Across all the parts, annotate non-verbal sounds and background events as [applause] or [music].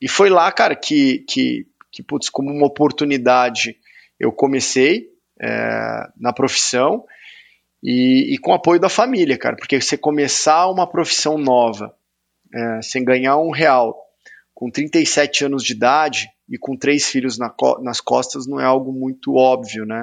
e foi lá, cara, que, que, que putz, como uma oportunidade, eu comecei é, na profissão e, e, com apoio da família, cara, porque você começar uma profissão nova é, sem ganhar um real, com 37 anos de idade e com três filhos na, nas costas não é algo muito óbvio, né?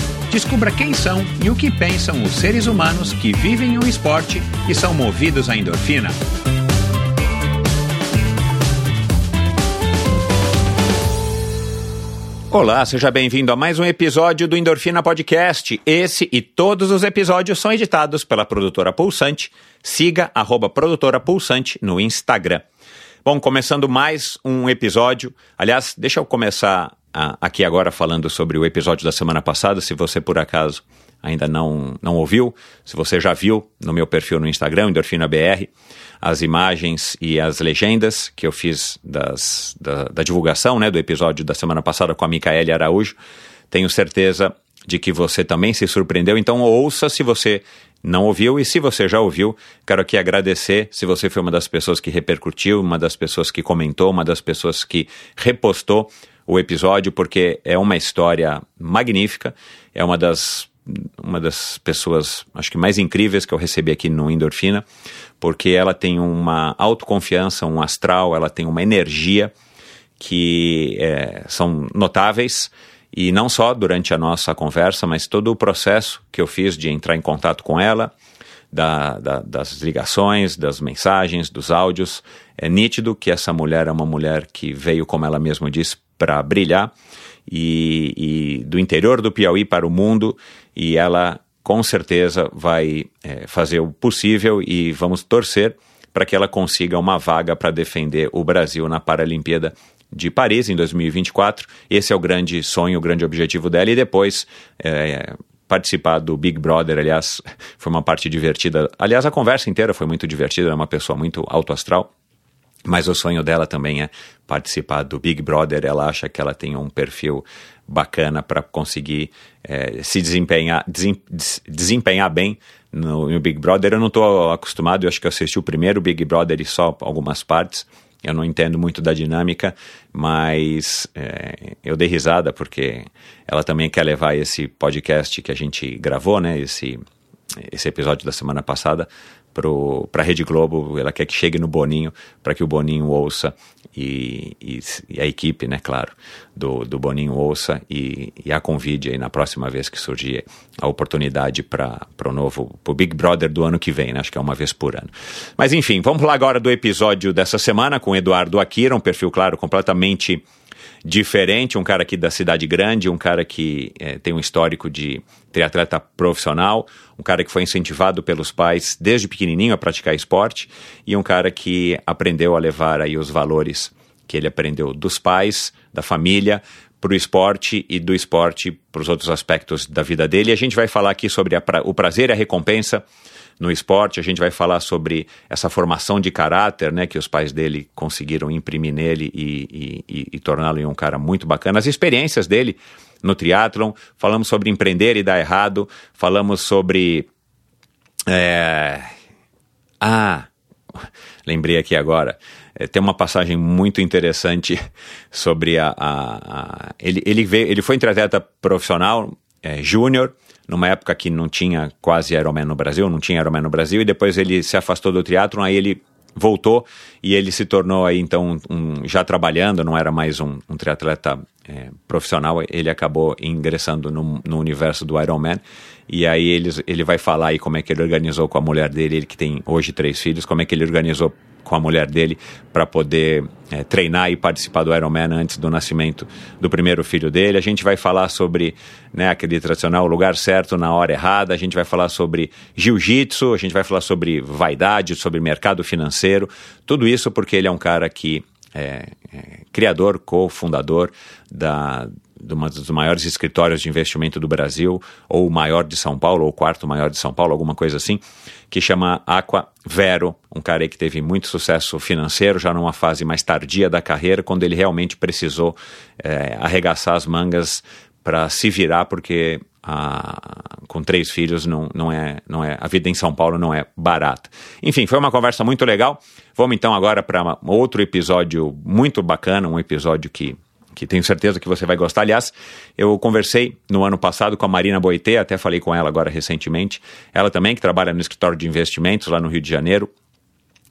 Descubra quem são e o que pensam os seres humanos que vivem o esporte e são movidos à endorfina. Olá, seja bem-vindo a mais um episódio do Endorfina Podcast. Esse e todos os episódios são editados pela produtora Pulsante. Siga arroba produtora Pulsante no Instagram. Bom, começando mais um episódio. Aliás, deixa eu começar aqui agora falando sobre o episódio da semana passada, se você por acaso ainda não, não ouviu, se você já viu no meu perfil no Instagram, EndorfinaBR, as imagens e as legendas que eu fiz das, da, da divulgação né, do episódio da semana passada com a Micaele Araújo, tenho certeza de que você também se surpreendeu, então ouça se você não ouviu e se você já ouviu, quero aqui agradecer se você foi uma das pessoas que repercutiu, uma das pessoas que comentou, uma das pessoas que repostou o episódio, porque é uma história magnífica, é uma das, uma das pessoas, acho que mais incríveis que eu recebi aqui no Endorfina, porque ela tem uma autoconfiança, um astral, ela tem uma energia que é, são notáveis. E não só durante a nossa conversa, mas todo o processo que eu fiz de entrar em contato com ela, da, da, das ligações, das mensagens, dos áudios, é nítido que essa mulher é uma mulher que veio, como ela mesma disse, para brilhar e, e, do interior do Piauí para o mundo e ela com certeza vai é, fazer o possível e vamos torcer para que ela consiga uma vaga para defender o Brasil na Paralimpíada de Paris em 2024. Esse é o grande sonho, o grande objetivo dela e depois é, participar do Big Brother, aliás, [laughs] foi uma parte divertida. Aliás, a conversa inteira foi muito divertida, é uma pessoa muito alto astral. Mas o sonho dela também é participar do Big Brother. Ela acha que ela tem um perfil bacana para conseguir é, se desempenhar, desem, desempenhar bem no, no, Big Brother. Eu não estou acostumado, eu acho que eu assisti o primeiro Big Brother e só algumas partes. Eu não entendo muito da dinâmica, mas é, eu dei risada porque ela também quer levar esse podcast que a gente gravou, né? Esse, esse episódio da semana passada para a Rede Globo, ela quer que chegue no Boninho, para que o Boninho ouça e, e, e, a equipe, né, claro, do, do Boninho ouça e, e a convide aí na próxima vez que surgir a oportunidade para o novo, para o Big Brother do ano que vem, né, acho que é uma vez por ano. Mas enfim, vamos lá agora do episódio dessa semana com Eduardo Akira, um perfil, claro, completamente diferente, um cara aqui da cidade grande, um cara que é, tem um histórico de triatleta profissional, um cara que foi incentivado pelos pais desde pequenininho a praticar esporte e um cara que aprendeu a levar aí os valores que ele aprendeu dos pais, da família, para o esporte e do esporte para os outros aspectos da vida dele. E a gente vai falar aqui sobre pra, o prazer e a recompensa no esporte. A gente vai falar sobre essa formação de caráter, né, que os pais dele conseguiram imprimir nele e, e, e torná-lo em um cara muito bacana. As experiências dele no triatlon, falamos sobre empreender e dar errado, falamos sobre. É... Ah, lembrei aqui agora. É, tem uma passagem muito interessante sobre a. a, a... Ele, ele, veio, ele foi um profissional, é, júnior, numa época que não tinha quase Ironman no Brasil, não tinha Ironman no Brasil, e depois ele se afastou do triatlon, aí ele voltou e ele se tornou aí então um, já trabalhando, não era mais um, um triatleta é, profissional, ele acabou ingressando no, no, universo do Ironman e aí ele, ele vai falar aí como é que ele organizou com a mulher dele, ele que tem hoje três filhos, como é que ele organizou com a mulher dele para poder é, treinar e participar do Ironman antes do nascimento do primeiro filho dele. A gente vai falar sobre né, aquele tradicional lugar certo na hora errada. A gente vai falar sobre jiu-jitsu, a gente vai falar sobre vaidade, sobre mercado financeiro. Tudo isso porque ele é um cara que é, é criador, cofundador da de um dos maiores escritórios de investimento do Brasil, ou o maior de São Paulo, ou o quarto maior de São Paulo, alguma coisa assim, que chama Aqua Vero, um cara que teve muito sucesso financeiro, já numa fase mais tardia da carreira, quando ele realmente precisou é, arregaçar as mangas para se virar, porque com três filhos não, não, é, não é a vida em São Paulo não é barata. Enfim, foi uma conversa muito legal. Vamos então agora para outro episódio muito bacana, um episódio que que tenho certeza que você vai gostar. Aliás, eu conversei no ano passado com a Marina Boitê, até falei com ela agora recentemente. Ela também, que trabalha no escritório de investimentos lá no Rio de Janeiro,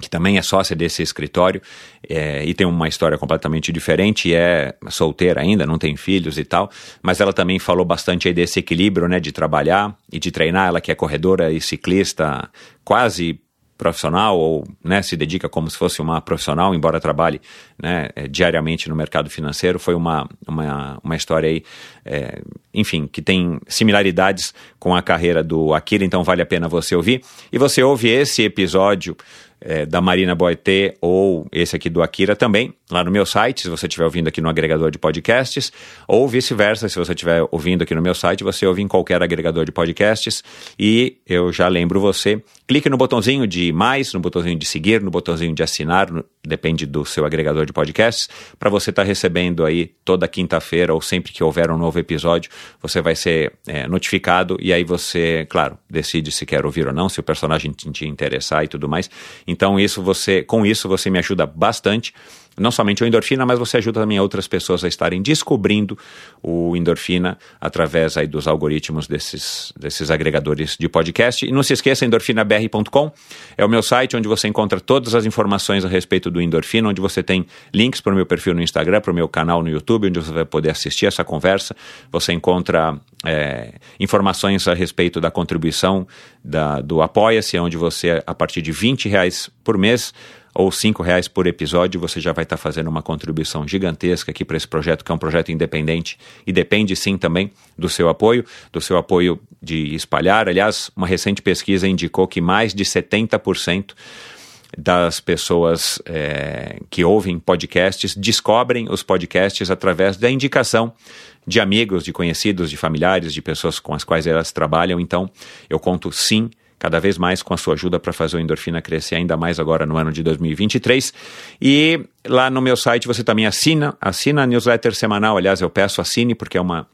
que também é sócia desse escritório é, e tem uma história completamente diferente, é solteira ainda, não tem filhos e tal, mas ela também falou bastante aí desse equilíbrio, né, de trabalhar e de treinar, ela que é corredora e ciclista, quase profissional ou né, se dedica como se fosse uma profissional, embora trabalhe né, eh, diariamente no mercado financeiro, foi uma, uma, uma história aí, é, enfim, que tem similaridades com a carreira do Akira, então vale a pena você ouvir. E você ouve esse episódio é, da Marina Boetê ou esse aqui do Akira também, lá no meu site, se você estiver ouvindo aqui no agregador de podcasts, ou vice-versa, se você estiver ouvindo aqui no meu site, você ouve em qualquer agregador de podcasts. E eu já lembro você, clique no botãozinho de mais, no botãozinho de seguir, no botãozinho de assinar, no, depende do seu agregador de podcasts, para você estar tá recebendo aí toda quinta-feira ou sempre que houver um novo episódio, você vai ser é, notificado e aí você, claro, decide se quer ouvir ou não, se o personagem te, te interessar e tudo mais. Então isso você, com isso você me ajuda bastante não somente o endorfina, mas você ajuda também outras pessoas a estarem descobrindo o endorfina através aí dos algoritmos desses, desses agregadores de podcast. E não se esqueça, endorfinabr.com é o meu site onde você encontra todas as informações a respeito do endorfina, onde você tem links para o meu perfil no Instagram, para o meu canal no YouTube, onde você vai poder assistir essa conversa. Você encontra é, informações a respeito da contribuição da, do Apoia-se, onde você, a partir de 20 reais por mês, ou cinco reais por episódio, você já vai estar tá fazendo uma contribuição gigantesca aqui para esse projeto, que é um projeto independente e depende sim também do seu apoio, do seu apoio de espalhar. Aliás, uma recente pesquisa indicou que mais de 70% das pessoas é, que ouvem podcasts descobrem os podcasts através da indicação de amigos, de conhecidos, de familiares, de pessoas com as quais elas trabalham. Então, eu conto sim cada vez mais com a sua ajuda para fazer o Endorfina crescer ainda mais agora no ano de 2023. E lá no meu site você também assina, assina a newsletter semanal, aliás, eu peço assine porque é uma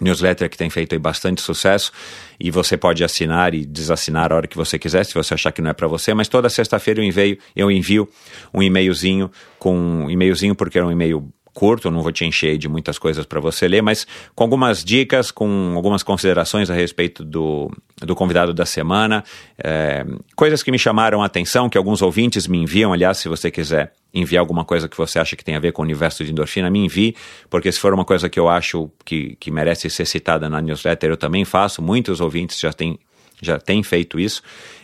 newsletter que tem feito bastante sucesso. E você pode assinar e desassinar a hora que você quiser, se você achar que não é para você, mas toda sexta-feira eu envio, eu envio um e-mailzinho com um e-mailzinho porque é um e-mail curto, não vou te encher de muitas coisas para você ler, mas com algumas dicas, com algumas considerações a respeito do, do convidado da semana, é, coisas que me chamaram a atenção, que alguns ouvintes me enviam, aliás, se você quiser enviar alguma coisa que você acha que tem a ver com o universo de endorfina, me envie, porque se for uma coisa que eu acho que, que merece ser citada na newsletter, eu também faço, muitos ouvintes já têm já têm feito isso,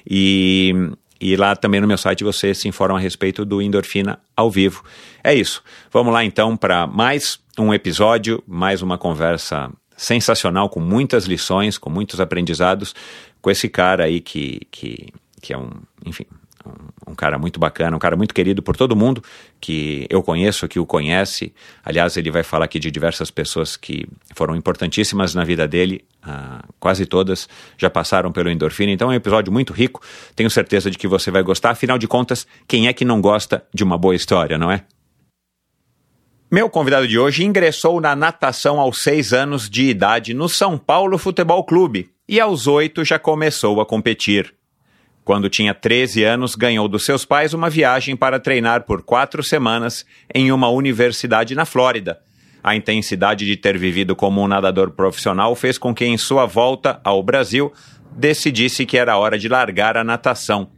e e lá também no meu site você se informa a respeito do Endorfina ao vivo. É isso. Vamos lá então para mais um episódio, mais uma conversa sensacional, com muitas lições, com muitos aprendizados, com esse cara aí que, que, que é um, enfim, um, um, cara muito bacana, um cara muito querido por todo mundo que eu conheço, que o conhece. Aliás, ele vai falar aqui de diversas pessoas que foram importantíssimas na vida dele, uh, quase todas já passaram pelo Endorfina. Então é um episódio muito rico, tenho certeza de que você vai gostar. Afinal de contas, quem é que não gosta de uma boa história, não é? Meu convidado de hoje ingressou na natação aos seis anos de idade no São Paulo Futebol Clube e aos oito já começou a competir. Quando tinha 13 anos, ganhou dos seus pais uma viagem para treinar por quatro semanas em uma universidade na Flórida. A intensidade de ter vivido como um nadador profissional fez com que, em sua volta ao Brasil, decidisse que era hora de largar a natação.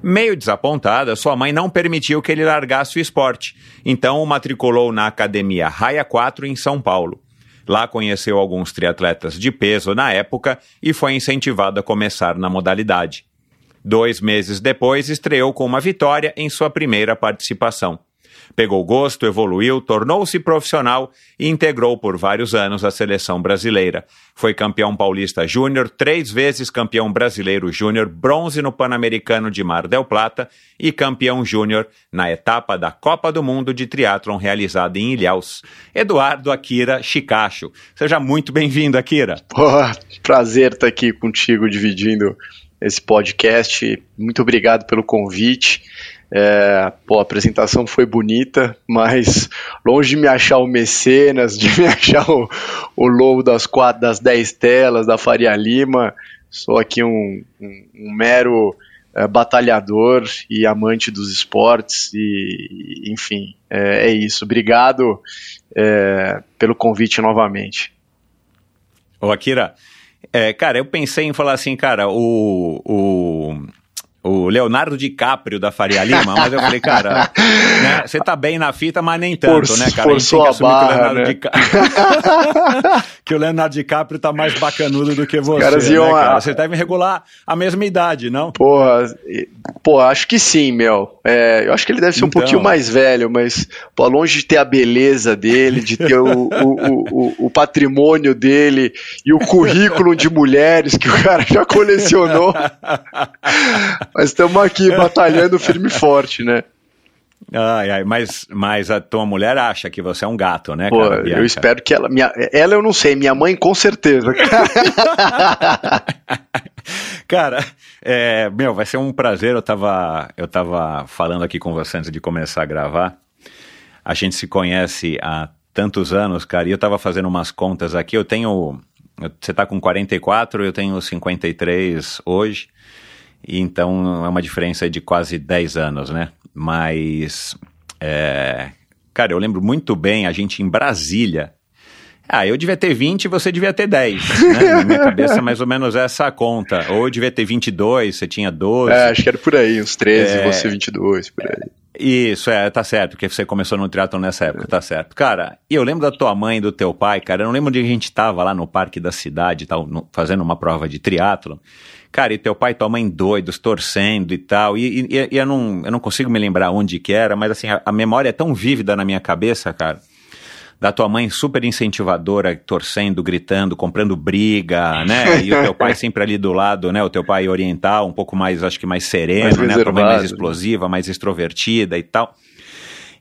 Meio desapontada, sua mãe não permitiu que ele largasse o esporte, então o matriculou na Academia Raia 4 em São Paulo. Lá conheceu alguns triatletas de peso na época e foi incentivado a começar na modalidade. Dois meses depois, estreou com uma vitória em sua primeira participação. Pegou gosto, evoluiu, tornou-se profissional e integrou por vários anos a seleção brasileira. Foi campeão paulista júnior, três vezes campeão brasileiro júnior, bronze no Pan-Americano de Mar del Plata e campeão júnior na etapa da Copa do Mundo de Triatlon realizada em Ilhéus. Eduardo Akira Chicacho. Seja muito bem-vindo, Akira. Pô, prazer estar aqui contigo dividindo esse podcast. Muito obrigado pelo convite. É, pô, a apresentação foi bonita, mas longe de me achar o mecenas, de me [laughs] achar o, o lobo das quatro, das dez telas, da Faria Lima, sou aqui um, um, um mero é, batalhador e amante dos esportes, e enfim, é, é isso. Obrigado é, pelo convite novamente. Ô, Akira, é, cara, eu pensei em falar assim, cara, o, o o Leonardo DiCaprio da Faria Lima, mas eu falei, cara, [laughs] né, você tá bem na fita, mas nem tanto, For, né, cara? A gente tem que assumir barra, que, o Leonardo né? [laughs] que o Leonardo DiCaprio tá mais bacanudo do que você, Caras né, cara? Você deve regular a mesma idade, não? Porra, pô, acho que sim, meu. É, eu acho que ele deve ser um Então. pouquinho mais velho, mas pô, longe de ter a beleza dele, de ter o, o, o, o patrimônio dele e o currículo de mulheres que o cara já colecionou. [laughs] Mas estamos aqui [laughs] batalhando firme e forte, né? Ai, ai, mas, mas a tua mulher acha que você é um gato, né, Pô, cara? Eu espero que ela. Minha, ela eu não sei, minha mãe com certeza. [laughs] Cara, é, meu, vai ser um prazer. Eu tava, eu tava falando aqui com você antes de começar a gravar. A gente se conhece há tantos anos, cara, e eu tava fazendo umas contas aqui. Eu tenho. Você tá com 44, eu tenho 53 hoje. Então é uma diferença de quase 10 anos, né? Mas. é, cara, eu lembro muito bem a gente em Brasília. Ah, eu devia ter 20 e você devia ter 10. Né? [laughs] Na minha cabeça, mais ou menos essa a conta. Ou eu devia ter 22, você tinha 12. É, acho que era por aí, uns 13, É. você 22, por aí. Isso, é, tá certo, porque você começou no triatlon nessa época, tá certo. Cara, e eu lembro da tua mãe e do teu pai, cara, eu não lembro onde a gente tava lá no parque da cidade, tal, no- fazendo uma prova de triatlon. Cara, e teu pai e tua mãe doidos, torcendo e tal, e, e- e eu, não, eu não consigo me lembrar onde que era, mas assim, a, a memória é tão vívida na minha cabeça, cara, da tua mãe super incentivadora, torcendo, gritando, comprando briga, né? [laughs] E o teu pai sempre ali do lado, né? O teu pai oriental, um pouco mais, acho que mais sereno, Mais né? A tua mãe mais explosiva, mais extrovertida e tal.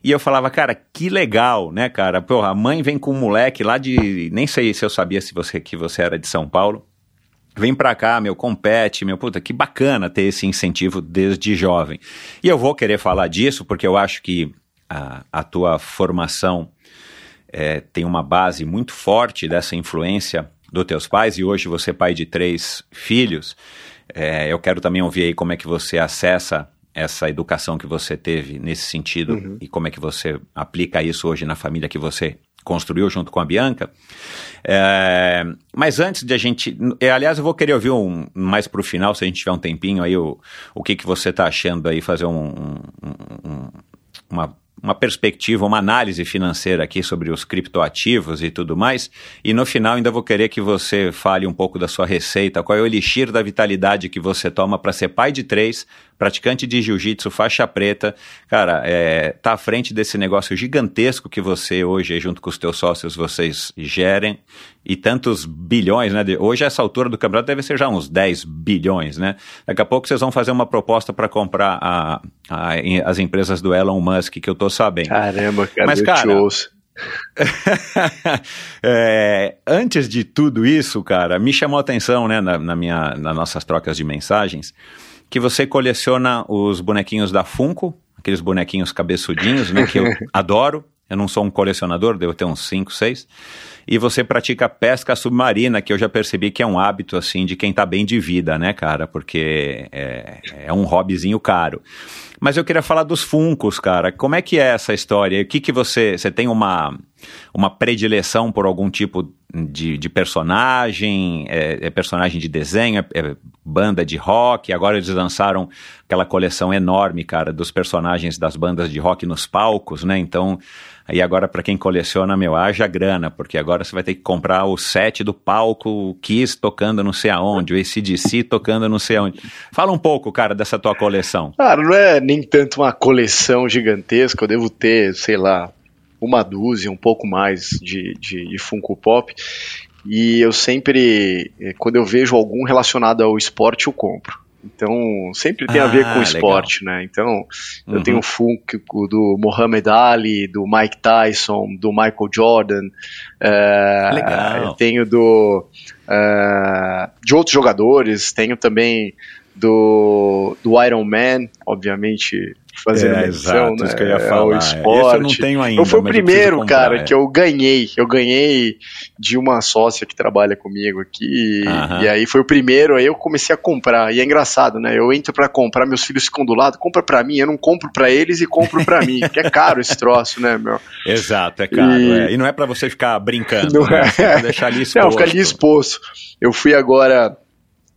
E eu falava, cara, que legal, né, cara? Porra, a mãe vem com um moleque lá de. Nem sei se eu sabia se você que você era de São Paulo. Vem pra cá, meu, compete, meu, puta, que bacana ter esse incentivo desde jovem. E eu vou querer falar disso porque eu acho que a, a tua formação é, tem uma base muito forte dessa influência dos teus pais e hoje você é pai de três filhos. É, eu quero também ouvir aí como é que você acessa essa educação que você teve nesse sentido e como é que você aplica isso hoje na família que você construiu junto com a Bianca. É, mas antes de a gente. é, aliás, eu vou querer ouvir um, mais pro final, se a gente tiver um tempinho aí, o, o que, que você está achando aí, fazer um- um- uma, uma perspectiva, uma análise financeira aqui sobre os criptoativos e tudo mais. E no final ainda vou querer que você fale um pouco da sua receita, qual é o elixir da vitalidade que você toma para ser pai de três, praticante de jiu-jitsu, faixa preta. Cara, é, tá à frente desse negócio gigantesco que você hoje, junto com os teus sócios, vocês gerem. E tantos bilhões, né? de- Hoje, essa altura do campeonato, deve ser já uns 10 bilhões, né? Daqui a pouco vocês vão fazer uma proposta para comprar a- a- as empresas do Elon Musk, que eu tô sabendo. Caramba, cara, Mas, cara. [laughs] É, antes de tudo isso, cara, me chamou a atenção, né, na, na minha, nas nossas trocas de mensagens, que você coleciona os bonequinhos da Funko, aqueles bonequinhos cabeçudinhos, né, que eu [laughs] adoro. Eu não sou um colecionador, devo ter uns 5, 6. E você pratica pesca submarina, que eu já percebi que é um hábito, assim, de quem tá bem de vida, né, cara? Porque é, é um hobbyzinho caro. Mas eu queria falar dos Funcos, cara. Como é que é essa história? O que que você... Você tem uma, uma predileção por algum tipo de, de personagem? É, é, personagem de desenho? É, é, banda de rock? Agora eles lançaram aquela coleção enorme, cara, dos personagens das bandas de rock nos palcos, né? Então, aí agora para quem coleciona, meu, haja grana, porque agora você vai ter que comprar o set do palco, o Kiss tocando não sei aonde, o ACDC tocando não sei aonde. Fala um pouco, cara, dessa tua coleção. Cara, não é nem tanto uma coleção gigantesca, eu devo ter, sei lá, uma dúzia, um pouco mais de, de, de Funko Pop. E eu sempre, eh, quando eu vejo algum relacionado ao esporte, eu compro. Então, sempre tem ah, a ver com o esporte, legal. né? Então, uhum. eu tenho o Funko do Muhammad Ali, do Mike Tyson, do Michael Jordan. Uh, legal. Eu tenho do, uh, de outros jogadores, tenho também do, do Iron Man, obviamente fazendo é, menção, exato, né? que eu ia falar. o esporte. eu não tenho ainda. Eu fui o primeiro, cara, é. que eu ganhei. Eu ganhei de uma sócia que trabalha comigo aqui. E aí foi o primeiro, aí eu comecei a comprar. E é engraçado, né? Eu entro pra comprar, meus filhos ficam do lado, compra pra mim, eu não compro pra eles e compro pra mim. Porque é caro esse troço, né, meu? Exato, é caro. E- é. E não é pra você ficar brincando. Não né? é. Que deixar ali exposto. Não, fica ali exposto. Eu fui agora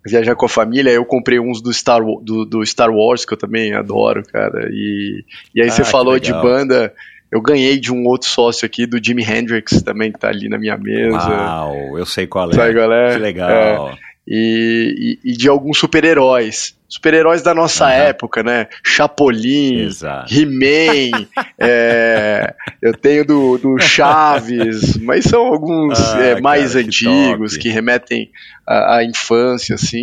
viajar com a família, eu comprei uns do Star, do, do Star Wars, que eu também adoro, cara. E, e aí Ah, você falou de banda. Eu ganhei de um outro sócio aqui, do Jimi Hendrix, também que tá ali na minha mesa. Uau, eu sei qual é. Sabe qual é? Que legal. E, e- e de alguns super-heróis. Super-heróis da nossa Aham. época, né? Chapolin. He-Man, [laughs] é, eu tenho do, do Chaves, mas são alguns Ah, é, mais cara, que antigos top. que, remetem à, à infância, assim,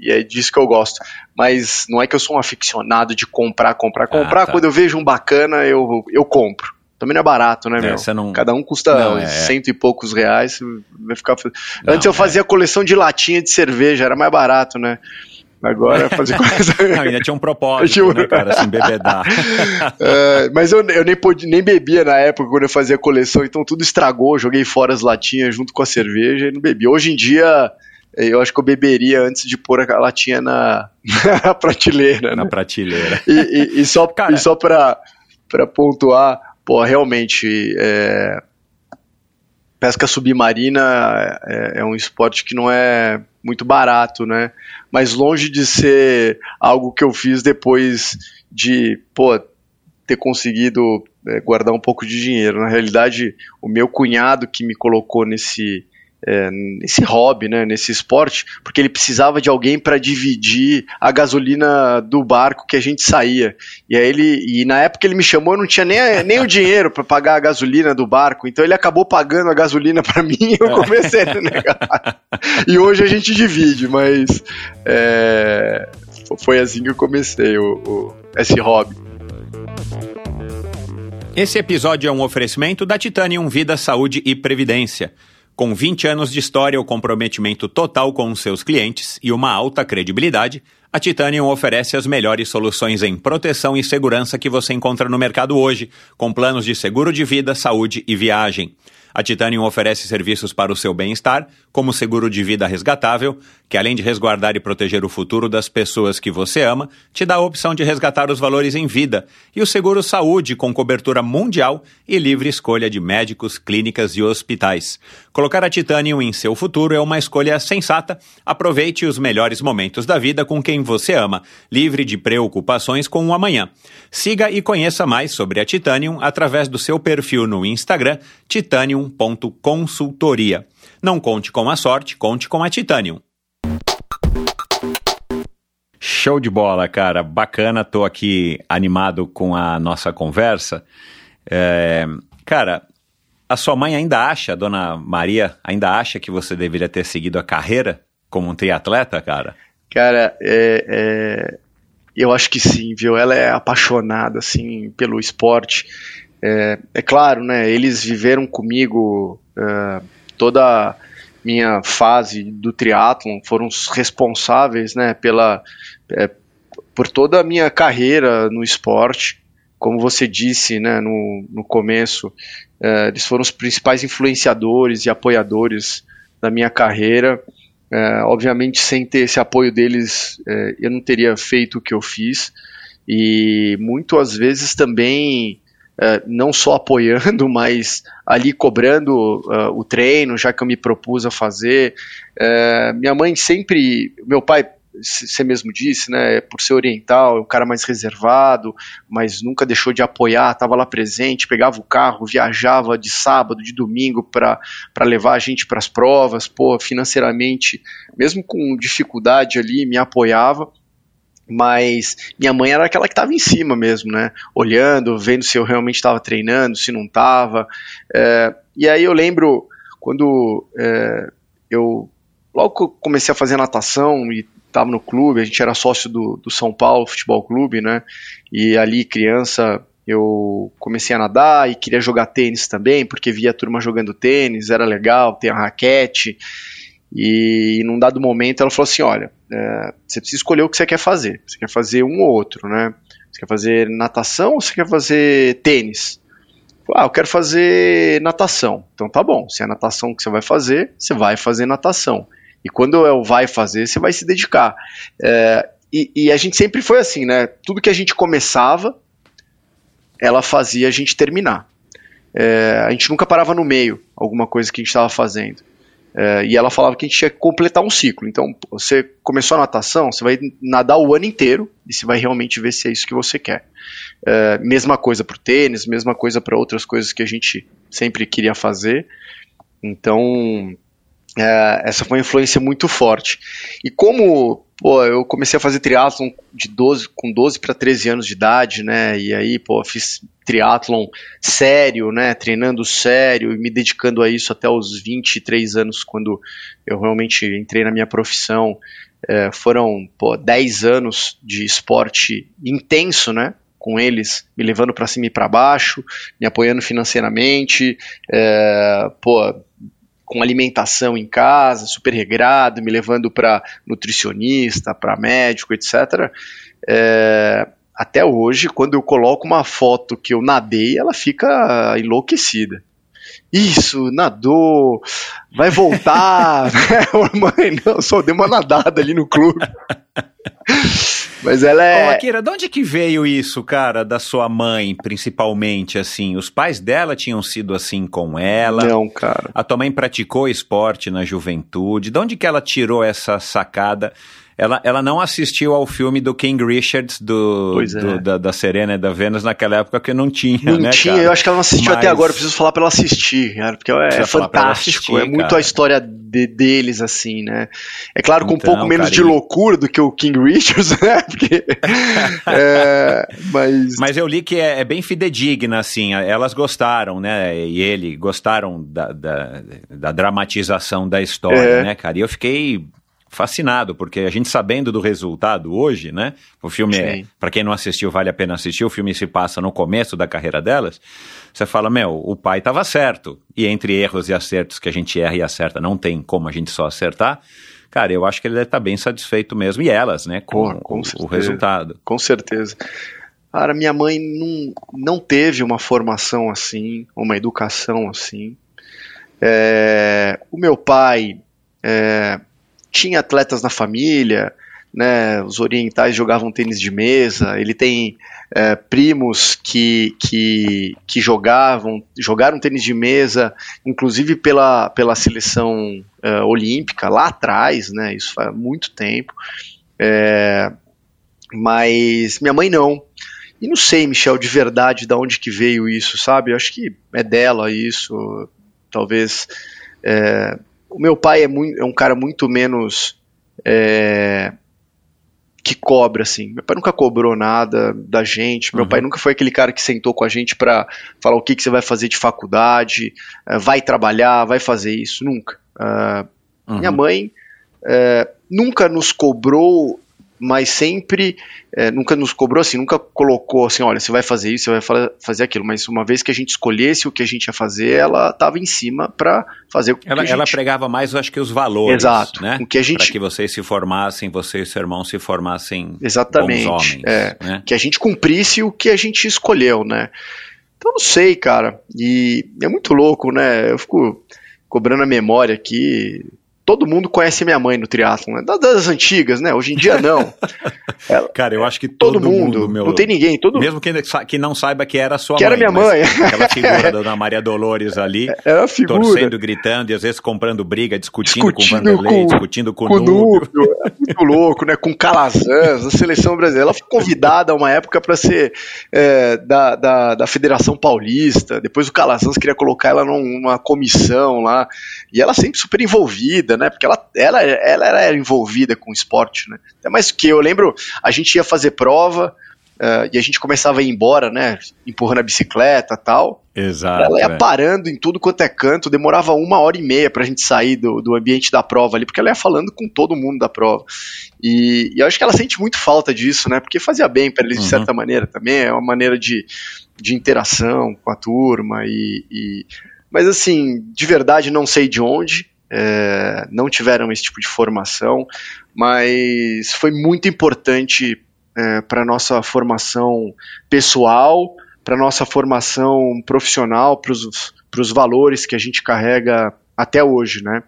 e, é disso que eu gosto. Mas não é que eu sou um aficionado de comprar, comprar, comprar. tá. Quando eu vejo um bacana, eu, eu compro. Também não é barato, né, É, meu? não- Cada um custa Não, é, é. cento e poucos reais. Vai ficar... Não, Antes eu é. fazia coleção de latinha de cerveja, era mais barato, né? Agora fazer [laughs] coisa. Não, ainda tinha um propósito, Tinha né, cara? Se [laughs] embebedar. É, mas eu, eu nem, podia, nem bebia na época quando eu fazia coleção, então tudo estragou. Joguei fora as latinhas junto com a cerveja e não bebi. Hoje em dia, eu acho que eu beberia antes de pôr a latinha na, [laughs] na prateleira. na Né? prateleira. E, e- e só, Cara. e só pra, pra pontuar, pô, realmente. é, pesca submarina é, é um esporte que não é muito barato, né? Mas longe de ser algo que eu fiz depois de, pô, ter conseguido é, guardar um pouco de dinheiro. Na realidade, o meu cunhado que me colocou nesse é, nesse hobby, né, nesse esporte, porque ele precisava de alguém para dividir a gasolina do barco que a gente saía. E aí ele, e na época ele me chamou, eu não tinha nem, nem o dinheiro para pagar a gasolina do barco, então ele acabou pagando a gasolina para mim e eu comecei a negar. E hoje a gente divide, mas é, foi assim que eu comecei o, o- esse hobby. Esse episódio é um oferecimento da Titanium Vida, Saúde e Previdência. Com 20 anos de história, o comprometimento total com seus clientes e uma alta credibilidade, a Titanium oferece as melhores soluções em proteção e segurança que você encontra no mercado hoje, com planos de seguro de vida, saúde e viagem. A Titanium oferece serviços para o seu bem-estar, como seguro de vida resgatável, que além de resguardar e proteger o futuro das pessoas que você ama, te dá a opção de resgatar os valores em vida, e o seguro saúde com cobertura mundial e livre escolha de médicos, clínicas e hospitais. Colocar a Titanium em seu futuro é uma escolha sensata. Aproveite os melhores momentos da vida com quem você ama, livre de preocupações com o amanhã. Siga e conheça mais sobre a Titanium através do seu perfil no Instagram, titanium.consultoria. Não conte com a sorte, conte com a Titanium. Show de bola, cara. Bacana, tô aqui animado com a nossa conversa. É, cara, a sua mãe ainda acha, a dona Maria, ainda acha que você deveria ter seguido a carreira como um triatleta, cara? Cara, é, é, eu acho que sim, viu? Ela é apaixonada, assim, pelo esporte. É, é claro, né? Eles viveram comigo é, toda minha fase do triatlon, foram os responsáveis, né? Pela, é, por toda a minha carreira no esporte. Como você disse, né? No, no começo, é, eles foram os principais influenciadores e apoiadores da minha carreira. É, obviamente, sem ter esse apoio deles, é, eu não teria feito o que eu fiz. E muito às vezes também uh, não só apoiando, [laughs] mas ali cobrando uh, o treino, já que eu me propus a fazer. Uh, minha mãe sempre, meu pai você mesmo disse, né, por ser oriental, é um cara mais reservado, mas nunca deixou de apoiar, estava lá presente, pegava o carro, viajava de sábado, de domingo para levar a gente para as provas, pô, financeiramente, mesmo com dificuldade ali, me apoiava mas minha mãe era aquela que estava em cima mesmo, né? Olhando, vendo se eu realmente estava treinando, se não estava. É, e aí eu lembro quando é, eu logo que comecei a fazer natação e estava no clube, a gente era sócio do, do São Paulo Futebol Clube, né? E ali, criança, eu comecei a nadar e queria jogar tênis também, porque via a turma jogando tênis, era legal, tem a raquete. E num dado momento ela falou assim: olha, é, você precisa escolher o que você quer fazer. Você quer fazer um ou outro, né? Você quer fazer natação ou você quer fazer tênis? Ah, eu quero fazer natação. Então tá bom, se é natação que você vai fazer, você vai fazer natação. E quando é o vai fazer, você vai se dedicar. É, e, e, a gente sempre foi assim, né? Tudo que a gente começava, ela fazia a gente terminar. É, a gente nunca parava no meio alguma coisa que a gente estava fazendo. É, e ela falava que a gente tinha que completar um ciclo. Então, você começou a natação, você vai nadar o ano inteiro e você vai realmente ver se é isso que você quer. É, mesma coisa para o tênis, mesma coisa para outras coisas que a gente sempre queria fazer. Então, é, essa foi uma influência muito forte. E como pô, eu comecei a fazer triatlon de 12, com 12 para 13 anos de idade, né? E aí, pô, fiz triatlon sério, né? Treinando sério e me dedicando a isso até os 23 anos, quando eu realmente entrei na minha profissão. É, foram, pô, 10 anos de esporte intenso, né? com eles, me levando para cima e para baixo, me apoiando financeiramente, é, pô, com alimentação em casa, super regrado, me levando para nutricionista, para médico, etc. É, até hoje, quando eu coloco uma foto que eu nadei, ela fica enlouquecida. Isso, nadou, vai voltar. [laughs] Mãe, não, só dei uma nadada ali no clube. [laughs] [laughs] Mas ela é. Ô, Akira, de onde que veio isso, cara, da sua mãe, principalmente, assim? Os pais dela tinham sido assim com ela? Não, cara. A tua mãe praticou esporte na juventude? De onde que ela tirou essa sacada? Ela, ela não assistiu ao filme do King Richards, do, é. do da, da, Serena e da Vênus naquela época, que não tinha, não né, tinha, cara? eu acho que ela não assistiu Mas... até agora, eu preciso falar pra ela assistir, cara, porque é, fantástico, assistir, é muito cara. a história de, deles, assim, né? É claro, com então, um pouco menos carinho. de loucura do que o King Richards, [laughs] né? Porque, é, mas... mas eu li que é, é, bem fidedigna, assim, elas gostaram, né? E ele gostaram da, da, da dramatização da história, é. né, cara? E eu fiquei fascinado, porque a gente sabendo do resultado hoje, né? O filme é, para quem não assistiu, vale a pena assistir. O filme se passa no começo da carreira delas. Você fala, meu, o pai estava certo. E entre erros e acertos que a gente erra e acerta, não tem como a gente só acertar. Cara, eu acho que ele deve estar tá bem satisfeito mesmo. E elas, né? Com, com o, o resultado. Com certeza. Cara, minha mãe não, não teve uma formação assim, uma educação assim. É, o meu pai é, tinha atletas na família, né, os orientais jogavam tênis de mesa, ele tem é, primos que, que, que jogavam, jogaram tênis de mesa, inclusive pela, pela seleção é, olímpica, lá atrás, né, isso faz muito tempo, é, mas minha mãe não. E não sei, Michel, de verdade, de onde que veio isso, sabe? Eu acho que é dela isso, talvez... É, o meu pai é, muito, é um cara muito menos é, que cobra, assim. Meu pai nunca cobrou nada da gente. Meu uhum. pai nunca foi aquele cara que sentou com a gente para falar o que, que você vai fazer de faculdade, uh, vai trabalhar, vai fazer isso. Nunca. Uh, uhum. Minha mãe uh, nunca nos cobrou mas sempre é, nunca nos cobrou assim, nunca colocou assim, olha, você vai fazer isso, você vai fazer aquilo, mas uma vez que a gente escolhesse o que a gente ia fazer, ela estava em cima para fazer o que ela, a gente... ela pregava mais, acho que os valores, Exato, né? O que a gente... Para que vocês se formassem, você e seu irmão se formassem Exatamente, bons homens, é, né? que a gente cumprisse o que a gente escolheu, né? Então não sei, cara, e é muito louco, né? Eu fico cobrando a memória aqui, todo mundo conhece minha mãe no triatlon, né? das antigas, né? Hoje em dia não. [laughs] Ela, Cara, eu acho que todo, todo mundo, mundo meu, não tem ninguém, todo mesmo que, que não saiba que era sua que mãe. Que era minha mãe. [laughs] Aquela figura da Dona Maria Dolores ali, [laughs] era a figura. torcendo, gritando e às vezes comprando briga, discutindo, discutindo com o Vanderlei, com, discutindo com, com o Núbio. É muito louco, né? Com Calazans, a seleção brasileira. Ela foi convidada a uma época para ser é, da, da, da Federação Paulista. Depois o Calazans queria colocar ela numa comissão lá. E ela sempre super envolvida, né? Porque ela, ela, ela era envolvida com o esporte, né? Até mais que eu lembro, a gente ia fazer prova. Uh, e a gente começava a ir embora, né? Empurrando a bicicleta tal. Exato. Ela ia é. parando em tudo quanto é canto, demorava uma hora e meia pra gente sair do, do ambiente da prova ali, porque ela ia falando com todo mundo da prova. E, e eu acho que ela sente muito falta disso, né? Porque fazia bem para eles, de certa maneira, também. É uma maneira de, de interação com a turma. E, e... Mas assim, de verdade, não sei de onde. É, não tiveram esse tipo de formação, mas foi muito importante é, para nossa formação pessoal, para nossa formação profissional, para os valores que a gente carrega até hoje, né?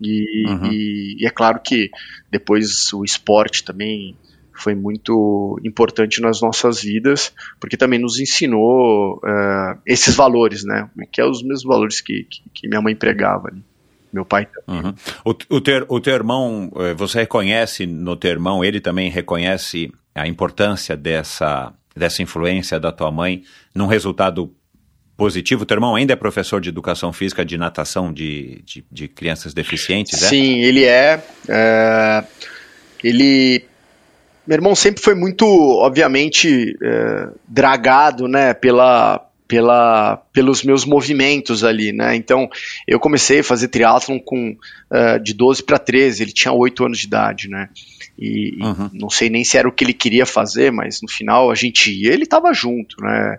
E, uhum. e, e, é claro que depois o esporte também foi muito importante nas nossas vidas, porque também nos ensinou uh, esses valores, né? Que é os mesmos valores que, que, que minha mãe pregava. Né? Meu pai também. Uhum. O, o, ter, o teu irmão, eh, você reconhece no teu irmão, ele também reconhece a importância dessa, dessa influência da tua mãe num resultado positivo? O teu irmão ainda é professor de educação física de natação de, de, de crianças deficientes, é? Sim, ele é, é. Ele meu irmão sempre foi muito, obviamente, é, dragado, né, pela, pela, pelos meus movimentos ali, né? Então, eu comecei a fazer triatlon com uh, de 12 para 13, ele tinha 8 anos de idade, né? E, uhum. e, não sei nem se era o que ele queria fazer, mas no final a gente ia, ele estava junto, né?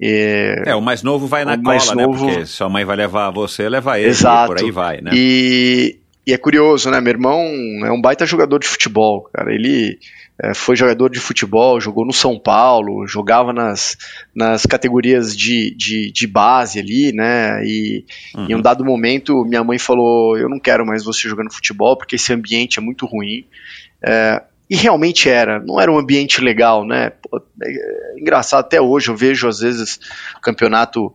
E, é, o mais novo vai na cola, né? novo... Porque sua mãe vai levar você, leva ele, Exato. por aí vai, né? E, e é curioso, né? Meu irmão é um baita jogador de futebol, cara. Ele é, foi jogador de futebol, jogou no São Paulo, jogava nas, nas categorias de, de, de base ali, né? E uhum. em um dado momento minha mãe falou: Eu não quero mais você jogando futebol porque esse ambiente é muito ruim. É, e realmente era, não era um ambiente legal, né? Pô, é, é engraçado, até hoje eu vejo às vezes campeonato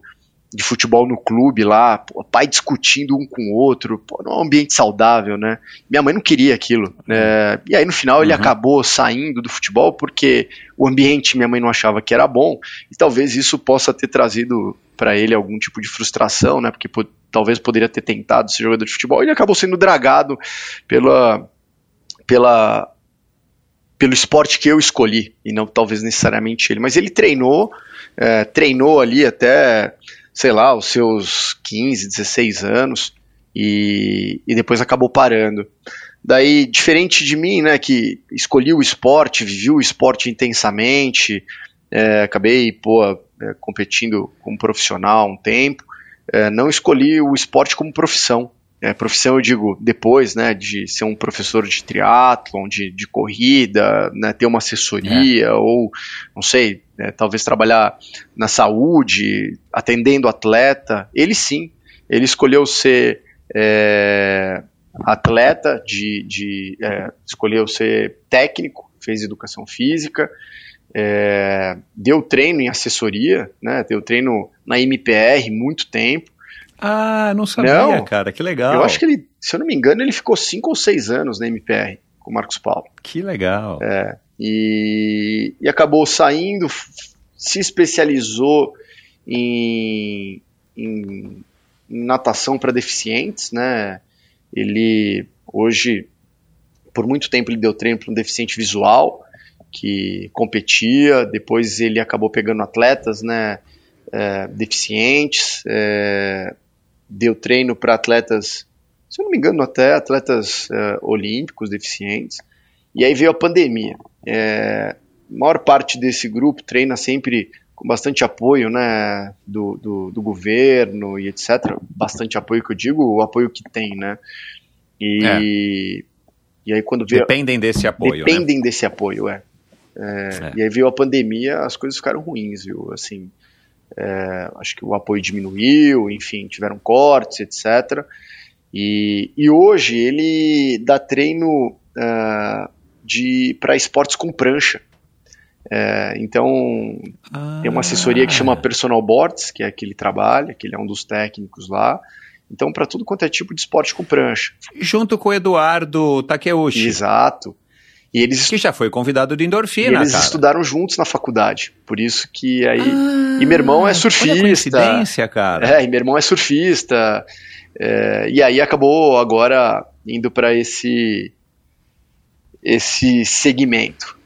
de futebol no clube lá, pô, pai discutindo um com o outro, pô, não é um ambiente saudável, né? Minha mãe não queria aquilo. É, e aí no final ele uhum. acabou saindo do futebol porque o ambiente minha mãe não achava que era bom e talvez isso possa ter trazido para ele algum tipo de frustração, né? Porque pô, talvez poderia ter tentado ser jogador de futebol. Ele acabou sendo dragado pela pela pelo esporte que eu escolhi e não talvez necessariamente ele, mas ele treinou, é, treinou ali até sei lá, os seus 15, 16 anos e, e depois acabou parando. Daí, diferente de mim, né, que escolhi o esporte, vivi o esporte intensamente, é, acabei, pô, é, competindo como profissional um tempo, é, não escolhi o esporte como profissão. É, profissão, eu digo, depois, né, de ser um professor de triatlon, de, de corrida, né, ter uma assessoria, é. ou, não sei, né, talvez trabalhar na saúde, atendendo atleta. Ele sim, ele escolheu ser é, atleta, de, de é, escolheu ser técnico, fez educação física, é, deu treino em assessoria, né, deu treino na MPR muito tempo, ah, não sabia, não, cara, que legal. Eu acho que ele, se eu não me engano, ele ficou cinco ou seis anos na MPR com o Marcos Paulo. Que legal. É, e, e acabou saindo, se especializou em, em, em natação para deficientes, né? Ele hoje, por muito tempo, ele deu treino para um deficiente visual que competia. Depois ele acabou pegando atletas, né? É, deficientes, é, deu treino para atletas, se eu não me engano, até atletas uh, olímpicos deficientes. E aí veio a pandemia. É, a maior parte desse grupo treina sempre com bastante apoio né, do, do, do, governo e etc. Bastante apoio que eu digo, o apoio que tem, né? E, é. e aí quando veio... Dependem desse apoio, né? Dependem né? desse apoio, é. É, é. E aí veio a pandemia, as coisas ficaram ruins, viu? Assim, é, acho que o apoio diminuiu, enfim, tiveram cortes, etc. E, e hoje ele dá treino uh, de para esportes com prancha. É, então, ah. tem uma assessoria que chama Personal Boards, que é que ele trabalha, que ele é um dos técnicos lá. Então, para tudo quanto é tipo de esporte com prancha. Junto com o Eduardo Takeuchi. Exato. E eles que já foi convidado de endorfina, eles cara. estudaram juntos na faculdade. Por isso que aí. Ah, e meu irmão é surfista. coincidência, cara. É, e meu irmão é surfista. É, e aí acabou agora indo para esse esse segmento.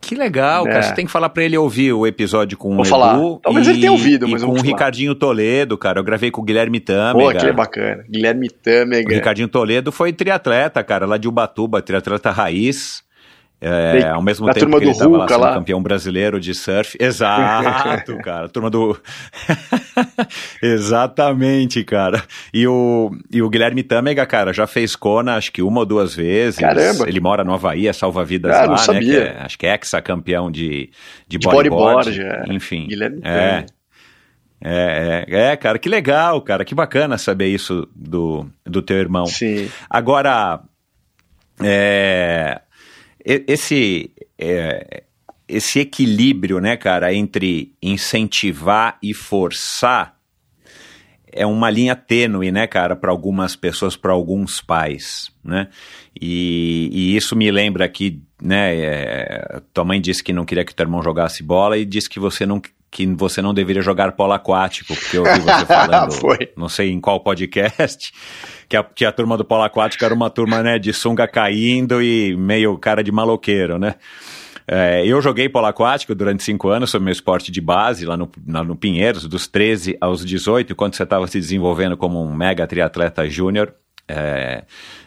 Que legal, é. cara. Você tem que falar para ele ouvir o episódio com Vou o falar. Edu. Talvez e, ele tenha ouvido, mas com o Ricardinho Toledo, cara. Eu gravei com o Guilherme Tâmega. Pô, que é bacana. Guilherme Tâmega. O Ricardinho Toledo foi triatleta, cara, lá de Ubatuba, triatleta raiz. É, ao mesmo tempo turma que ele estava lá sendo lá. campeão brasileiro de surf. [laughs] Exato, cara. Turma do. [laughs] Exatamente, cara. E o, e o Guilherme Tâmega, cara, já fez Kona acho que uma ou duas vezes. Caramba. Ele mora no Havaí, é salva-vidas ah, lá, não né? sabia. É, acho que é ex-campeão de, de, de bodyboard. bodyboard é. Enfim. Guilherme é. É, é, é, cara, que legal, cara, que bacana saber isso do, do teu irmão. Sim. Agora, é, esse, é, esse equilíbrio, né, cara, entre incentivar e forçar é uma linha tênue, né, cara, para algumas pessoas, para alguns pais, né? E, e, isso me lembra aqui, né? É, tua mãe disse que não queria que teu irmão jogasse bola e disse que você não que você não deveria jogar polo aquático, porque eu ouvi você [laughs] falando, não sei em qual podcast, que a, que a turma do polo aquático era uma turma, né, de sunga caindo e meio cara de maloqueiro, né? É, eu joguei polo aquático durante cinco anos, foi meu esporte de base lá no, lá no Pinheiros, dos 13 aos 18, enquanto você estava se desenvolvendo como um mega triatleta júnior. É,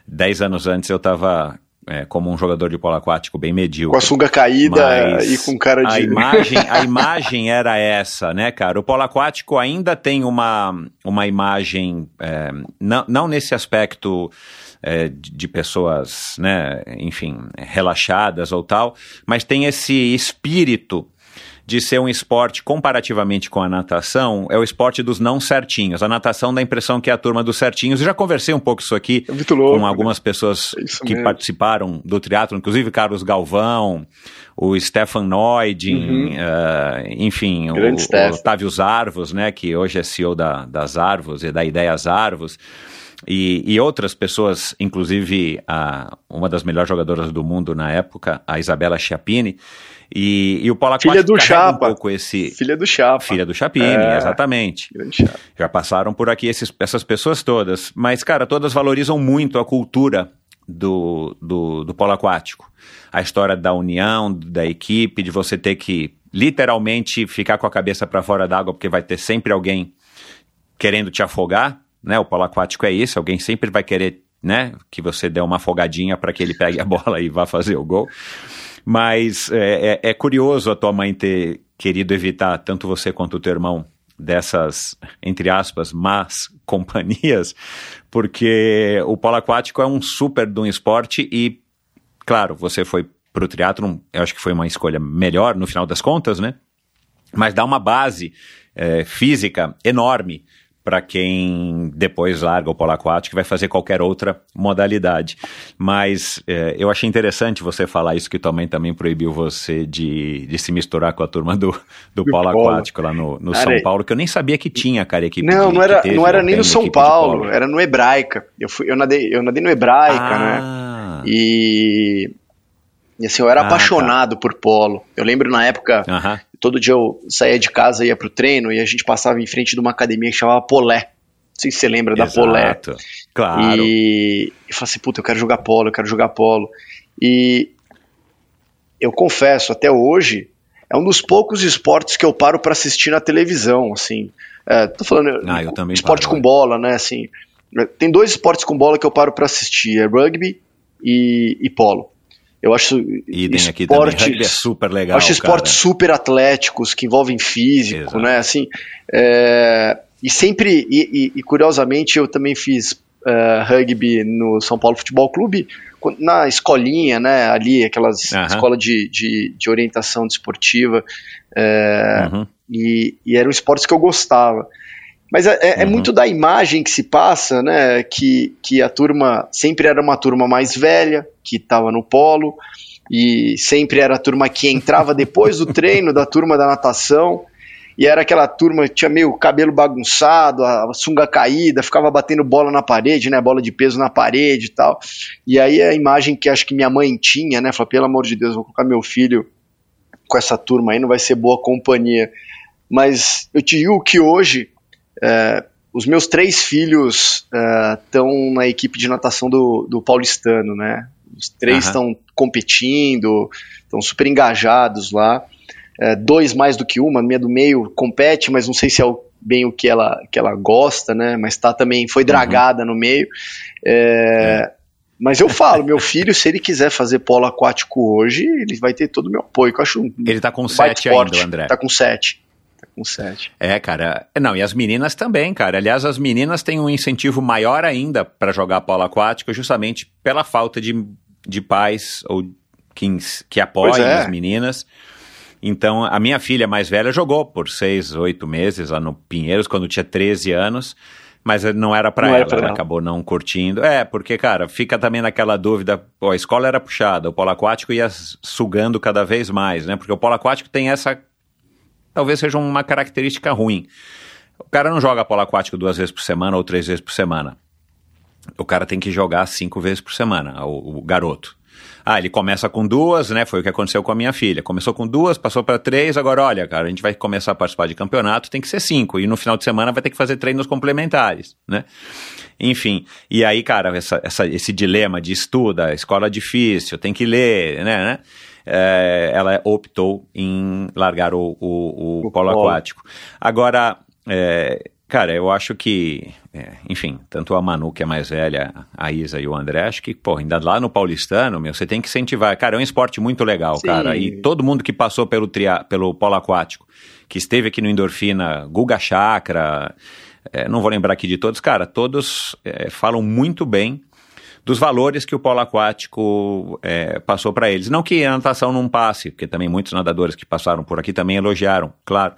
dez anos antes eu estava é, como um jogador de polo aquático bem medíocre. Com a sunga caída e com cara de. A imagem, a [laughs] imagem era essa, né, cara? O polo aquático ainda tem uma, uma imagem, é, não, não nesse aspecto. É, de pessoas, né, enfim, relaxadas ou tal, mas tem esse espírito de ser um esporte comparativamente com a natação, é o esporte dos não certinhos. A natação dá a impressão que é a turma dos certinhos. Eu já conversei um pouco isso aqui é louco, com algumas né? pessoas é que mesmo. participaram do triatlo, inclusive Carlos Galvão, o Stefan Neudin, uhum. uh, enfim, o, o, Otávio Zarvos, né, que hoje é CEO da, das Arvos e da Ideias Arvos. E, e, outras pessoas, inclusive a, uma das melhores jogadoras do mundo na época, a Isabela Chiappini, e, e o Paulo Filha do Chapa. um pouco esse... Filha do Chapa. Filha do Chapini, é, exatamente. Chapa. Já passaram por aqui esses, essas pessoas todas. Mas, cara, todas valorizam muito a cultura do, do, do polo aquático. A história da união, da equipe, de você ter que literalmente ficar com a cabeça para fora d'água, porque vai ter sempre alguém querendo te afogar, né? O polo aquático é isso, alguém sempre vai querer, né, que você dê uma afogadinha para que ele pegue a bola e vá fazer o gol. Mas é, é, é, curioso a tua mãe ter querido evitar, tanto você quanto o teu irmão, dessas, entre aspas, más [laughs] companhias, porque o polo aquático é um super de um esporte e, claro, você foi pro teatro, eu acho que foi uma escolha melhor no final das contas, né? Mas dá uma base é, física enorme para quem depois larga o polo aquático e vai fazer qualquer outra modalidade. Mas é, eu achei interessante você falar isso, que tua mãe também proibiu você de, de se misturar com a turma do, do, polo, aquático lá no, no São Paulo, que eu nem sabia que tinha, cara, equipe Não, de, não era, não era nem no São Paulo, era no Hebraica. Eu, fui, eu, nadei, eu nadei no Hebraica, né? ah. né? E e assim, eu era ah, tá. apaixonado tá. por polo. Eu lembro na época, uh -huh. Todo dia eu saía de casa, ia pro treino e a gente passava em frente de uma academia que chamava Polé. Não sei se você lembra Exato. da Polé. Claro. E eu falei assim, puta, eu quero jogar polo, eu quero jogar polo. E eu confesso, até hoje, é um dos poucos esportes que eu paro para assistir na televisão, assim. É, tô falando, ah, eu também esporte paro, com bola, né, assim. Tem dois esportes com bola que eu paro para assistir, é rugby e, e polo. Eu acho Idem esportes, é super legal. Acho esportes cara. super atléticos que envolvem físico, Exato. né? Assim, é, e sempre e, e, e, curiosamente eu também fiz uh, rugby no São Paulo Futebol Clube na escolinha, né? Ali aquelas uhum. escola de, de, de, orientação desportiva é, uhum. e, e eram esportes que eu gostava. Mas é, é, é uhum. muito da imagem que se passa, né? Que, que a turma sempre era uma turma mais velha, que estava no polo, e sempre era a turma que entrava depois do treino da turma da natação e era aquela turma que tinha meio cabelo bagunçado, a sunga caída, ficava batendo bola na parede, né, bola de peso na parede e tal. E aí a imagem que acho que minha mãe tinha, né, falou, pelo amor de Deus, vou colocar meu filho com essa turma aí, não vai ser boa companhia. Mas eu te digo que hoje é, os meus três filhos é, estão na equipe de natação do, do paulistano, né? Os três estão competindo, estão super engajados lá. É, dois mais do que uma, minha do meio compete, mas não sei se é o, bem o que ela, que ela gosta, né? Mas tá também, foi uhum. dragada no meio. É, é. Mas eu falo, meu filho, se ele quiser fazer polo aquático hoje, ele vai ter todo o meu apoio, eu acho um Ele tá com sete, ainda, André. Tá com sete com sete. É, cara. Não, e as meninas também, cara. Aliás, as meninas têm um incentivo maior ainda para jogar polo aquático, justamente pela falta de, de pais ou que, que apoiem é. as meninas. Então, a minha filha mais velha jogou por seis, oito meses lá no Pinheiros, quando tinha 13 anos, mas não era para ela, ela, ela, acabou não curtindo. É, porque, cara, fica também naquela dúvida, pô, a escola era puxada, o polo aquático ia sugando cada vez mais, né? Porque o polo aquático tem essa, talvez seja uma característica ruim. O cara não joga polo aquático duas vezes por semana ou três vezes por semana. O cara tem que jogar cinco vezes por semana, o, o garoto. Ah, ele começa com duas, né? Foi o que aconteceu com a minha filha. Começou com duas, passou para três, agora olha, cara, a gente vai começar a participar de campeonato, tem que ser cinco. E no final de semana vai ter que fazer treinos complementares, né? Enfim, e aí, cara, essa, essa, esse dilema de estuda, escola difícil, tem que ler, né? né? É, ela optou em largar o, o, o, o polo, polo aquático. Agora, é, Cara, eu acho que, é, enfim, tanto a Manu, que é mais velha, a Isa e o André, acho que, pô, ainda lá no paulistano, meu, você tem que incentivar. Cara, é um esporte muito legal, Sim. cara. E todo mundo que passou pelo, tria, pelo polo aquático, que esteve aqui no Endorfina, Guga Chakra, é, não vou lembrar aqui de todos, cara, todos é, falam muito bem dos valores que o polo aquático é, passou para eles. Não que a natação não passe, porque também muitos nadadores que passaram por aqui também elogiaram, claro.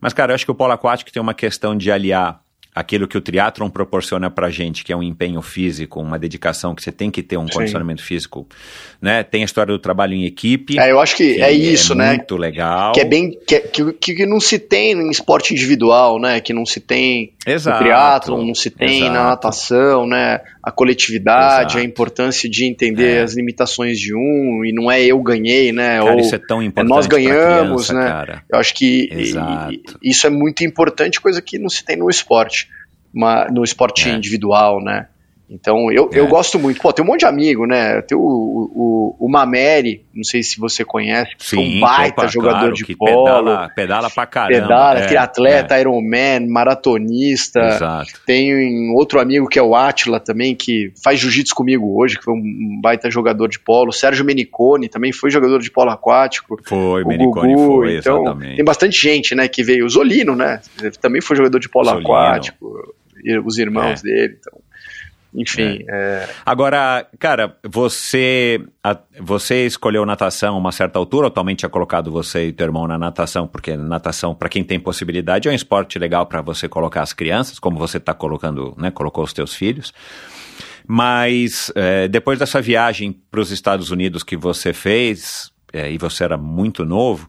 Mas, cara, eu acho que o polo aquático tem uma questão de aliar aquilo que o triatlon proporciona pra gente, que é um empenho físico, uma dedicação que você tem que ter um Sim. condicionamento físico, né? Tem a história do trabalho em equipe. É, eu acho que, que é isso, é né? Muito legal. Que é bem que, que, que, não se tem em esporte individual, né? Que não se tem Exato. no triatlon, não se tem Exato. na natação, né? A coletividade, Exato. a importância de entender é. as limitações de um e não é eu ganhei, né? Cara, Ou isso é tão é importante. nós ganhamos, criança, né? Cara. Eu acho que isso é muito importante, coisa que não se tem no esporte uma, no esporte é. individual, né? Então, eu, é. eu gosto muito. Pô, tem um monte de amigo, né? Tem o, o, o Mameri, não sei se você conhece, que Sim, um baita opa, jogador claro, de polo. Pedala, pedala pra caramba. Pedala, é, triatleta, é. Ironman, maratonista. Exato. Tem outro amigo que é o Atila também, que faz jiu-jitsu comigo hoje, que foi um baita jogador de polo. Sérgio Menicone também foi jogador de polo aquático. Foi, o Menicone Gugu, foi, então, exatamente. Tem bastante gente, né, que veio. O Zolino, né? Também foi jogador de polo Zolino. aquático. Os irmãos é. dele, então enfim. É. É... Agora, cara, você, a, você escolheu natação a uma certa altura, atualmente tinha colocado você e teu irmão na natação, porque natação, para quem tem possibilidade, é um esporte legal para você colocar as crianças, como você está colocando, né, colocou os teus filhos. Mas é, depois dessa viagem para os Estados Unidos que você fez, é, e você era muito novo,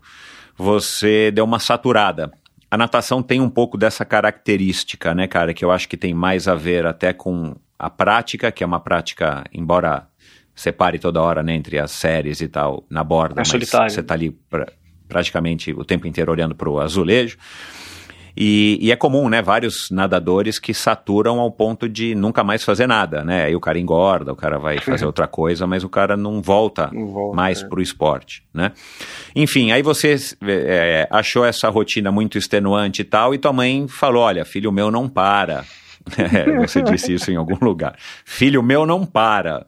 você deu uma saturada a natação tem um pouco dessa característica, né, cara, que eu acho que tem mais a ver até com a prática, que é uma prática, embora separe toda hora né, entre as séries e tal, na borda, é mas solitário. você está ali pra, praticamente o tempo inteiro olhando para o azulejo. E, e, é comum, né? Vários nadadores que saturam ao ponto de nunca mais fazer nada, né? Aí o cara engorda, o cara vai fazer [laughs] outra coisa, mas o cara não volta, não volta mais é. para o esporte, né? Enfim, aí você é, achou essa rotina muito extenuante e tal, e tua mãe falou: olha, filho meu não para. [laughs] É, você disse isso em algum lugar. Filho meu não para.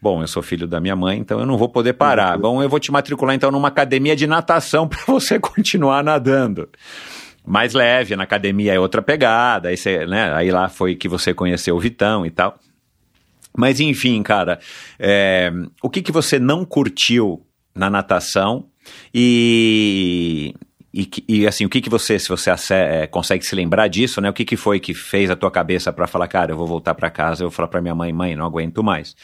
Bom, eu sou filho da minha mãe, então eu não vou poder parar. Bom, eu vou te matricular então numa academia de natação [laughs] para você continuar nadando. Mais leve, na academia é outra pegada, aí, você, né, aí lá foi que você conheceu o Vitão e tal. Mas enfim, cara, é, o que, que você não curtiu na natação e e, e, assim, o que que você, se você é, consegue se lembrar disso, né? O que que foi que fez a tua cabeça para falar, cara, eu vou voltar para casa, eu vou falar para minha mãe, mãe, não aguento mais.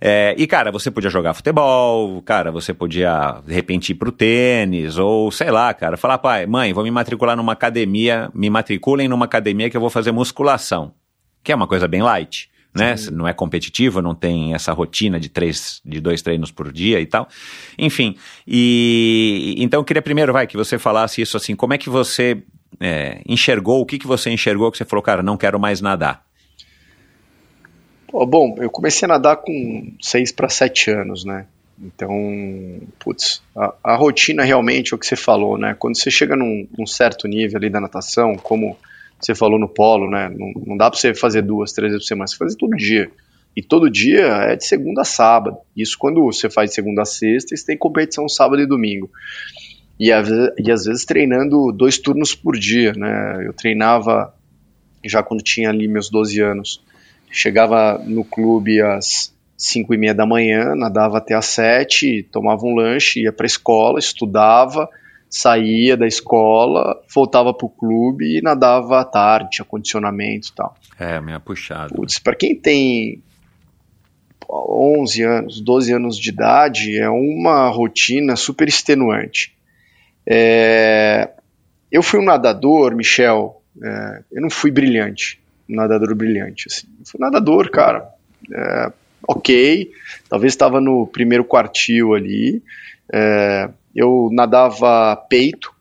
É, e, cara, você podia jogar futebol, cara, você podia, de repente, ir pro tênis, ou sei lá, cara, falar, pai, mãe, vou me matricular numa academia, me matriculem numa academia que eu vou fazer musculação. Que é uma coisa bem light né? Sim. Não é competitivo, não tem essa rotina de três, de dois treinos por dia e tal. Enfim, e então eu queria primeiro, vai, que você falasse isso assim, como é que você é, enxergou, o que, que você enxergou que você falou, cara, não quero mais nadar? bom, eu comecei a nadar com seis para sete anos, né? Então, putz, a, a, rotina realmente é o que você falou, né? Quando você chega num, num certo nível ali da natação, como você falou no polo, né? Não, não dá para você fazer duas, três vezes por semana, você faz todo dia. E todo dia é de segunda a sábado. Isso quando você faz de segunda a sexta, você tem competição sábado e domingo. E, e às vezes treinando dois turnos por dia, né? Eu treinava já quando tinha ali meus 12 anos. Chegava no clube às 5 e meia da manhã, nadava até às 7, tomava um lanche, ia para a escola, estudava, saía da escola, voltava pro clube e nadava à tarde, tinha condicionamento e tal. É, meio puxado. Putz, pra quem tem 11 anos, 12 anos de idade, é uma rotina super extenuante. É, eu fui um nadador, Michel, é, eu não fui brilhante, um nadador brilhante, assim. Eu fui um nadador, cara, é, ok, talvez estava no primeiro quartil ali, é, eu nadava peito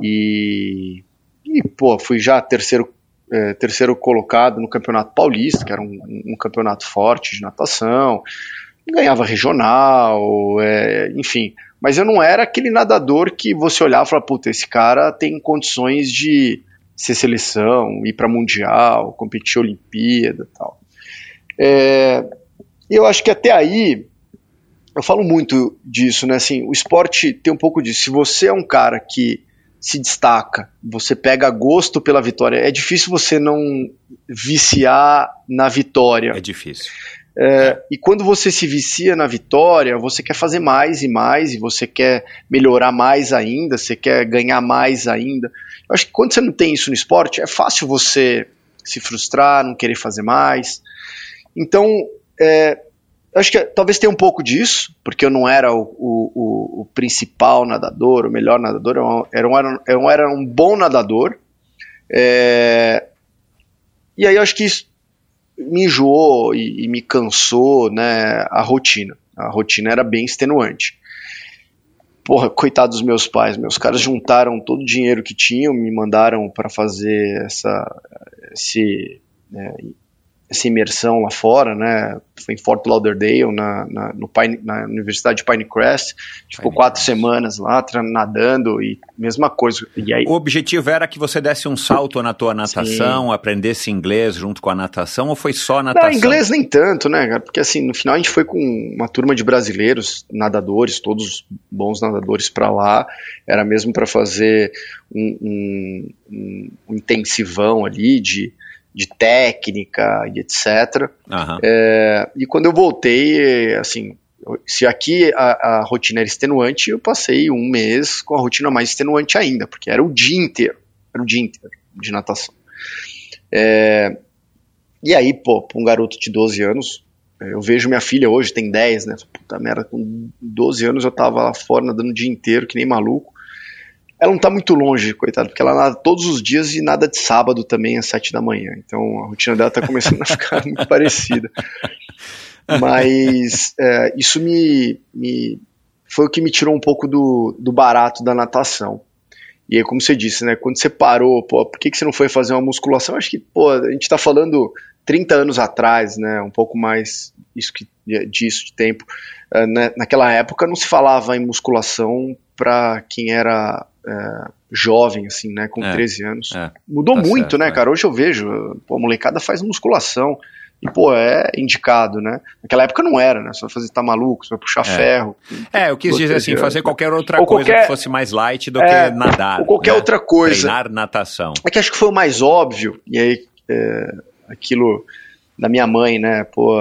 e, e pô, fui já terceiro, é, terceiro colocado no Campeonato Paulista, que era um, um campeonato forte de natação, ganhava regional, é, enfim. Mas eu não era aquele nadador que você olhava e falava, puta, esse cara tem condições de ser seleção, ir para mundial, competir Olimpíada e tal. É, eu acho que até aí eu falo muito disso, né? Assim, o esporte tem um pouco disso. Se você é um cara que se destaca, você pega gosto pela vitória, é difícil você não viciar na vitória. É difícil. É, e quando você se vicia na vitória, você quer fazer mais e mais, e você quer melhorar mais ainda, você quer ganhar mais ainda. Eu acho que quando você não tem isso no esporte, é fácil você se frustrar, não querer fazer mais. Então, é, acho que talvez tenha um pouco disso, porque eu não era o, o, o principal nadador, o melhor nadador, eu era um, eu era um bom nadador. É, e aí eu acho que isso me enjoou e, e, me cansou né, a rotina. A rotina era bem extenuante. Porra, coitado dos meus pais, meus caras juntaram todo o dinheiro que tinham, me mandaram para fazer essa, esse, né, essa imersão lá fora, né? Foi em Fort Lauderdale, na, na, no Pine, na Universidade de Pinecrest. Ficou quatro semanas lá, nadando e mesma coisa. E aí... O objetivo era que você desse um salto na tua natação, Sim. aprendesse inglês junto com a natação, ou foi só natação? Não, inglês nem tanto, né, cara? Porque assim, no final a gente foi com uma turma de brasileiros, nadadores, todos bons nadadores para lá. Era mesmo para fazer um, um, um intensivão ali de de técnica e etc. Uhum. É, e quando eu voltei, assim, se aqui a, a, rotina era extenuante, eu passei um mês com a rotina mais extenuante ainda, porque era o dia inteiro, era o dia inteiro de natação. É, e aí, pô, um garoto de 12 anos, eu vejo minha filha hoje, tem 10, né? Puta merda, com 12 anos eu tava lá fora nadando o dia inteiro, que nem maluco. Ela não tá muito longe, coitado, porque ela nada todos os dias e nada de sábado também às sete da manhã. Então a rotina dela tá começando a [laughs] ficar muito parecida. Mas é, isso me, me, foi o que me tirou um pouco do, do barato da natação. E aí, como você disse, né? Quando você parou, pô, por que, que você não foi fazer uma musculação? Acho que, pô, a gente tá falando 30 anos atrás, né? Um pouco mais isso que, disso de tempo. Uh, né, naquela época não se falava em musculação para quem era é, jovem, assim, né, com é, 13 anos. É, Mudou tá muito, certo, né, é. cara? Hoje eu vejo, pô, a molecada faz musculação. E, pô, é indicado, né? Naquela época não era, né? Você vai fazer, tá maluco, você vai puxar é. ferro. É, eu quis dizer assim, fazer qualquer outra ou coisa qualquer, que fosse mais light do é, que nadar. Ou qualquer né? outra coisa. Treinar natação. É que acho que foi o mais óbvio, e aí é, aquilo da minha mãe, né? Pô,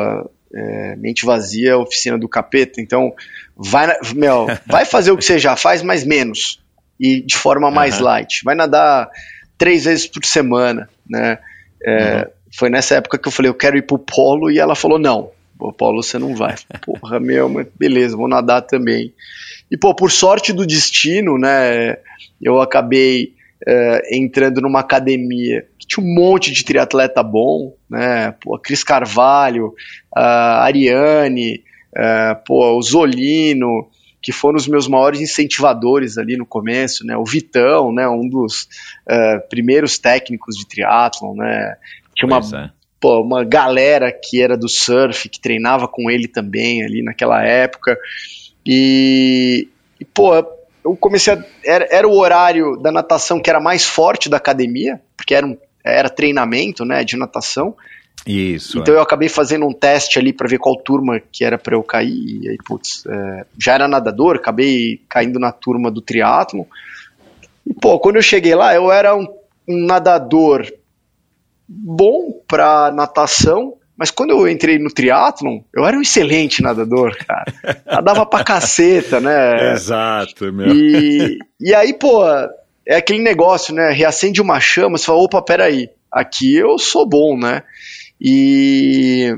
é, mente vazia, oficina do capeta, então vai, meu, [laughs] vai fazer o que você já faz, mas menos e de forma mais Aham. light. Vai nadar três vezes por semana, né? É, Foi nessa época que eu falei, eu quero ir pro polo, e ela falou, não, o polo você não vai. [laughs] Porra, meu, mas beleza, vou nadar também. E, pô, por sorte do destino, né, eu acabei é, entrando numa academia que tinha um monte de triatleta bom, né, pô, Cris Carvalho, a Ariane, é, pô, o Zolino, que foram os meus maiores incentivadores ali no começo, né, o Vitão, né, um dos é, primeiros técnicos de triatlon, né, tinha uma é. pô, uma galera que era do surf, que treinava com ele também ali naquela época. E, e, pô, eu comecei a. Era, era o horário da natação que era mais forte da academia, porque era, um, era treinamento né, de natação. Isso. Então é. eu acabei fazendo um teste ali para ver qual turma que era para eu cair. E aí, putz, é, já era nadador, acabei caindo na turma do triatlon. E, pô, quando eu cheguei lá, eu era um, um nadador bom para natação, mas quando eu entrei no triatlon, eu era um excelente nadador, cara. [laughs] Nadava pra caceta, né? Exato, meu. E, e aí, pô, é aquele negócio, né? Reacende uma chama, você fala, opa, peraí, aqui eu sou bom, né? E.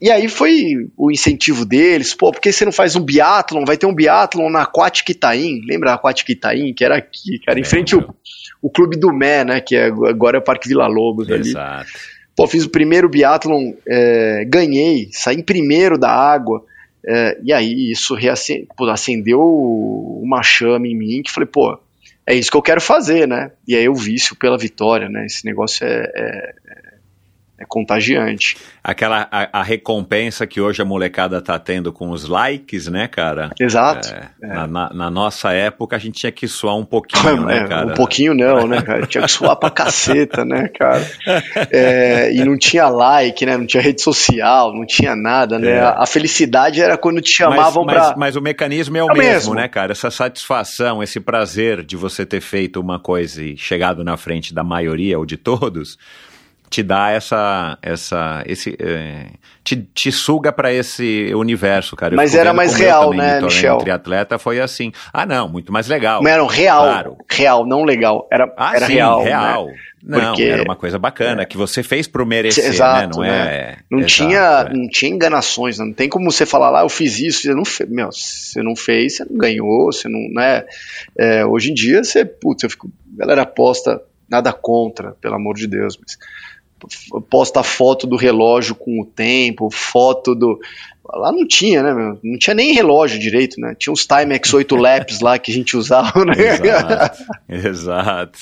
E aí foi o incentivo deles, pô, por que você não faz um biatlon? Vai ter um biatlon na Aquatic Itaim, lembra a Aquatic Itaim, que era aqui, cara, em frente ao o Clube do Mé, né, que é, agora é o Parque Vila Lobos ali. Exato. Pô, fiz o primeiro biatlon, é, ganhei, saí em primeiro da água, é, e aí isso reacendeu, uma chama em mim, que falei, pô, é isso que eu quero fazer, né? E aí eu vício pela vitória, né? Esse negócio é, é, é contagiante. Aquela a, a recompensa que hoje a molecada tá tendo com os likes, né, cara? Exato. É, Na, na- na nossa época a gente tinha que suar um pouquinho, [laughs] né, É, cara? um pouquinho não, né, cara? Tinha que suar pra caceta, né, cara? É, e não tinha like, né? Não tinha rede social, não tinha nada, né? É. A, a felicidade era quando te chamavam mas, mas, pra. mas o mecanismo é o É o mesmo, mesmo. né, cara? Essa satisfação, esse prazer de você ter feito uma coisa e chegado na frente da maioria ou de todos, te dá essa, essa, esse, é, te, te suga pra esse universo, cara. Eu Mas era mais real, também né, Michel? Triatleta foi assim. Ah, não, muito mais legal. Mas era um real, Claro. real, não legal. Era, Ah, era sim, real. real. né? Não, Porque- era uma coisa bacana que você fez pro merecer, Exato, né? Não né? é. Não, Exato, tinha, é. não tinha enganações, né? não tem como você falar lá, eu fiz isso, você não fez. Meu, você não fez, você não ganhou, você não. Né? É, hoje em dia, você, putz, eu fico. Galera posta, nada contra, pelo amor de Deus, mas posta foto do relógio com o tempo, foto do. Lá não tinha, né, meu? Não tinha nem relógio direito, né? Tinha uns Timex 8 [laughs] laps lá que a gente usava, né? Exato, exato.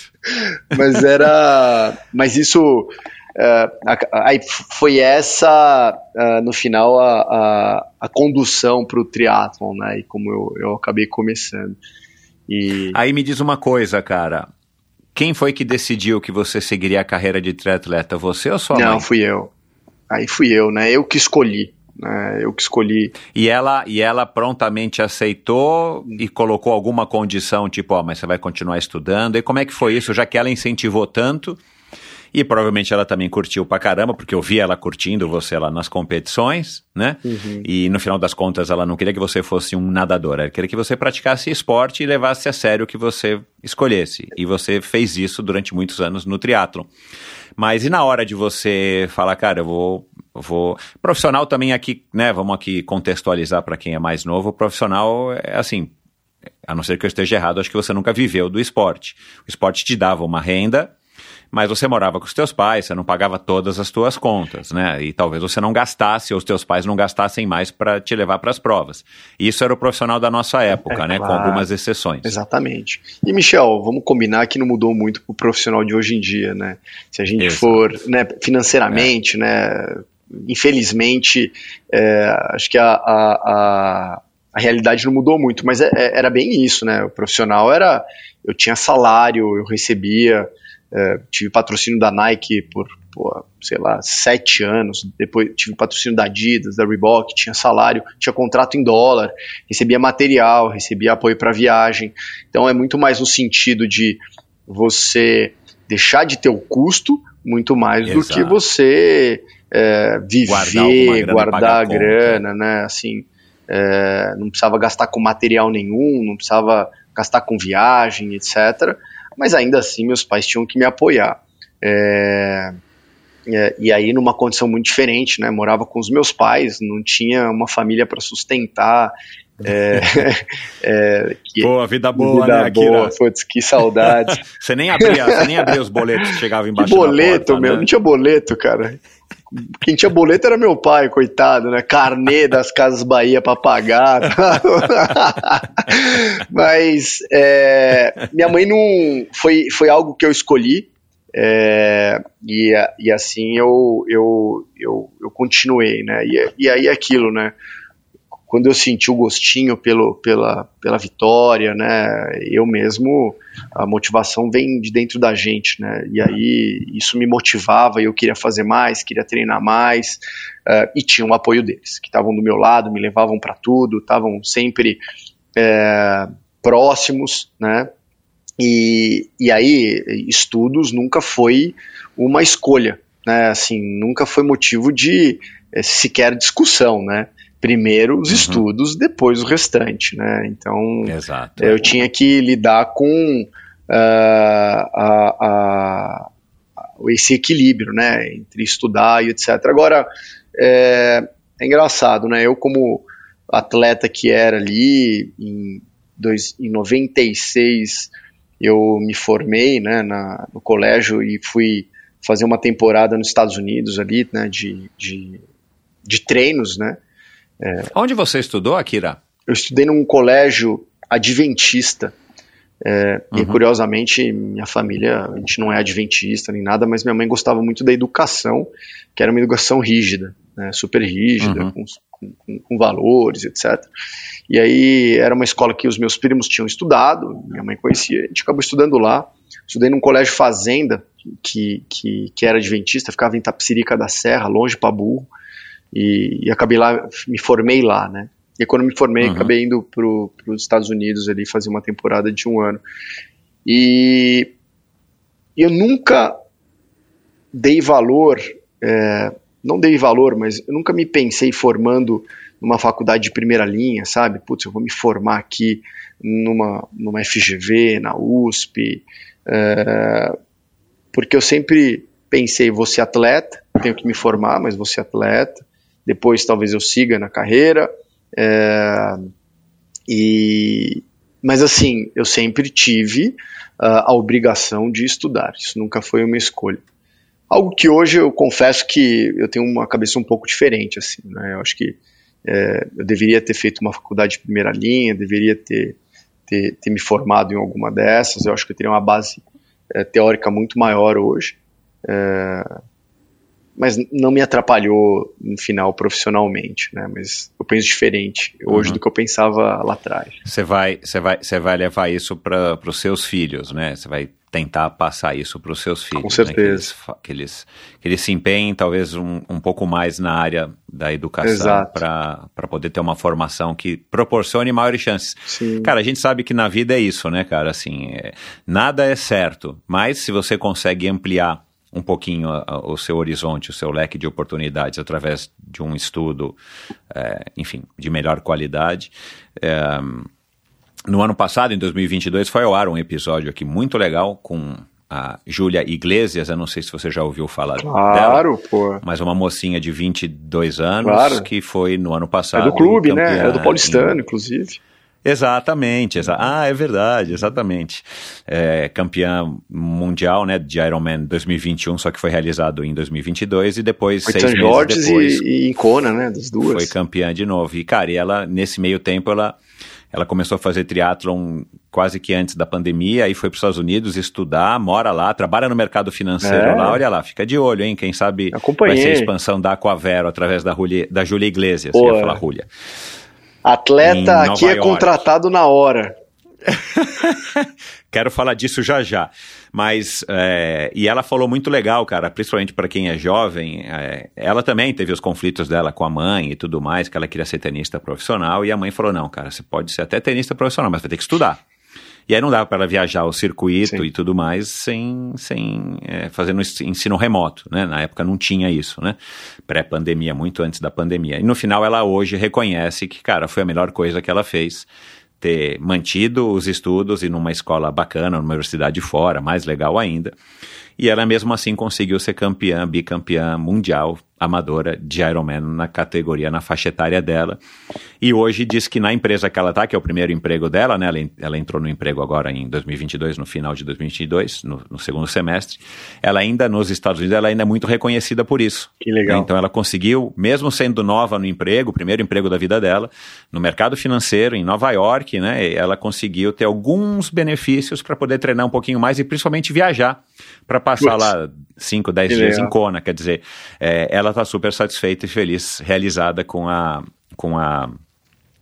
mas era. Mas isso. é, aí foi essa, é, no final, a, a, a condução para o triatlon, né? E como eu, eu acabei começando. E. Aí me diz uma coisa, cara. Quem foi que decidiu que você seguiria a carreira de triatleta? Você ou sua não, mãe? fui eu. Aí fui eu, né? Eu que escolhi. Né? Eu que escolhi. E ela, e ela prontamente aceitou e colocou alguma condição, tipo, ó, mas você vai continuar estudando. E como é que foi isso, já que ela incentivou tanto? E provavelmente ela também curtiu pra caramba, porque eu vi ela curtindo você lá nas competições, né? E no final das contas ela não queria que você fosse um nadador, ela queria que você praticasse esporte e levasse a sério o que você escolhesse. E você fez isso durante muitos anos no triatlon. Mas e na hora de você falar, cara, eu vou, vou. Profissional também aqui, né? Vamos aqui contextualizar para quem é mais novo. Profissional é assim, a não ser que eu esteja errado, acho que você nunca viveu do esporte. O esporte te dava uma renda, mas você morava com os teus pais, você não pagava todas as tuas contas, né? E talvez você não gastasse, ou os teus pais não gastassem mais para te levar para as provas. Isso era o profissional da nossa época, É, né? Com claro. algumas exceções. Exatamente. E, Michel, vamos combinar que não mudou muito pro profissional de hoje em dia, né? Se a gente Exato. for né, financeiramente, né? Infelizmente, é, acho que a, a, a, a realidade não mudou muito, mas é- é- era bem isso, né? O profissional era. Eu tinha salário, eu recebia, é, tive patrocínio da Nike por, pô, sei lá, sete anos, depois tive patrocínio da Adidas, da Reebok, tinha salário, tinha contrato em dólar, recebia material, recebia apoio para viagem. Então é muito mais no sentido de você deixar de ter o custo, muito mais do Exato. que você é, Guardar viver, grana e guardar a a conta. grana, né? Assim, é, não precisava gastar com material nenhum, não precisava gastar com viagem, etc. Mas ainda assim, meus pais tinham que me apoiar. É, é, e aí, numa condição muito diferente, né? Morava com os meus pais, não tinha uma família para sustentar. É, [laughs] é, que, boa, vida boa, vida né, boa, putz, que saudade. [laughs] você, nem abria, você nem abria os boletos que chegavam embaixo que boleto, porta, meu, né? não tinha boleto, cara. Quem tinha boleto era meu pai, coitado, né? Carnê das Casas Bahia para pagar. [laughs] Mas é, minha mãe não. Foi, foi algo que eu escolhi. É, e, e assim eu, eu, eu, eu continuei, né? E, e aí aquilo, né? Quando eu senti o gostinho pelo, pela, pela vitória, né, eu mesmo, a motivação vem de dentro da gente, né, e aí isso me motivava, eu queria fazer mais, queria treinar mais, uh, e tinha o um apoio deles, que estavam do meu lado, me levavam para tudo, estavam sempre é, próximos, né, e, e aí estudos nunca foi uma escolha, né, assim, nunca foi motivo de é, sequer discussão, né, primeiro os uhum. estudos, depois o restante, né? Então Exato. eu tinha que lidar com uh, a, a, esse equilíbrio, né? Entre estudar e etc. Agora é, é, engraçado, né? Eu como atleta que era ali em, dois, em 96 eu me formei, né? Na, no colégio e fui fazer uma temporada nos Estados Unidos ali, né? De, de, de treinos, né? É, Onde você estudou, Akira? Eu estudei num colégio adventista. É, uhum. E curiosamente, minha família, a gente não é adventista nem nada, mas minha mãe gostava muito da educação, que era uma educação rígida, né, super rígida, uhum. com, com, com, valores, etc. E aí era uma escola que os meus primos tinham estudado, minha mãe conhecia, a gente acabou estudando lá. Estudei num colégio fazenda, que, que, que era adventista, ficava em Tapsirica da Serra, longe para burro e, e, acabei lá, me formei lá, né? E quando me formei, uhum. acabei indo para os Estados Unidos ali fazer uma temporada de um ano. E eu nunca dei valor, é, não dei valor, mas eu nunca me pensei formando numa faculdade de primeira linha, sabe? Putz, eu vou me formar aqui numa, numa FGV, na USP, é, porque eu sempre pensei, vou ser atleta, tenho que me formar, mas vou ser atleta, depois talvez eu siga na carreira. É, e, mas assim, eu sempre tive uh, a obrigação de estudar, isso nunca foi uma escolha. Algo que hoje eu confesso que eu tenho uma cabeça um pouco diferente, assim, né? Eu acho que é, eu deveria ter feito uma faculdade de primeira linha, deveria ter, ter, ter me formado em alguma dessas, eu acho que eu teria uma base é, teórica muito maior hoje. É, mas não me atrapalhou no final profissionalmente, né? Mas eu penso diferente hoje uhum. do que eu pensava lá atrás. Você vai, você vai, você vai levar isso para os seus filhos, né? Você vai tentar passar isso para os seus filhos. Com certeza. Né? Que, eles, que, eles, que eles se empenhem talvez um, um pouco mais na área da educação para poder ter uma formação que proporcione maiores chances. Sim. Cara, a gente sabe que na vida é isso, né, cara? Assim, é, nada é certo, mas se você consegue ampliar um pouquinho a, a, o seu horizonte, o seu leque de oportunidades através de um estudo, é, enfim, de melhor qualidade. É, no ano passado, em 2022, foi ao ar um episódio aqui muito legal com a Júlia Iglesias, eu não sei se você já ouviu falar claro, dela. pô. Mas uma mocinha de 22 anos claro. que foi no ano passado. É do clube, né? É do Paulistano, em... inclusive. Exatamente, exa ah, é verdade, exatamente. É, campeã mundial, né, de Ironman 2021, só que foi realizado em 2022 e depois foi seis meses depois e, e Kona, né, das duas. Foi campeã de novo. E cara, e ela nesse meio tempo ela ela começou a fazer triatlon quase que antes da pandemia, aí foi para os Estados Unidos estudar, mora lá, trabalha no mercado financeiro é. lá, olha lá, fica de olho, hein? Quem sabe vai ser a expansão da Aquavero através da, Julia, da Júlia Iglesias, Pô, ia falar Julia. Atleta aqui é York. contratado na hora. [laughs] Quero falar disso já já. Mas, é, e ela falou muito legal, cara, principalmente para quem é jovem. É, ela também teve os conflitos dela com a mãe e tudo mais, que ela queria ser tenista profissional. E a mãe falou: não, cara, você pode ser até tenista profissional, mas vai ter que estudar. E aí não dava para ela viajar o circuito Sim. e tudo mais sem, sem é, fazendo ensino remoto, né? Na época não tinha isso, né? Pré-pandemia, muito antes da pandemia. E no final ela hoje reconhece que, cara, foi a melhor coisa que ela fez ter mantido os estudos e numa escola bacana, numa universidade fora, mais legal ainda. E ela mesmo assim conseguiu ser campeã, bicampeã mundial amadora de Ironman na categoria, na faixa etária dela. E hoje diz que na empresa que ela está, que é o primeiro emprego dela, né? Ela, ela, entrou no emprego agora em 2022, no final de 2022, no, no, segundo semestre. Ela ainda, nos Estados Unidos, ela ainda é muito reconhecida por isso. Que legal. Então ela conseguiu, mesmo sendo nova no emprego, o primeiro emprego da vida dela, no mercado financeiro em Nova York, né? Ela conseguiu ter alguns benefícios para poder treinar um pouquinho mais e principalmente viajar para passar Putz. lá 5, 10 dias legal. em Kona. Quer dizer, é, ela está super satisfeita e feliz, realizada com a, com a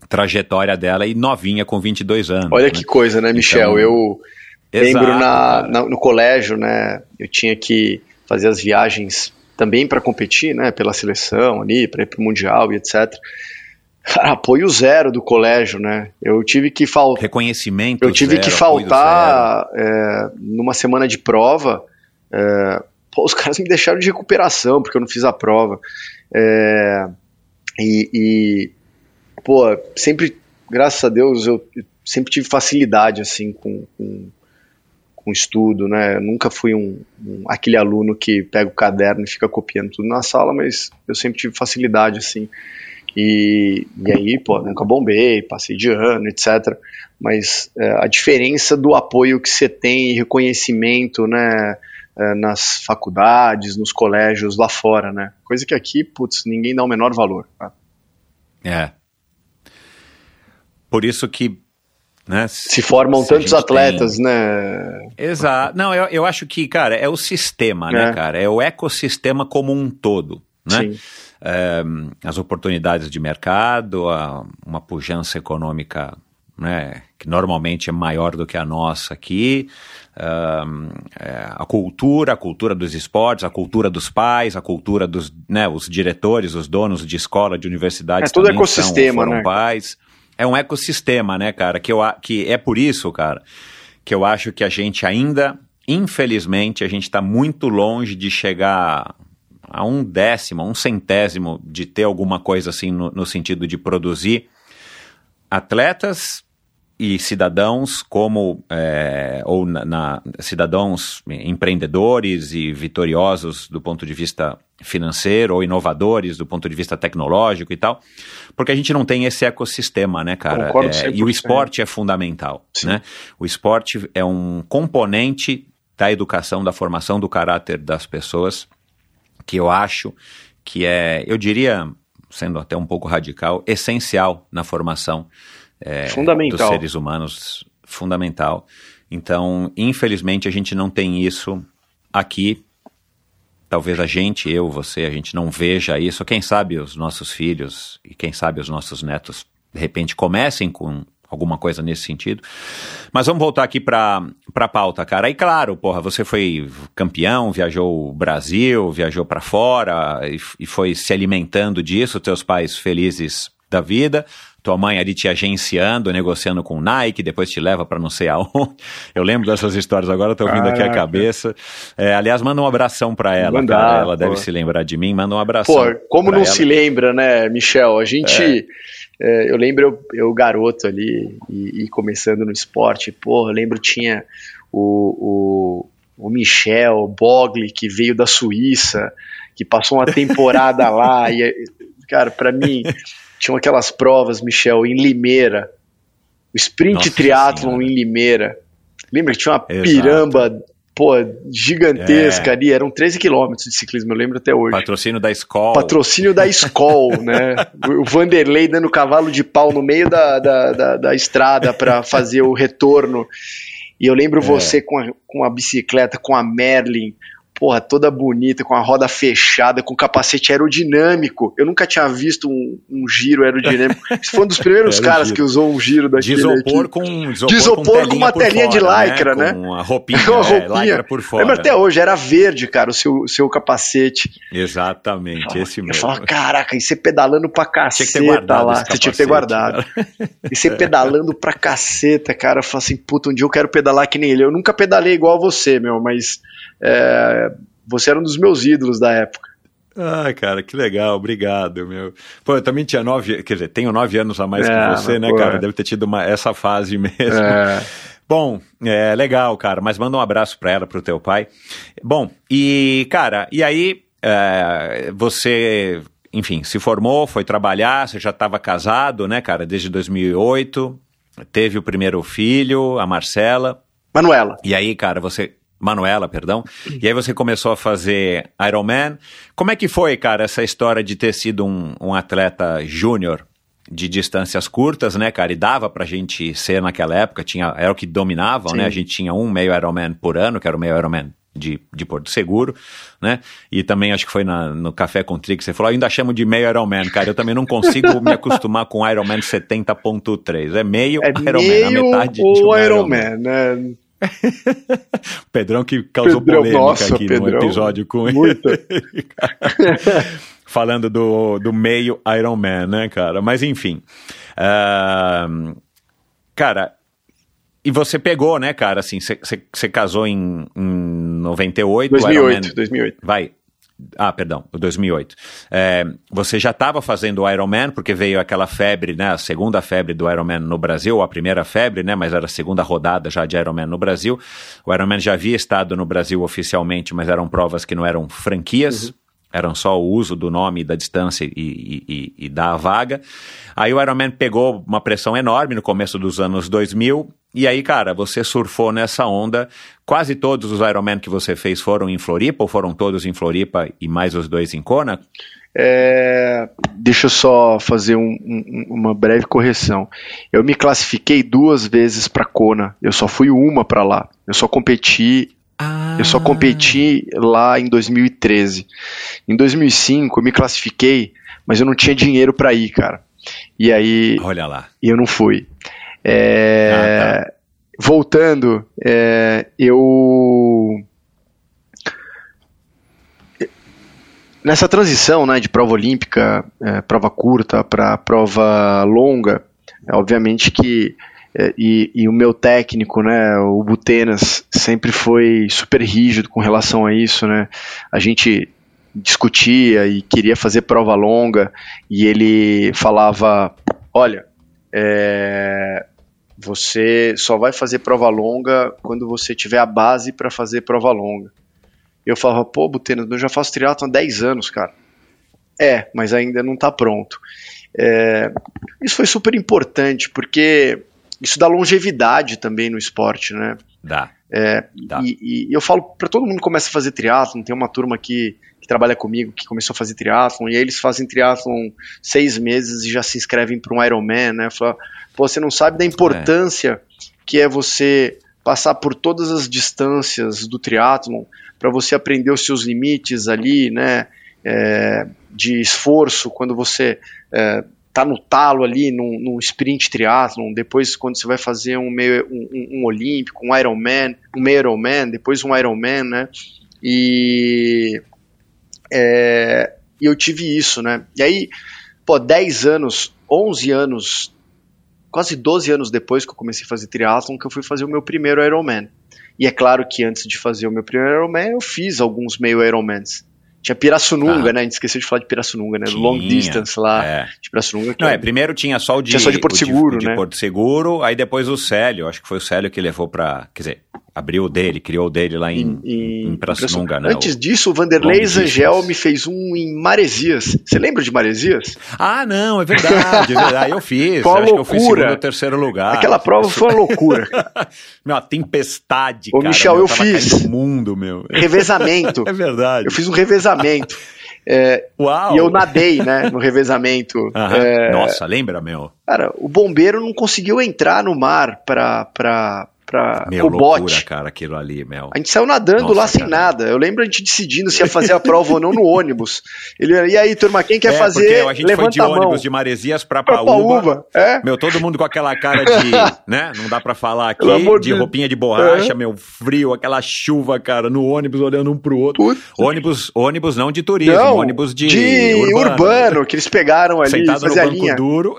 trajetória dela e novinha com 22 anos. Olha né? que coisa, né, Michel? Então, eu exato, lembro na, na, no colégio, né? Eu tinha que fazer as viagens também para competir, né? Pela seleção ali, para ir para o Mundial e etc. Cara, apoio zero do colégio, né? Eu tive que faltar. Reconhecimento. Eu tive zero, que faltar é, numa semana de prova. É, pô, os [laughs] caras me deixaram de recuperação porque eu não fiz a prova. É, e, e, pô, sempre, graças a Deus, eu sempre tive facilidade, assim, com, com, com estudo, né? Eu nunca fui um, um, aquele aluno que pega o caderno e fica copiando tudo na sala, mas eu sempre tive facilidade, assim. E, e aí, pô, nunca bombei, passei de ano, etc. Mas é, a diferença do apoio que você tem, reconhecimento, né? é, nas faculdades, nos colégios lá fora, né? Coisa que aqui, putz, ninguém dá o menor valor. Tá? É. Por isso que né, se formam se tantos atletas, tem... né? Exato. Não, eu, eu acho que, cara, é o sistema, né, é. né, cara? É o ecossistema como um todo, né? Sim. É, as oportunidades de mercado, a, uma pujança econômica né, que normalmente é maior do que a nossa aqui, é, a cultura, a cultura dos esportes, a cultura dos pais, a cultura dos né, os diretores, os donos de escola, de universidade. É todo ecossistema, são, né? Pais. É um ecossistema, né, cara? Que, eu, que é por isso, cara, que eu acho que a gente ainda, infelizmente, a gente está muito longe de chegar a um décimo, a um centésimo de ter alguma coisa assim no, no sentido de produzir atletas e cidadãos como é, ou na, na, cidadãos empreendedores e vitoriosos do ponto de vista financeiro ou inovadores do ponto de vista tecnológico e tal, porque a gente não tem esse ecossistema, né, cara? É, e o esporte é fundamental, Sim. né? O esporte é um componente da educação, da formação do caráter das pessoas que eu acho que é, eu diria, sendo até um pouco radical, essencial na formação é, dos seres humanos, fundamental. Então, infelizmente, a gente não tem isso aqui. Talvez a gente, eu, você, a gente não veja isso. Quem sabe os nossos filhos e quem sabe os nossos netos, de repente, comecem com alguma coisa nesse sentido. Mas vamos voltar aqui para a pauta, cara. E claro, porra, você foi campeão, viajou o Brasil, viajou para fora e, e, foi se alimentando disso, teus pais felizes da vida tua mãe ali te agenciando, negociando com Nike, depois te leva para não sei aonde. [laughs] Eu lembro dessas histórias agora, tô ouvindo aqui a cabeça. É, aliás, manda um abração para ela, Mandar, cara. Ela pô. deve se lembrar de mim, manda um abração. Pô, como não ela. se lembra, né, Michel? A gente. É. É, eu lembro eu, eu garoto ali e, e, começando no esporte, pô, eu lembro tinha o, o, o Michel Bogli, que veio da Suíça, que passou uma temporada lá, [laughs] e, cara, para mim, tinham aquelas provas, Michel, em Limeira. O sprint triatlon em Limeira. Lembra que tinha uma Exato. piramba, pô, gigantesca é. ali, eram 13 quilômetros de ciclismo, eu lembro até hoje. Patrocínio da escola. Patrocínio da escola, [laughs] né? O Vanderlei dando cavalo de pau no meio da, da, da, da estrada para fazer o retorno. E eu lembro é. você com a, com a bicicleta, com a Merlin, porra, toda bonita, com a roda fechada, com capacete aerodinâmico. Eu nunca tinha visto um, um giro aerodinâmico. [laughs] Esse foi um dos primeiros caras que usou um giro daquele. De isopor com, isopor, isopor com, com uma telinha fora, de lycra, né? né? Com a roupinha, uma roupinha. [laughs] É, por fora. Lembra até hoje, era verde, cara, o seu, o seu capacete. Exatamente, esse mesmo. Eu falava, caraca, e você pedalando pra caceta lá. Você tinha que ter guardado. [laughs] E você pedalando pra caceta, cara. Eu falei assim, puta, um dia eu quero pedalar que nem ele. Eu nunca pedalei igual a você, meu, mas é, você era um dos meus ídolos da época. Ai, cara, que legal, obrigado, meu. Pô, eu também tinha nove, quer dizer, tenho nove anos a mais É, que você, né, pô, cara? é. Deve ter tido uma, essa fase mesmo. É. [laughs] Bom, é legal, cara, mas manda um abraço pra ela, pro teu pai. Bom, e, cara, e aí, é, você, enfim, se formou, foi trabalhar, você já estava casado, né, cara, desde 2008, teve o primeiro filho, a Marcela, Manuela. e aí, cara, você. Manuela, perdão. E aí você começou a fazer Ironman. Como é que foi, cara, essa história de ter sido um, um atleta júnior de distâncias curtas, né, cara? E dava pra gente ser naquela época, tinha, era o que dominavam, Sim. né? A gente tinha um meio Ironman por ano, que era o meio Ironman de, de Porto Seguro, né? E também acho que foi na- no Café com Tri que você falou, eu ainda chamo de meio Ironman, cara. Eu também não consigo me acostumar com Ironman 70.3. É meio É Ironman, a meio metade de o um Iron Ironman. Man, né? [laughs] Pedrão que causou Pedrão, polêmica nossa, aqui no Pedrão, episódio com ele. [laughs] Falando do, do meio Iron Man, né, cara? Mas enfim. Ahn, cara, e você pegou, né, cara? Assim, você- casou em, em 98. Iron 2008, Man- 2008. Vai. Ah, perdão, o 2008. É, você já estava fazendo o Ironman, porque veio aquela febre, né? A segunda febre do Ironman no Brasil, ou a primeira febre, né? Mas era a segunda rodada já de Ironman no Brasil. O Ironman já havia estado no Brasil oficialmente, mas eram provas que não eram franquias. Eram só o uso do nome, da distância e, e- e- da vaga. Aí o Ironman pegou uma pressão enorme no começo dos anos 2000. E aí, cara, você surfou nessa onda. Quase todos os Ironman que você fez foram em Floripa ou foram todos em Floripa e mais os dois em Kona? É, deixa eu só fazer um- um- uma breve correção. Eu me classifiquei duas vezes para Kona. Eu só fui uma para lá. Eu só competi. Ah, Eu só competi lá em 2013. Em 2005 eu me classifiquei, mas eu não tinha dinheiro para ir, cara. E aí Olha lá. e eu não fui. É, Ah, Voltando, é, eu. Nessa transição né, de prova olímpica, é, prova curta para prova longa, é, obviamente que. É, e, e o meu técnico, né, o Butenas, sempre foi super rígido com relação a isso. Né? A gente discutia e queria fazer prova longa, e ele falava: olha, é, você só vai fazer prova longa quando você tiver a base para fazer prova longa. Eu falava, pô, Butenas, eu já faço triatlon há 10 anos, cara. É, mas ainda não está pronto. É, isso foi super importante, porque isso dá longevidade também no esporte, né? Dá. É, Tá. e, e eu falo para todo mundo que começa a fazer triatlon, tem uma turma aqui que trabalha comigo que começou a fazer triatlon, e aí eles fazem triatlon seis meses e já se inscrevem para um Ironman, né? Fala, Pô, você não sabe da importância que é você passar por todas as distâncias do triatlon para você aprender os seus limites ali, né? é, de esforço quando você é, tá no talo ali num, num sprint triathlon, depois quando você vai fazer um meio um, um, olímpico, um Ironman, um meio Ironman, depois um Ironman, né? E é, eu tive isso, né? E aí, pô, 10 anos, 11 anos, quase 12 anos depois que eu comecei a fazer triathlon, que eu fui fazer o meu primeiro Ironman. E é claro que antes de fazer o meu primeiro Ironman, eu fiz alguns meio Ironmans. Tinha Pirassununga, Ah. né? A gente esqueceu de falar de Pirassununga, né? Tinha, Long distance lá É. de Pirassununga. Não, é- primeiro tinha só o de, Tinha só de Porto Seguro, de né? Porto Seguro, aí depois o Célio, acho que foi o Célio que levou pra, quer dizer, abriu o dele, criou o dele lá em, em, em né? Antes disso, o Vanderlei Zangel me fez um em Maresias. Você lembra de Maresias? Ah, não, é verdade, é verdade, eu fiz, Qual acho que eu loucura. segundo ou terceiro lugar. Aquela prova foi uma loucura. [laughs] Meu, a tempestade, Ô, cara. Michel, meu, eu fiz. mundo, meu. Revezamento. [laughs] É verdade. Eu fiz um revezamento. É, Uau! e eu nadei, né, no revezamento. É, Nossa, lembra, meu? Cara, o bombeiro não conseguiu entrar no mar pra, pra, Meu, o loucura, bote. cara, aquilo ali, meu. A gente saiu nadando Nossa, lá sem cara. nada. Eu lembro a gente decidindo se ia fazer a prova ou não no ônibus. Ele, e aí, turma, quem quer é, fazer? porque a gente levanta foi de ônibus de Maresias pra Pra Paúba. Paúba, é. Meu, todo mundo com aquela cara de, [laughs] né? Não dá pra falar aqui, de de- roupinha de borracha, É. meu frio, aquela chuva, cara, no ônibus olhando um pro outro. Putz. Ônibus, ônibus não de turismo, Não, ônibus de, urbano. que eles pegaram ali, Sentado no banco linha. duro.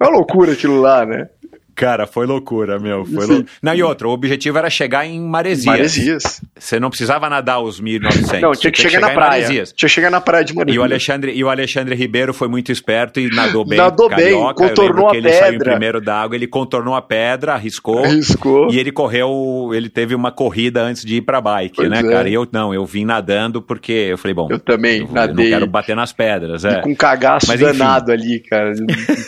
É uma loucura aquilo lá, né? Cara, foi loucura, meu. Foi Sim. lou... Não, e outra, o objetivo era chegar em Maresias. Maresias. Você não precisava nadar os 1.900. Não, tinha que chegar, na praia. Tinha que chegar na praia de Maresias. E o Alexandre, e o Alexandre Ribeiro foi muito esperto e nadou bem. Nadou carioca. bem, contornou a pedra. Ele saiu primeiro da água, ele contornou a pedra, arriscou. Arriscou. E ele correu, ele teve uma corrida antes de ir pra bike, pois né, é. cara? E eu não, eu vim nadando porque eu falei, bom. Eu também eu, nadei. Eu não quero bater nas pedras, é. E com cagaço Mas, danado ali, cara.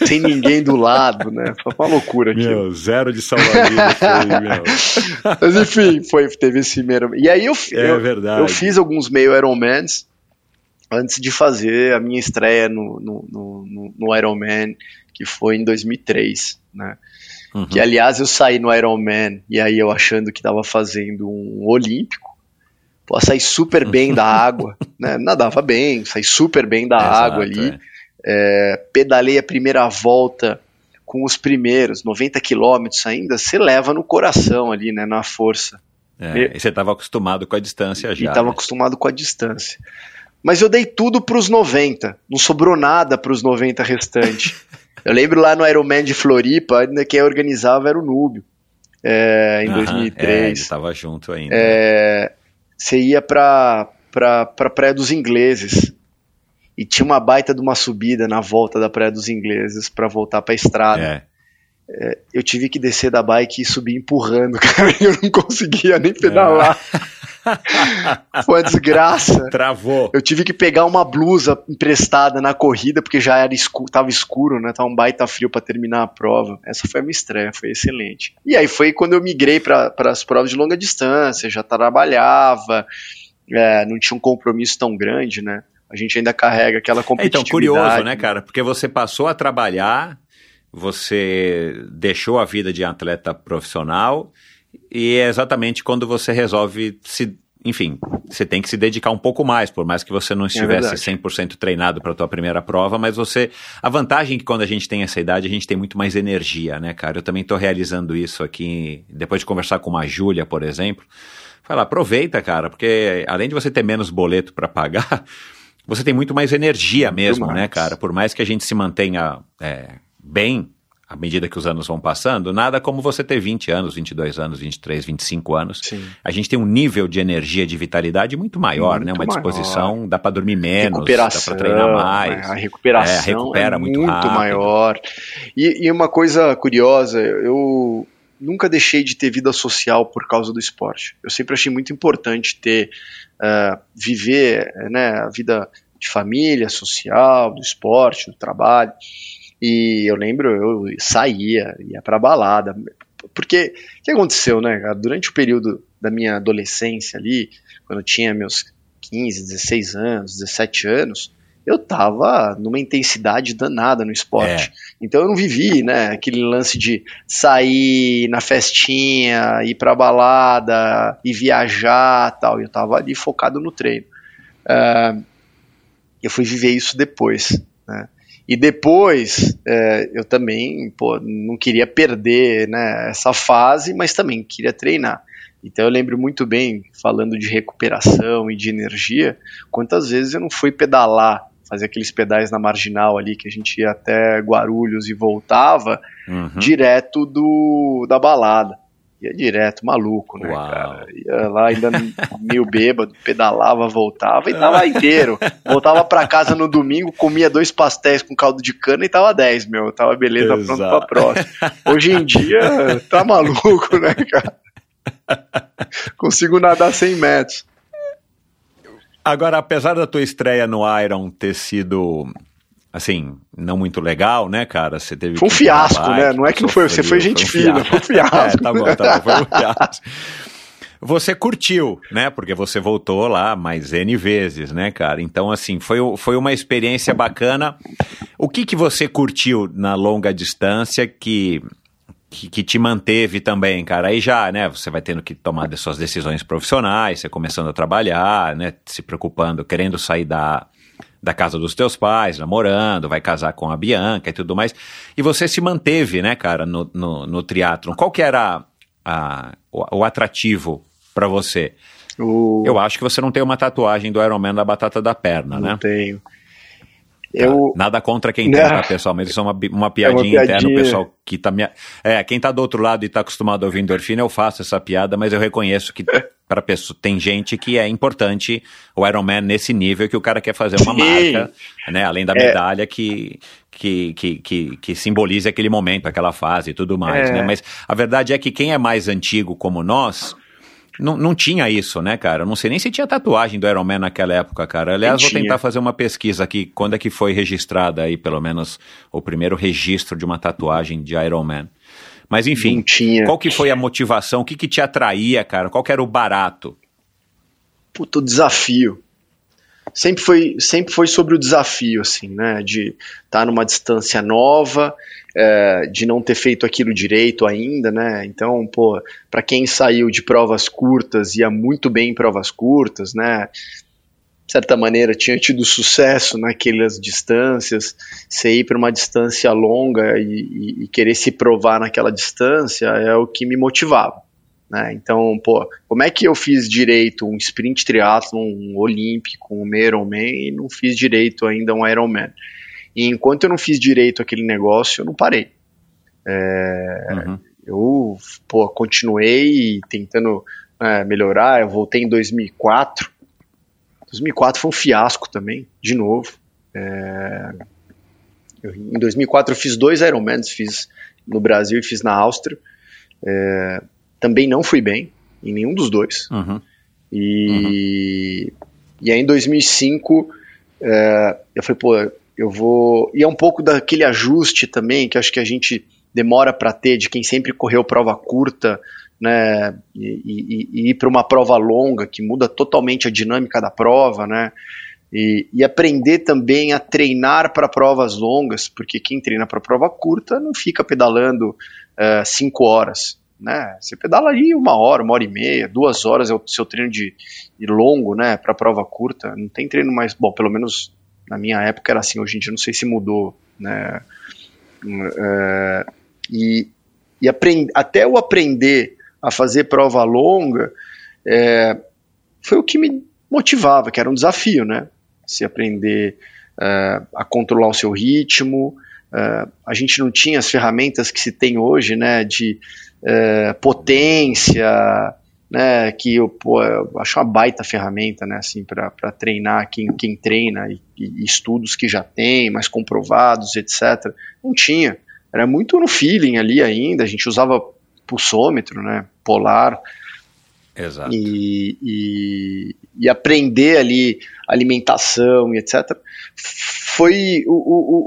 sem ninguém do lado, né? Foi uma loucura Meu, zero de salva-vidas. [laughs] Mas enfim, foi, teve esse primeiro. E aí eu, é eu, verdade. eu fiz alguns meio Ironmans antes de fazer a minha estreia no, no, no, no Ironman, que foi em 2003, né? Uhum. Que aliás eu saí no Ironman e aí eu achando que estava fazendo um olímpico, pô, saí super bem da [laughs] água, né? Nadava bem, saí super bem da Exato, água ali. É. É, pedalei a primeira volta com os primeiros 90 quilômetros ainda, você leva no coração ali, né? Na força. É, e você estava acostumado com a distância já. E estava né? acostumado com a distância. Mas eu dei tudo para os 90, não sobrou nada para os 90 restantes. [laughs] eu lembro lá no Ironman de Floripa, ainda quem organizava era o Núbio, é, em Aham, 2003. É, estava junto ainda. É, você ia para a Praia dos Ingleses e tinha uma baita de uma subida na volta da Praia dos Ingleses para voltar para a estrada. É é, eu tive que descer da bike e subir empurrando, [laughs] cara. Eu não conseguia nem pedalar. É. Foi uma desgraça. Travou. Eu tive que pegar uma blusa emprestada na corrida, porque já era escuro, tava escuro, né? Tava um baita frio para terminar a prova. Essa foi a minha estreia, foi excelente. E aí foi quando eu migrei para as provas de longa distância, já trabalhava, é, não tinha um compromisso tão grande, né? A gente ainda carrega aquela competitividade. Então, curioso, né, cara? Porque você passou a trabalhar você deixou a vida de atleta profissional e é exatamente quando você resolve se enfim, você tem que se dedicar um pouco mais, por mais que você não é estivesse é 100% treinado para a tua primeira prova, mas você, a vantagem é que quando a gente tem essa idade, a gente tem muito mais energia, né, cara? Eu também estou realizando isso aqui, depois de conversar com uma Júlia, por exemplo, fala, aproveita, cara, porque além de você ter menos boleto para pagar, [laughs] você tem muito mais energia mesmo, né, mais. né, cara? Por mais que a gente se mantenha é, bem à medida que os anos vão passando, nada como você ter 20 anos, 22 anos, 23, 25 anos. Sim. A gente tem um nível de energia, de vitalidade muito maior, muito né? Uma maior. disposição, dá para dormir menos, dá para treinar mais. A recuperação é, recupera é muito, muito maior. E, e uma coisa curiosa, eu nunca deixei de ter vida social por causa do esporte. Eu sempre achei muito importante ter, uh, viver né, a vida de família, social, do esporte, do trabalho. E eu lembro, eu saía, ia pra balada. Porque o que aconteceu, né, Durante o período da minha adolescência ali, quando eu tinha meus 15, 16 anos, 17 anos, eu tava numa intensidade danada no esporte. Então eu não vivi, né, aquele lance de sair na festinha, ir pra balada, e viajar tal. Eu tava ali focado no treino. Uh, eu fui viver isso depois, né? E depois é, eu também pô, não queria perder né, essa fase, mas também queria treinar. Então eu lembro muito bem, falando de recuperação e de energia, quantas vezes eu não fui pedalar, fazer aqueles pedais na marginal ali, que a gente ia até Guarulhos e voltava, uhum. direto do, da balada ia direto, maluco, né, Uau. cara? Ia lá ainda [laughs] meio bêbado, pedalava, voltava e tava [laughs] inteiro. Voltava para casa no domingo, comia dois pastéis com caldo de cana e tava 10, meu. Tava beleza, Exato. pronto pra próxima. Hoje em dia, tá maluco, né, cara? [laughs] Consigo nadar 100 metros. Agora, apesar da tua estreia no Iron ter sido assim, não muito legal, né, cara? Você teve Foi um fiasco, né? Não é que não foi, você foi gente foi um fina, foi um fiasco. [laughs] é, tá bom, tá bom, foi um fiasco. [laughs] Você curtiu, né? Porque você voltou lá mais N vezes, né, cara? Então, assim, foi, foi uma experiência bacana. O que, que você curtiu na longa distância que, que, que, te manteve também, cara? Aí já, né, você vai tendo que tomar as suas decisões profissionais, você começando a trabalhar, né, se preocupando, querendo sair da, da casa dos teus pais, namorando, vai casar com a Bianca e tudo mais. E você se manteve, né, cara, no, no, no triatlon. Qual que era a, o, o atrativo para você? O... Eu acho que você não tem uma tatuagem do Iron Man da batata da perna, não né? Não tenho. Tá. Eu... Nada contra quem tem, tá, pessoal? Mas isso é uma, uma piadinha, é uma piadinha. interna, o pessoal que tá me... É, quem tá do outro lado e tá acostumado a ouvir endorfina, eu faço essa piada, mas eu reconheço que [laughs] para pessoa. Tem gente que é importante o Ironman nesse nível que o cara quer fazer uma Sim. marca, né? Além da É. medalha que, que, que, que, que simboliza aquele momento, aquela fase e tudo mais, É. né? Mas a verdade é que quem é mais antigo como nós. Não, não tinha isso, né, cara? Eu não sei nem se tinha tatuagem do Iron Man naquela época, cara. Aliás, vou tinha. tentar fazer uma pesquisa aqui, quando é que foi registrada aí, pelo menos, o primeiro registro de uma tatuagem de Iron Man. Mas enfim, qual que foi a motivação? O que que te atraía, cara? Qual que era o barato? puto desafio. Sempre foi, sempre foi sobre o desafio, assim, né? De estar numa distância nova, é, de não ter feito aquilo direito ainda, né? Então, pô, para quem saiu de provas curtas, ia muito bem em provas curtas, né? De certa maneira, tinha tido sucesso naquelas distâncias. Você ir para uma distância longa e, e- e querer se provar naquela distância é o que me motivava. Né? Então, pô, como é que eu fiz direito um sprint triathlon, um olímpico, um Ironman e não fiz direito ainda um Ironman? E enquanto eu não fiz direito aquele negócio, eu não parei. Uhum. Eu, pô, continuei tentando é, melhorar. Eu voltei em 2004. 2004 foi um fiasco também, de novo. É, eu- em 2004 eu fiz dois Ironmans, fiz no Brasil e fiz na Áustria. É, também não fui bem em nenhum dos dois. Uhum. E, e aí em 2005 é, eu falei, pô, eu vou. E é um pouco daquele ajuste também que acho que a gente demora para ter de quem sempre correu prova curta, né? E, e- e ir para uma prova longa que muda totalmente a dinâmica da prova, né? E, e aprender também a treinar para provas longas, porque quem treina para prova curta não fica pedalando é, cinco horas. Né? Você pedala ali uma hora, uma hora e meia, duas horas é o seu treino de, de longo né, para prova curta. Não tem treino mais. Bom, pelo menos na minha época era assim, hoje em dia não sei se mudou. Né? É, e e aprend, até eu aprender a fazer prova longa é, foi o que me motivava, que era um desafio, né? Se aprender é, a controlar o seu ritmo. é, a gente não tinha as ferramentas que se tem hoje, né? De é, potência, né? Que eu, pô, eu acho uma baita ferramenta, né? Assim, para treinar quem, quem treina e, e estudos que já tem, mais comprovados, etc. Não tinha. Era muito no feeling ali ainda. A gente usava pulsômetro, né? Polar Exato. e, e, e aprender ali alimentação e etc. Foi o,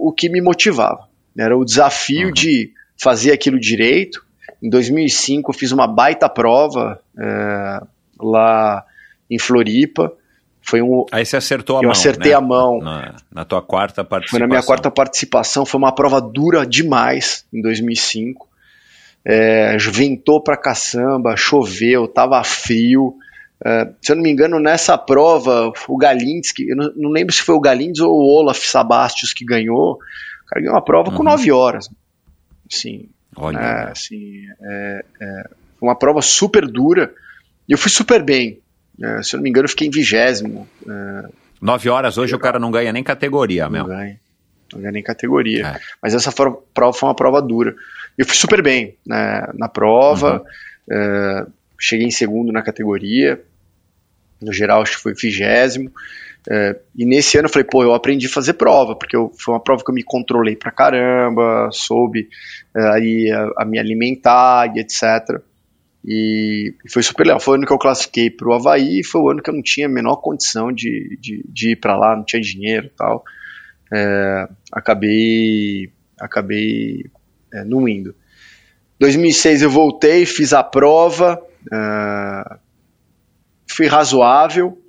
o, o que me motivava. Era o desafio Uhum. de fazer aquilo direito. Em 2005 eu fiz uma baita prova é, lá em Floripa. Foi um, Aí você acertou a Eu mão. acertei né? a mão. Na, na tua quarta participação. Foi na minha quarta participação, foi uma prova dura demais em 2005. É, ventou pra caçamba, choveu, tava frio. É, se eu não me engano, nessa prova, o Galinski, eu não, não lembro se foi o Galindes ou o Olaf Sabastius que ganhou. O cara ganhou uma prova com Uhum. nove horas. Assim, Olha. é, assim, é, é, foi uma prova super dura e eu fui super bem. É, se eu não me engano, eu fiquei em vigésimo. É, Nove horas hoje o cara não ganha nem categoria, não meu. ganha. Não ganha nem categoria. É. Mas essa prova foi uma prova dura. Eu fui super bem né, na prova. é, cheguei em segundo na categoria. No geral, acho que foi vigésimo. É, e nesse ano eu falei, pô, eu aprendi a fazer prova, porque eu- foi uma prova que eu me controlei pra caramba, soube aí a, a me alimentar e etc. E, foi super legal. Foi o ano que eu classifiquei pro Havaí, foi o ano que eu não tinha a menor condição de, de, de ir pra lá, não tinha dinheiro e tal. É, acabei acabei é, não indo. 2006 eu voltei, fiz a prova, é, fui razoável.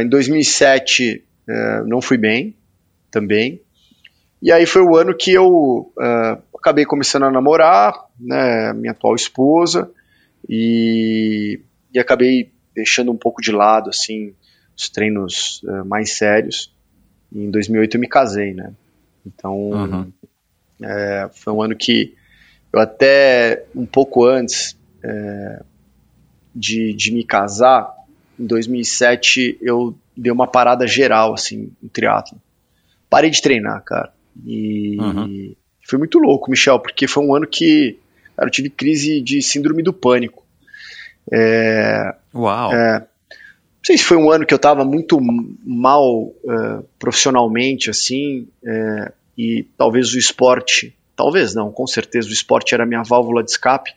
Em 2007 é, não fui bem também. E aí foi o ano que eu acabei começando a namorar, né, minha atual esposa, e, e acabei deixando um pouco de lado assim os treinos é, mais sérios. E em 2008 eu me casei, né? Então Uhum. é, foi um ano que eu até um pouco antes é, de, de me casar, em 2007 eu dei uma parada geral assim no triatlo. Parei de treinar, cara. E Uhum. Foi muito louco, Michel, porque foi um ano que cara, eu tive crise de síndrome do pânico. É, Uau! É, não sei se foi um ano que eu estava muito mal uh, profissionalmente, assim, é, e talvez o esporte, talvez não, com certeza o esporte era a minha válvula de escape,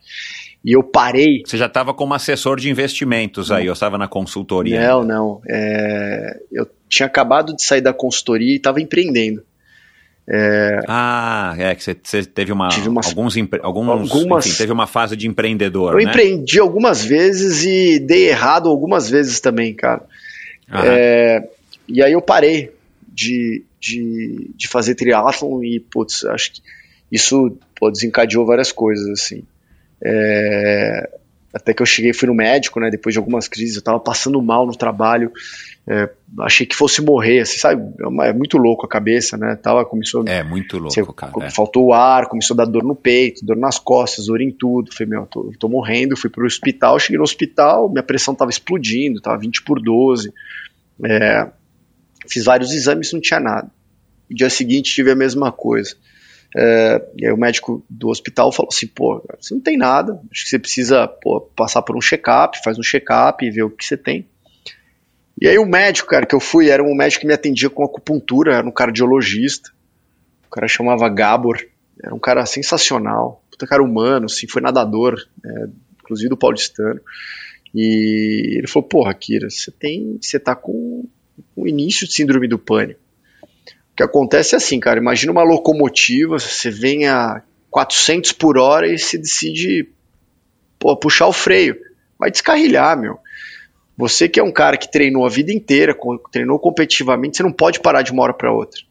e eu parei. Você já estava como assessor de investimentos aí, eu estava na consultoria. Não, não. É, eu tinha acabado de sair da consultoria e estava empreendendo. É, ah, é que você, teve uma, alguns, alguns algumas, enfim, teve uma fase de empreendedor. Eu né? empreendi algumas vezes e dei errado algumas vezes também, cara. É, e aí eu parei de, de, de fazer triatlon e, putz, acho que isso pô, desencadeou várias coisas, assim. É, até que eu cheguei, fui no médico, né, depois de algumas crises, eu tava passando mal no trabalho, é, achei que fosse morrer, assim, sabe? É, é muito louco a cabeça, né? Tava, começou, é muito louco, você, cara. É. Faltou o ar, começou a dar dor no peito, dor nas costas, dor em tudo. Falei, meu, tô, tô morrendo. Fui pro hospital, cheguei no hospital, minha pressão tava explodindo, tava 20 por 12. É, fiz vários exames, não tinha nada. No dia seguinte tive a mesma coisa. É, e aí o médico do hospital falou assim, pô, você não tem nada, acho que você precisa pô, passar por um check-up, faz um check-up e ver o que você tem. E aí o médico, cara, que eu fui, era um médico que me atendia com acupuntura, era um cardiologista. O cara chamava Gabor, era um cara sensacional, puta cara humano, assim, foi nadador, é, inclusive do paulistano. E ele falou, porra, Kira, você tem, você tá com o início de síndrome do pânico. O que acontece é assim, cara, imagina uma locomotiva, você vem a 400 por hora e se decide pô, puxar o freio. Vai descarrilhar, meu. Você que é um cara que treinou a vida inteira, treinou competitivamente, você não pode parar de uma hora para outra.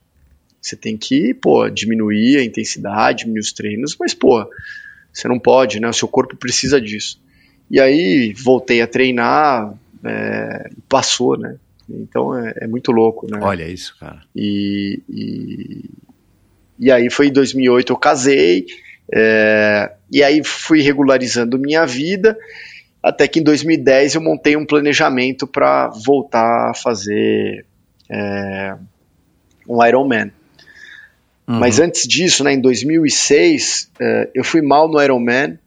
Você tem que, pô, diminuir a intensidade, diminuir os treinos, mas, pô, você não pode, né? O seu corpo precisa disso. E aí voltei a treinar, é, passou, né? Então é, é, muito louco, né? Olha isso, cara. E, e, e aí foi em 2008 eu casei, é, e aí fui regularizando minha vida até que em 2010 eu montei um planejamento para voltar a fazer é, um Ironman. Uhum. Mas antes disso, né, em 2006, é, eu fui mal no Ironman,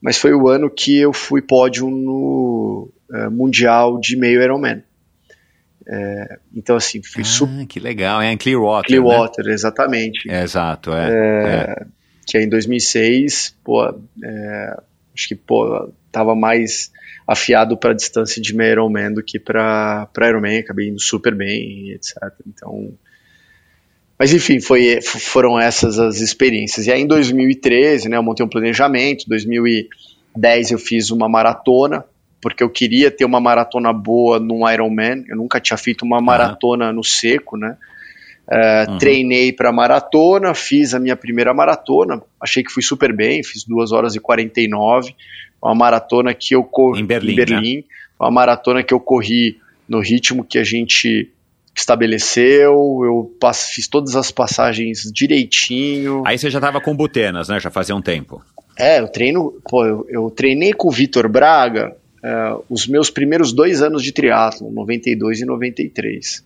mas foi o ano que eu fui pódio no é, Mundial de meio Ironman. É, então, assim, fui ah, super. Que legal, é em Clearwater. Clearwater, né? exatamente. É, exato, é, é, Que é em 2006, pô, é, acho que, pô, tava mais afiado para a distância de meio Ironman do que para Ironman, acabei indo super bem, etc. Então, mas enfim, foi, foram essas as experiências. E aí em 2013, né, eu montei um planejamento, 2010 eu fiz uma maratona, porque eu queria ter uma maratona boa num Ironman, eu nunca tinha feito uma maratona no seco, né, uh, uhum. Treinei para maratona, fiz a minha primeira maratona, achei que fui super bem, fiz 2 horas e 49, uma maratona que eu corri em Berlim, em Berlim né? uma maratona que eu corri no ritmo que a gente estabeleceu, eu passo, fiz todas as passagens direitinho. Aí você já estava com Butenas, né? Já fazia um tempo. É, eu treino, pô, eu, eu treinei com o Vitor Braga uh, os meus primeiros dois anos de triatlo, 92 e 93.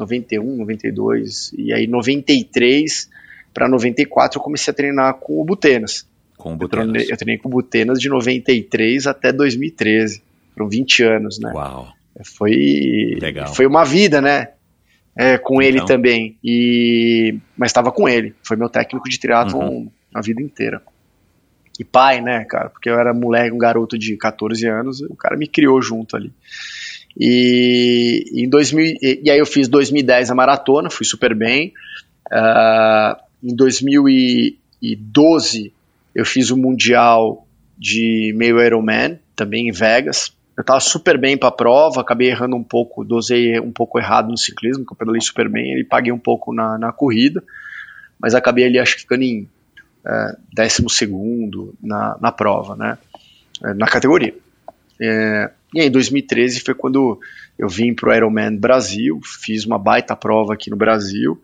91, 92, e aí 93 para 94 eu comecei a treinar com o Butenas. Com o Butenas. Eu treinei, eu treinei com o Butenas de 93 até 2013. Foram 20 anos, né? Uau. Foi, Legal. foi uma vida, né? É, com então. ele também. E, mas estava com ele. Foi meu técnico de triatlon uhum. a vida inteira. E pai, né, cara? Porque eu era moleque, um garoto de 14 anos, o cara me criou junto ali. E, em 2000, e, e aí eu fiz 2010 a maratona, fui super bem. Uh, em 2012 eu fiz o Mundial de meio Ironman, também em Vegas. Eu estava super bem para a prova, acabei errando um pouco, dosei um pouco errado no ciclismo, que eu pedalei super bem e paguei um pouco na, na corrida, mas acabei ali, acho que ficando em é, décimo segundo na, na prova, né, é, na categoria. É, e aí, em 2013 foi quando eu vim para o Ironman Brasil, fiz uma baita prova aqui no Brasil,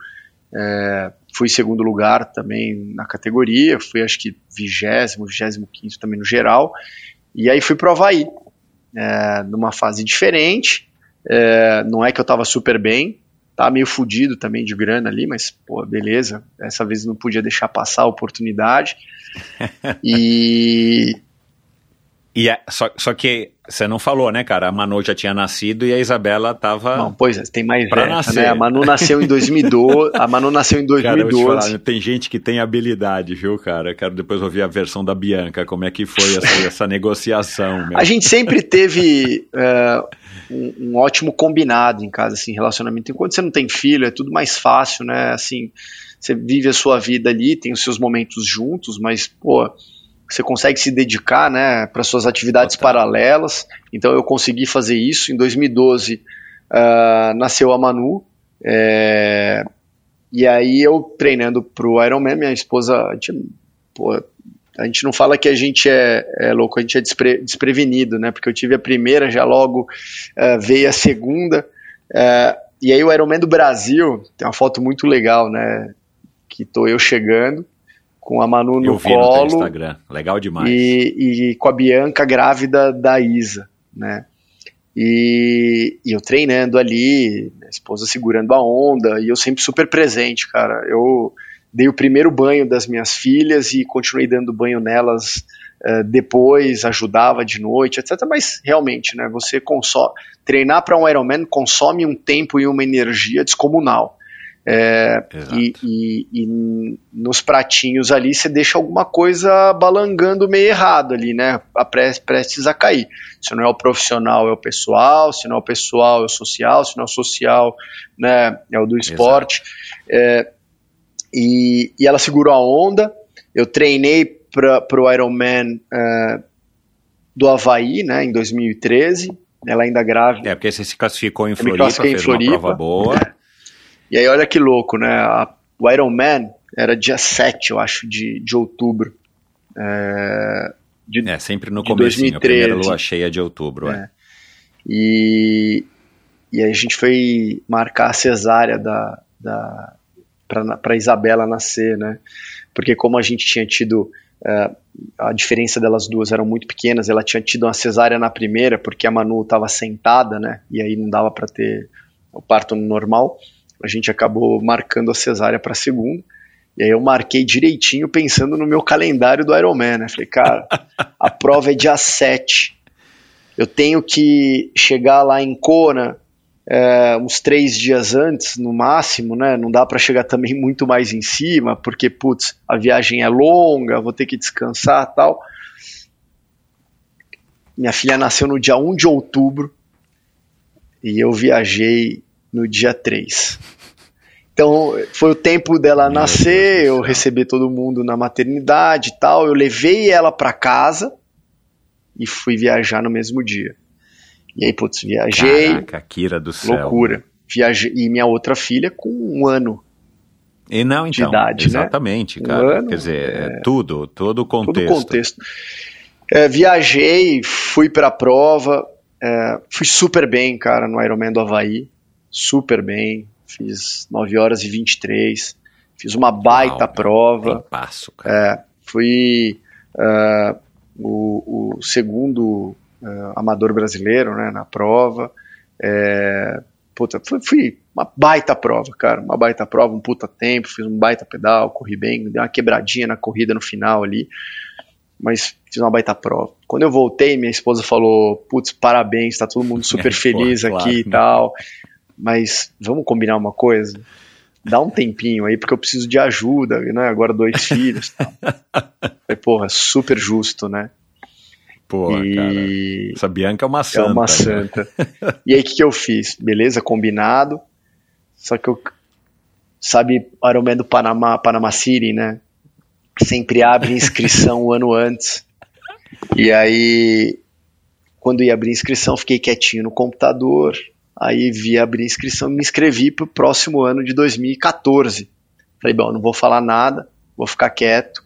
é, fui segundo lugar também na categoria, fui acho que vigésimo, vigésimo quinto também no geral, e aí fui pro Havaí, é, numa fase diferente, é, não é que eu tava super bem, tava meio fudido também de grana ali, mas, pô, beleza, dessa vez não podia deixar passar a oportunidade, [laughs] e, E é, só, só que você não falou, né, cara? A Manu já tinha nascido e a Isabela tava. Não, pois é, tem mais Pra velha, nascer. né? A Manu nasceu em 2012. [laughs] a Manu nasceu em Cara, eu vou te 2012. falar, tem gente que tem habilidade, viu, cara? Eu quero depois ouvir a versão da Bianca, como é que foi essa, [laughs] essa negociação. Meu. A gente sempre teve é, um, um ótimo combinado em casa, assim, relacionamento. Enquanto você não tem filho, é tudo mais fácil, né? Assim, você vive a sua vida ali, tem os seus momentos juntos, mas, pô, você consegue se dedicar, né, para suas atividades Total. paralelas. Então eu consegui fazer isso. Em 2012 ah, nasceu a Manu. é, e aí eu treinando pro Ironman, minha esposa, a gente, pô, a gente não fala que a gente é, é louco, a gente é despre- desprevenido, né? Porque eu tive a primeira, já logo eh, veio a segunda. eh, e aí o Ironman do Brasil, tem uma foto muito legal, né? Que tô eu chegando, com a Manu eu no vi no teu colo Instagram. Legal demais. e, e com a Bianca grávida da Isa, né? E, e eu treinando ali, minha esposa segurando a onda, e eu sempre super presente, cara. Eu dei o primeiro banho das minhas filhas e continuei dando banho nelas eh, depois, ajudava de noite, etc. Mas realmente, né? Você consome, treinar para um Ironman consome um tempo e uma energia descomunal. É, e, e- e nos pratinhos ali você deixa alguma coisa balangando meio errado ali, né? A pre- prestes a cair. Se não é o profissional, é o pessoal. Se não é o pessoal, é o social. Se não é o social, né? É o do esporte. É, e, e ela segurou a onda. Eu treinei para o Ironman é, do Havaí, né? Em 2013. Ela ainda grávida. É, porque você se classificou em Floripa, em fez Floripa. uma prova boa. E aí, olha que louco, né? A- o Iron Man era dia 7, eu acho, de, de outubro. É, de- É, sempre no De comecinho, a primeira 2013. lua cheia de outubro. É. É. e, e aí a gente foi marcar a cesárea da, da, para Isabela nascer, né? Porque como a gente tinha tido é, a diferença delas duas eram muito pequenas, ela tinha tido uma cesárea na primeira porque a Manu estava sentada, né? E aí não dava para ter o parto normal. A gente acabou marcando a cesárea para segunda. E aí eu marquei direitinho pensando no meu calendário do Ironman, né? Falei, cara, a [laughs] prova é dia 7. Eu tenho que chegar lá em Kona é, uns três dias antes, no máximo, né? Não dá para chegar também muito mais em cima, porque, putz, a viagem é longa, vou ter que descansar tal. Minha filha nasceu no dia 1 de outubro e eu viajei no dia 3. Então, foi o tempo dela Meu nascer, Deus eu receber todo mundo na maternidade e tal. Eu levei ela para casa e fui viajar no mesmo dia. E aí, putz, viajei, Caraca, Kira do céu. loucura. Viajei, e minha outra filha com um ano. E não, de então. idade, né? exatamente, Um cara. ano, Quer dizer, é tudo, todo o Todo contexto. o contexto. É, viajei, fui pra prova, é, fui super bem, cara, no Ironman do Havaí. Super bem. Fiz 9 horas e 23. Fiz uma baita Uau, prova. Tem passo, cara. Fui é, o, o segundo é, amador brasileiro né, na prova. É, puta, fui, fui uma baita prova, cara. Uma baita prova, um puta tempo. Fiz um baita pedal, corri bem. Dei uma quebradinha na corrida no final ali. Mas fiz uma baita prova. Quando eu voltei, minha esposa falou: Putz, parabéns, tá todo mundo super [laughs] É, feliz aqui e né? tal. Mas vamos combinar uma coisa? Dá um tempinho aí, porque eu preciso de ajuda, né? Agora dois [laughs] filhos. Tal. Falei, porra, super justo, né? Pô, cara. e Essa Bianca é uma é santa. uma né? santa. E aí, o que, que eu fiz? Beleza, combinado. Só que eu. Sabe, Ironman do Panamá, Panama City, né? Sempre abre inscrição um ano antes. E aí, quando ia abrir inscrição, fiquei quietinho no computador. Aí vi abrir inscrição e me inscrevi para o próximo ano de 2014. Falei, bom, não vou falar nada, vou ficar quieto.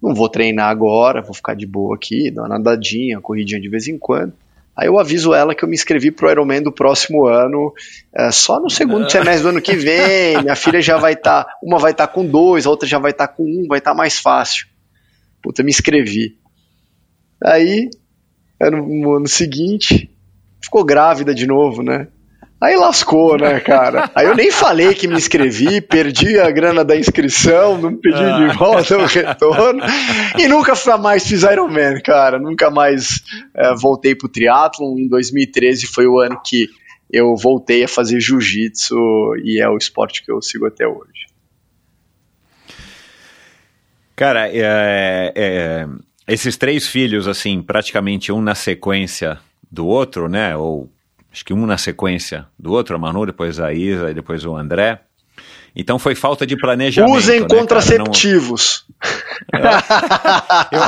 Não vou treinar agora, vou ficar de boa aqui, dar uma nadadinha, uma corridinha de vez em quando. Aí eu aviso ela que eu me inscrevi pro Ironman do próximo ano, é, só no segundo semestre do ano que vem. Minha filha já vai estar, uma vai estar com dois, a outra já vai estar com um, vai estar mais fácil. Puta, me inscrevi. Aí, no ano seguinte, ficou grávida de novo, né? Aí lascou, né, cara? Aí eu nem falei que me inscrevi, perdi a grana da inscrição, não pedi de volta o retorno e nunca mais fiz Ironman, cara. Nunca mais é, voltei pro triatlon. Em 2013 foi o ano que eu voltei a fazer jiu-jitsu e é o esporte que eu sigo até hoje. Cara, é, é, esses três filhos, assim, praticamente um na sequência do outro, né? Ou acho que um na sequência do outro, a Manu, depois a Isa e depois o André. Então foi falta de planejamento. Usem né, contraceptivos.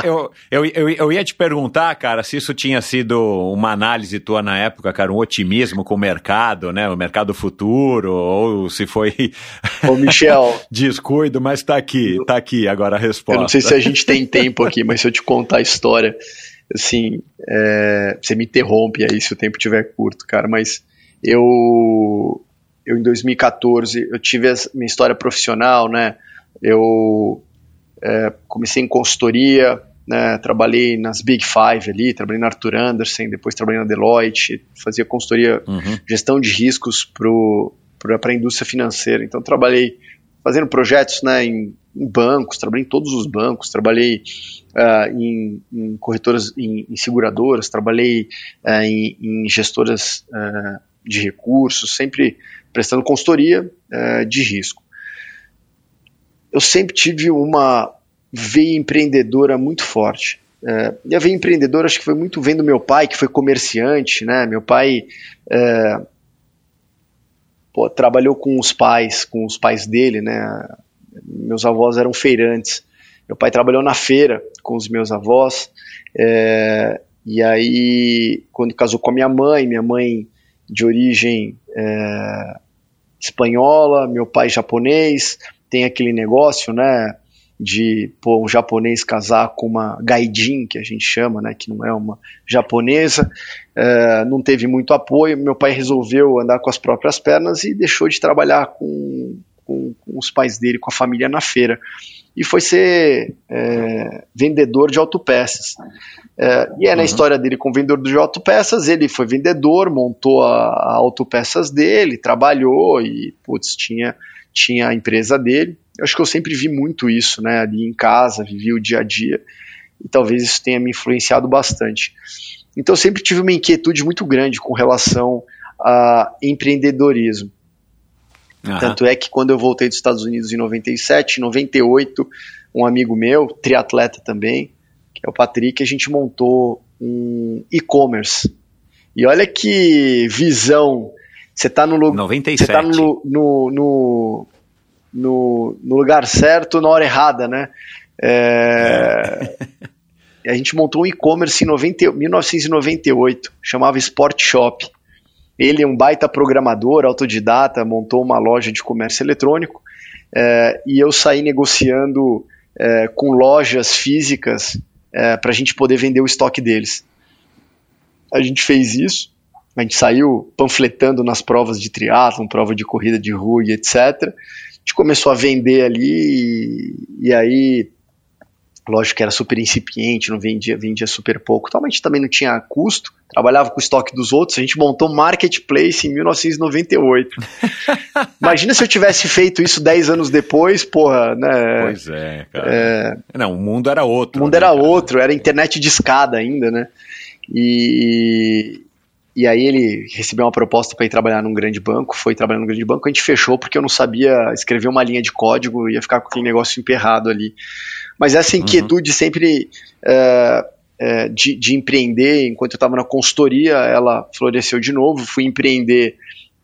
eu, eu, eu, eu, ia te perguntar, cara, se isso tinha sido uma análise tua na época, cara, um otimismo com o mercado, né? O mercado futuro, ou se foi. Ô, Michel. [laughs] Descuido, mas tá aqui, tá aqui agora a resposta. Eu não sei se a gente tem tempo aqui, mas se eu te contar a história, assim, é, você me interrompe aí se o tempo estiver curto, cara, mas eu eu em 2014 eu tive a minha história profissional, né? Eu é, comecei em consultoria, né? Trabalhei nas Big Five ali, trabalhei na Arthur Anderson, depois trabalhei na Deloitte, fazia consultoria, uhum. gestão de riscos para a indústria financeira. Então trabalhei fazendo projetos, né? Em, em bancos, trabalhei em todos os bancos, trabalhei uh, em, em, corretoras, em, em seguradoras, trabalhei uh, em, gestoras uh, de recursos, sempre prestando consultoria de risco. Eu sempre tive uma veia empreendedora muito forte. E a veia empreendedora acho que foi muito vendo meu pai, que foi comerciante, né? Meu pai pô, trabalhou com os pais, com os pais dele, né? Meus avós eram feirantes. Meu pai trabalhou na feira com os meus avós. É, e aí, quando casou com a minha mãe, minha mãe de origem é, espanhola, meu pai japonês, tem aquele negócio, né, de pô, um japonês casar com uma gaidin, que a gente chama, né, que não é uma japonesa, é, não teve muito apoio, meu pai resolveu andar com as próprias pernas e deixou de trabalhar com, com, com os pais dele, com a família na feira e foi ser é, vendedor de autopeças. É, e é na uhum. história dele com vendedor de autopeças, ele foi vendedor, montou a, a autopeças dele, trabalhou e, putz, tinha, tinha a empresa dele. Eu acho que eu sempre vi muito isso, né, ali em casa, vivi o dia a dia, e talvez isso tenha me influenciado bastante. Então eu sempre tive uma inquietude muito grande com relação a empreendedorismo. Uhum. Tanto é que quando eu voltei dos Estados Unidos em 97, em 98, um amigo meu, triatleta também, que é o Patrick, a gente montou um e-commerce. E olha que visão. Você está no, Você tá no, no, no, no, no lugar certo na hora errada, né? É... [laughs] a gente montou um e-commerce em 90, 1998, chamava Sport Shop. Ele é um baita programador, autodidata, montou uma loja de comércio eletrônico é, e eu saí negociando é, com lojas físicas é, para a gente poder vender o estoque deles. A gente fez isso, a gente saiu panfletando nas provas de triatlon, prova de corrida de rua e etc. A gente começou a vender ali e, e aí Lógico que era super incipiente, não vendia, vendia super pouco. Tal, mas a gente também não tinha custo, trabalhava com o estoque dos outros. A gente montou um marketplace em 1998. [laughs] Imagina se eu tivesse feito isso 10 anos depois, porra, né? Pois é, cara. É... Não, o mundo era outro. O mundo né, era cara? outro, era internet de escada ainda, né? E, e aí ele recebeu uma proposta para ir trabalhar num grande banco, foi trabalhar num grande banco, a gente fechou porque eu não sabia escrever uma linha de código, ia ficar com aquele negócio emperrado ali. Mas essa uhum. inquietude uhum. sempre é, é, de, de, empreender, enquanto eu estava na consultoria, ela floresceu de novo. Fui empreender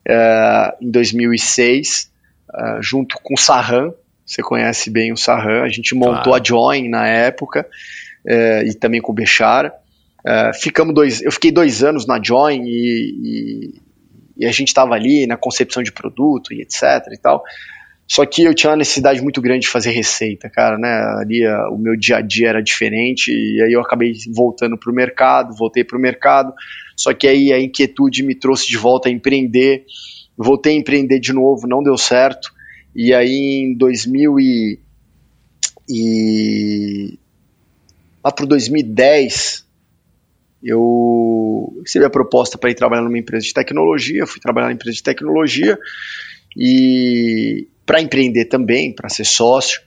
é, em 2006, é, junto com o Sarran. Você conhece bem o Sarran. A gente montou claro. a Join na época, e também com o Bechara. É, ficamos dois, eu fiquei dois anos na Join e, e, e a gente estava ali na concepção de produto e etc e tal. Só que eu tinha uma necessidade muito grande de fazer receita, cara, né? Ali a, o meu dia a dia era diferente e aí eu acabei voltando para o mercado, voltei para o mercado. Só que aí a inquietude me trouxe de volta a empreender. Voltei a empreender de novo, não deu certo. E aí em 2000 e, e lá para 2010 eu recebi a proposta para ir trabalhar numa empresa de tecnologia, fui trabalhar numa empresa de tecnologia e para empreender também, para ser sócio.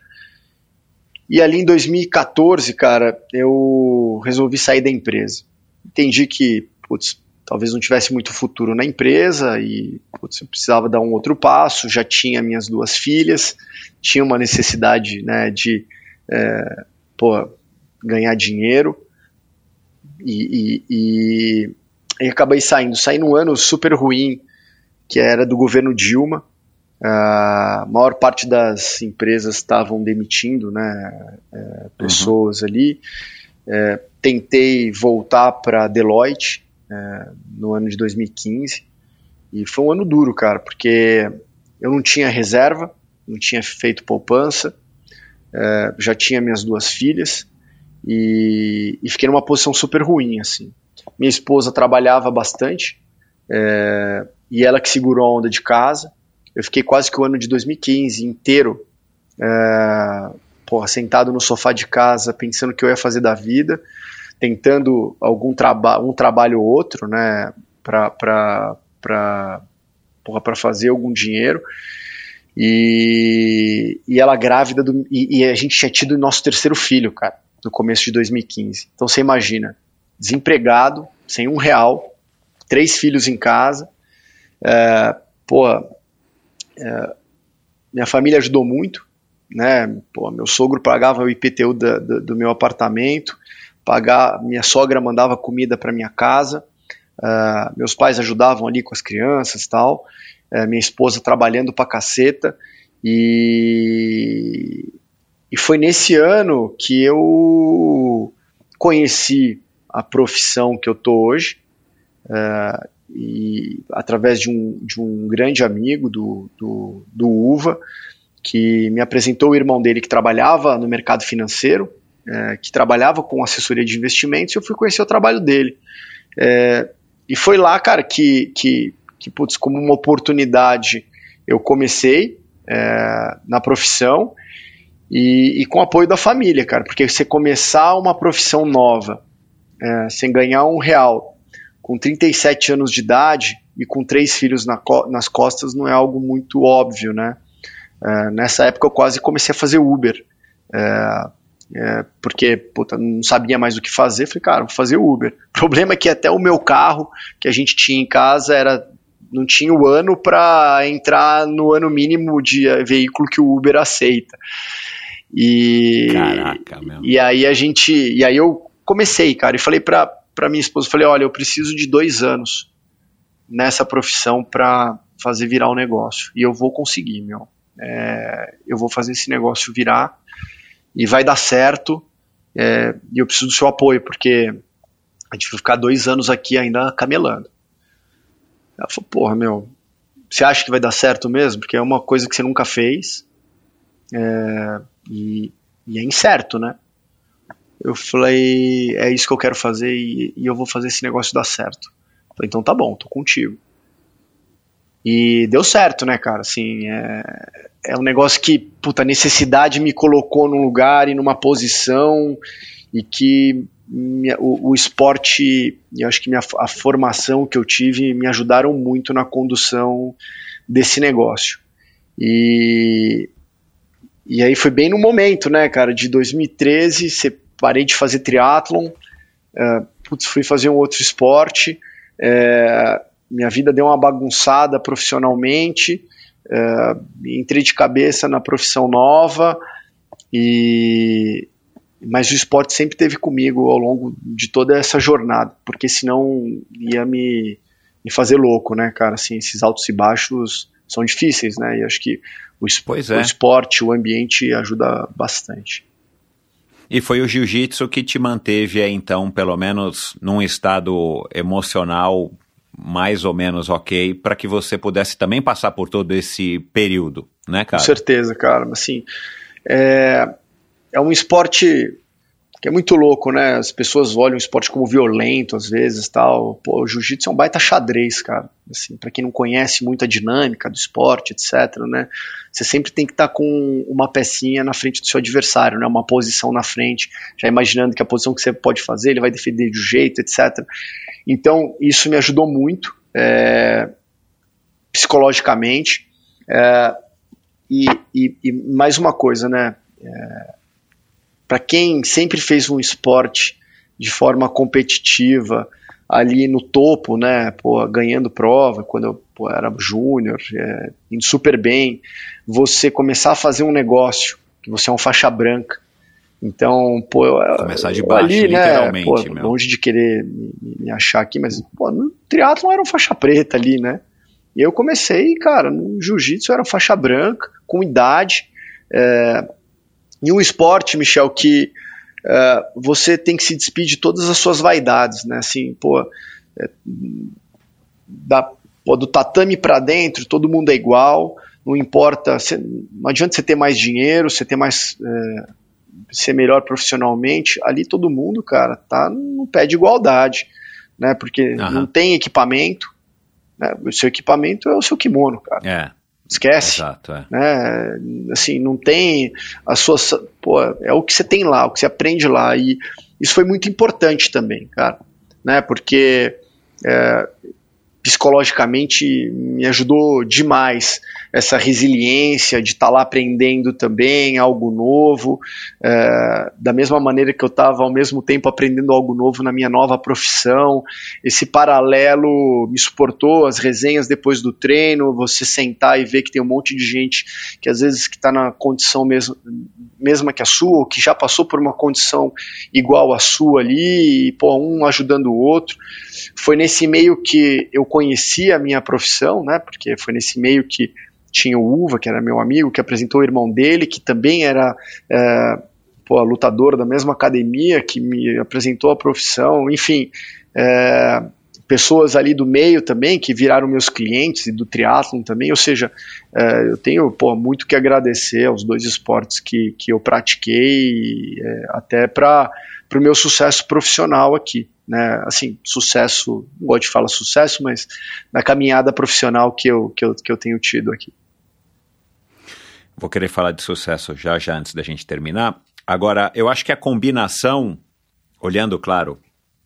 E ali em 2014, cara, eu resolvi sair da empresa. Entendi que, putz, talvez não tivesse muito futuro na empresa e putz, eu precisava dar um outro passo. Já tinha minhas duas filhas, tinha uma necessidade né, de é, pô, ganhar dinheiro e, e, e, e acabei saindo. Saí num ano super ruim, que era do governo Dilma. A maior parte das empresas estavam demitindo né, é, pessoas uhum. ali. É, tentei voltar para Deloitte é, no ano de 2015 e foi um ano duro, cara, porque eu não tinha reserva, não tinha feito poupança, é, já tinha minhas duas filhas e, e, fiquei numa posição super ruim, assim. Minha esposa trabalhava bastante é, e ela que segurou a onda de casa. Eu fiquei quase que o ano de 2015 inteiro é, porra, sentado no sofá de casa pensando o que eu ia fazer da vida, tentando algum trabalho, um trabalho ou outro, né, para para fazer algum dinheiro. E, e ela grávida do, e, e, a gente tinha tido nosso terceiro filho, cara, no começo de 2015. Então você imagina, desempregado, sem um real, três filhos em casa, é, porra, é, minha família ajudou muito, né? Pô, meu sogro pagava o IPTU da, da, do meu apartamento, pagar, minha sogra mandava comida para minha casa, uh, meus pais ajudavam ali com as crianças tal, uh, minha esposa trabalhando pra caceta e, e foi nesse ano que eu conheci a profissão que eu tô hoje, uh, e através de um, de um grande amigo do, do, do Uva, que me apresentou o irmão dele que trabalhava no mercado financeiro, é, que trabalhava com assessoria de investimentos, e eu fui conhecer o trabalho dele. É, e foi lá, cara, que, que, que putz, como uma oportunidade, eu comecei na profissão e, e, com apoio da família, cara, porque você começar uma profissão nova, é, sem ganhar um real, com 37 anos de idade e com três filhos na co nas costas não é algo muito óbvio, né? É, nessa época eu quase comecei a fazer Uber, é, é, porque puta, não sabia mais o que fazer, falei, cara, vou fazer Uber. O [laughs] problema é que até o meu carro que a gente tinha em casa era não tinha o ano para entrar no ano mínimo de veículo que o Uber aceita. E, Caraca, meu. E aí a gente, e aí eu comecei, cara, e falei para para minha esposa, falei, olha, eu preciso de dois anos nessa profissão para fazer virar o um negócio. E eu vou conseguir, meu. É, eu vou fazer esse negócio virar e vai dar certo. É, e eu preciso do seu apoio, porque a gente vai ficar dois anos aqui ainda camelando. Ela falou, porra, meu, você acha que vai dar certo mesmo? Porque é uma coisa que você nunca fez é, e, e é incerto, né? eu falei, é isso que eu quero fazer e, e eu vou fazer esse negócio dar certo. Falei, então tá bom, tô contigo. E deu certo, né, cara? Assim, é, é um negócio que, puta, necessidade me colocou num lugar e numa posição e que minha, o, o, esporte e acho que minha, a formação que eu tive me ajudaram muito na condução desse negócio. E, e aí foi bem no momento, né, cara, de 2013, você parei de fazer triatlon, é, putz, fui fazer um outro esporte, é, minha vida deu uma bagunçada profissionalmente, é, entrei de cabeça na profissão nova, e mas o esporte sempre teve comigo ao longo de toda essa jornada, porque senão ia me, me fazer louco, né, cara? Assim, esses altos e baixos são difíceis, né? E acho que o, é. o esporte, o ambiente ajuda bastante. E foi o jiu-jitsu que te manteve então, pelo menos num estado emocional mais ou menos ok, para que você pudesse também passar por todo esse período, né, cara? Com certeza, cara. Assim, é, é um esporte que é muito louco, né? As pessoas olham o esporte como violento às vezes, tal. Pô, o jiu-jitsu é um baita xadrez, cara. Assim, para quem não conhece muito a dinâmica do esporte, etc, né? Você sempre tem que estar tá com uma pecinha na frente do seu adversário, né? Uma posição na frente, já imaginando que a posição que você pode fazer, ele vai defender de um jeito, etc. Então, isso me ajudou muito é, psicologicamente. É, e, e, e, mais uma coisa, né? É, para quem sempre fez um esporte de forma competitiva, ali no topo, né, pô, ganhando prova, quando eu pô, era júnior, é, indo super bem, você começar a fazer um negócio, que você é um faixa branca, então, pô, eu, começar de baixo, ali, né, literalmente, pô, longe de querer me, me, achar aqui, mas pô, no triatlo era um faixa preta ali, né? E eu comecei, cara, no jiu-jitsu era faixa branca, com idade, é, em um esporte, Michel, que uh, você tem que se despedir de todas as suas vaidades, né? Assim, pô, é, da, pô do tatame para dentro, todo mundo é igual, não importa, cê, não adianta você ter mais dinheiro, você ter mais. É, ser melhor profissionalmente, ali todo mundo, cara, tá no pé de igualdade, né? Porque uhum. não tem equipamento, né? O seu equipamento é o seu kimono, cara. É. Esquece. Exato, é. Né? Assim, não tem a sua. Pô, é o que você tem lá, o que você aprende lá. E isso foi muito importante também, cara. Né? Porque é, psicologicamente me ajudou demais essa resiliência de estar tá lá aprendendo também algo novo, é, da mesma maneira que eu estava ao mesmo tempo aprendendo algo novo na minha nova profissão. Esse paralelo me suportou, as resenhas depois do treino, você sentar e ver que tem um monte de gente que às vezes que está na condição mesmo, mesma que a sua, ou que já passou por uma condição igual à sua ali, e pô, um ajudando o outro. Foi nesse meio que eu conheci a minha profissão, né? Porque foi nesse meio que tinha o Uva, que era meu amigo, que apresentou o irmão dele, que também era é, pô, lutador da mesma academia, que me apresentou a profissão, enfim, é, pessoas ali do meio também, que viraram meus clientes, e do triatlon também, ou seja, é, eu tenho pô, muito que agradecer aos dois esportes que, que eu pratiquei, é, até para o meu sucesso profissional aqui né, assim, sucesso, não gosto de falar sucesso, mas na caminhada profissional que eu, que eu, que eu tenho tido aqui. Vou querer falar de sucesso já já antes da gente terminar. Agora, eu acho que a combinação, olhando, claro,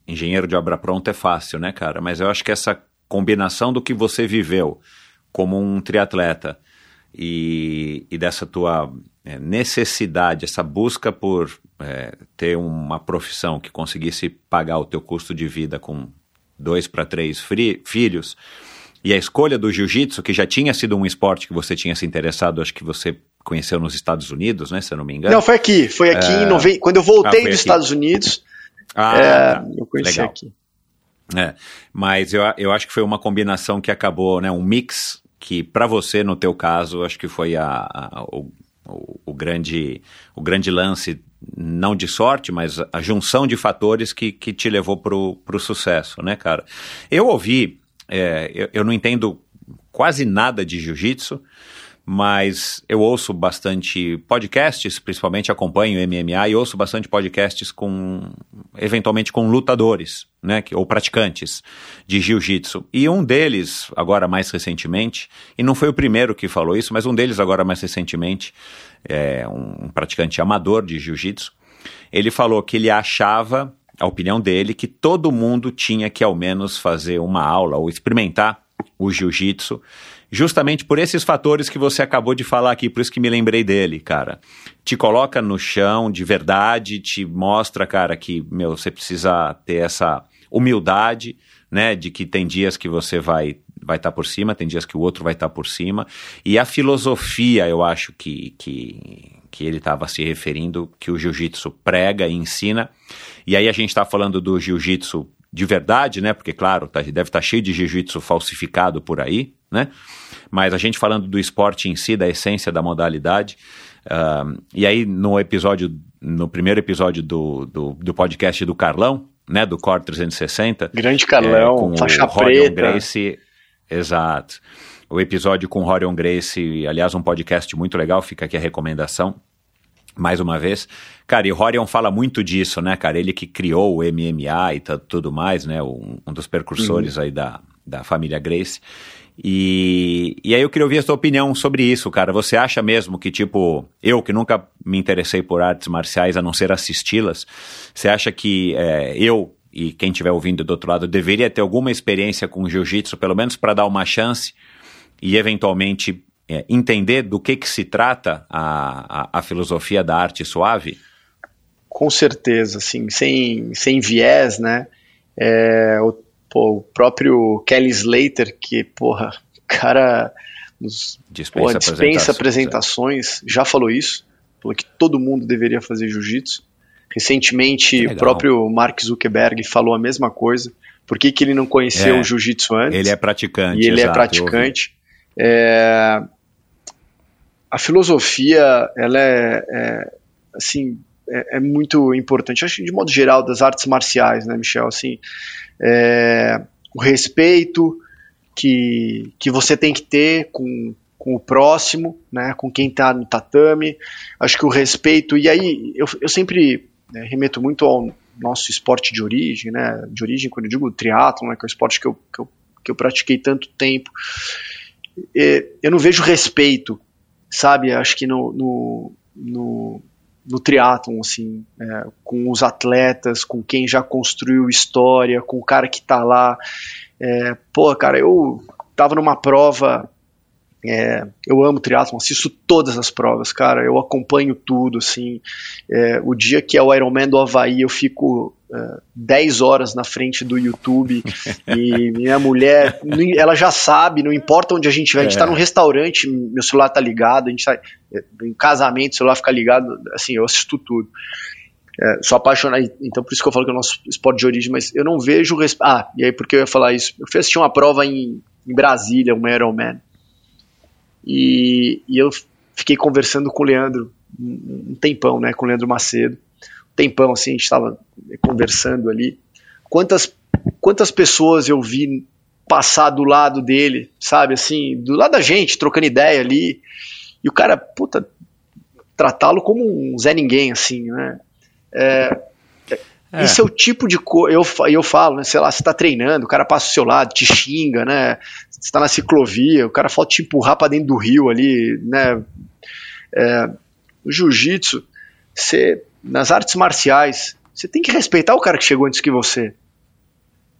engenheiro de obra pronta é fácil, né, cara? Mas eu acho que essa combinação do que você viveu como um triatleta e, e dessa tua é, necessidade, essa busca por é, ter uma profissão que conseguisse pagar o teu custo de vida com dois para três filhos, e a escolha do jiu-jitsu, que já tinha sido um esporte que você tinha se interessado, acho que você conheceu nos Estados Unidos, né, se eu não me engano. Não, foi aqui, foi aqui é... em nove... quando eu voltei ah, dos aqui. Estados Unidos, ah, é, tá. eu conheci Legal. aqui. É, mas eu, eu acho que foi uma combinação que acabou, né, um mix que para você, no teu caso, acho que foi a, a o, o, o, grande, o grande lance, não de sorte, mas a junção de fatores que, que te levou para o sucesso, né, cara? Eu ouvi é, eu, eu não entendo quase nada de jiu-jitsu, mas eu ouço bastante podcasts, principalmente acompanho MMA e ouço bastante podcasts com, eventualmente com lutadores, né, que, ou praticantes de jiu-jitsu. E um deles, agora mais recentemente, e não foi o primeiro que falou isso, mas um deles agora mais recentemente, é um praticante amador de jiu-jitsu, ele falou que ele achava a opinião dele, que todo mundo tinha que ao menos fazer uma aula ou experimentar o jiu-jitsu, justamente por esses fatores que você acabou de falar aqui, por isso que me lembrei dele, cara. Te coloca no chão de verdade, te mostra, cara, que meu, você precisa ter essa humildade, né, de que tem dias que você vai vai estar tá por cima, tem dias que o outro vai estar tá por cima. E a filosofia, eu acho que, que, que ele estava se referindo, que o jiu-jitsu prega e ensina. E aí a gente está falando do jiu-jitsu de verdade, né? Porque, claro, tá, deve estar tá cheio de jiu-jitsu falsificado por aí, né? Mas a gente falando do esporte em si, da essência da modalidade. Uh, e aí, no episódio, no primeiro episódio do, do, do podcast do Carlão, né? Do Core 360. Grande Carlão, é, com faixa o preta. Gracie, exato o episódio com Horion Grace, aliás, um podcast muito legal, fica aqui a recomendação. mais uma vez. Cara, e o Rorion fala muito disso, né, cara? Ele que criou o MMA e tudo mais, né? Um, um dos precursores uhum. aí da, da família Grace. E, e aí eu queria ouvir a sua opinião sobre isso, cara. Você acha mesmo que, tipo, eu que nunca me interessei por artes marciais a não ser assisti-las, você acha que é, eu e quem estiver ouvindo do outro lado deveria ter alguma experiência com jiu-jitsu, pelo menos para dar uma chance e eventualmente é, entender do que, que se trata a, a, a, filosofia da arte suave? Com certeza, assim, sem, sem viés, né? É, o, pô, o próprio Kelly Slater, que, porra, cara nos, dispensa, porra, dispensa apresentações, já falou isso, falou que todo mundo deveria fazer jiu-jitsu. Recentemente, o próprio Mark Zuckerberg falou a mesma coisa. Por que, que ele não conheceu é, o jiu-jitsu antes? Ele é praticante. E ele é exato, é praticante. É, a filosofia, ela é, é assim, é, é, muito importante. Acho que de modo geral das artes marciais, né, Michel? Assim, é, o respeito que, que você tem que ter com, com o próximo, né, com quem está no tatame. Acho que o respeito. E aí eu, eu sempre né, remeto muito ao nosso esporte de origem, né? De origem, quando eu digo triatlon, né, que é o esporte que eu, que eu, que eu pratiquei tanto tempo. Eu não vejo respeito sabe? Acho que no, no, no, no triatlon, assim, é, com os atletas, com quem já construiu história, com o cara que tá lá. É, pô, cara, eu tava numa prova é, eu amo triatlon, assisto todas as provas, cara. Eu acompanho tudo, assim. É, o dia que é o Ironman do Havaí, eu fico uh, é, 10 horas na frente do YouTube e minha mulher, ela já sabe, não importa onde a gente vai, a gente tá é. num restaurante, meu celular tá ligado, a gente tá em casamento, o celular fica ligado, assim, eu assisto tudo. É, sou apaixonado, então por isso que eu falo que é o nosso esporte de origem, mas eu não vejo. Ah, e aí porque eu ia falar isso? Eu fui assistir uma prova em, em Brasília, um Ironman. E, e eu fiquei conversando com o Leandro um, um tempão, né, com o Leandro Macedo. Tempão, assim, a gente estava conversando ali. Quantas, quantas pessoas eu vi passar do lado dele, sabe, assim, do lado da gente, trocando ideia ali. E o cara, puta, tratá-lo como um Zé Ninguém, assim, né? É, é. Isso é o tipo de coisa. Eu, eu falo, né, sei lá, você tá treinando, o cara passa ao seu lado, te xinga, né? Você tá na ciclovia, o cara falta te empurrar pra dentro do rio ali, né? É, o jiu-jitsu, nas artes marciais, você tem que respeitar o cara que chegou antes que você.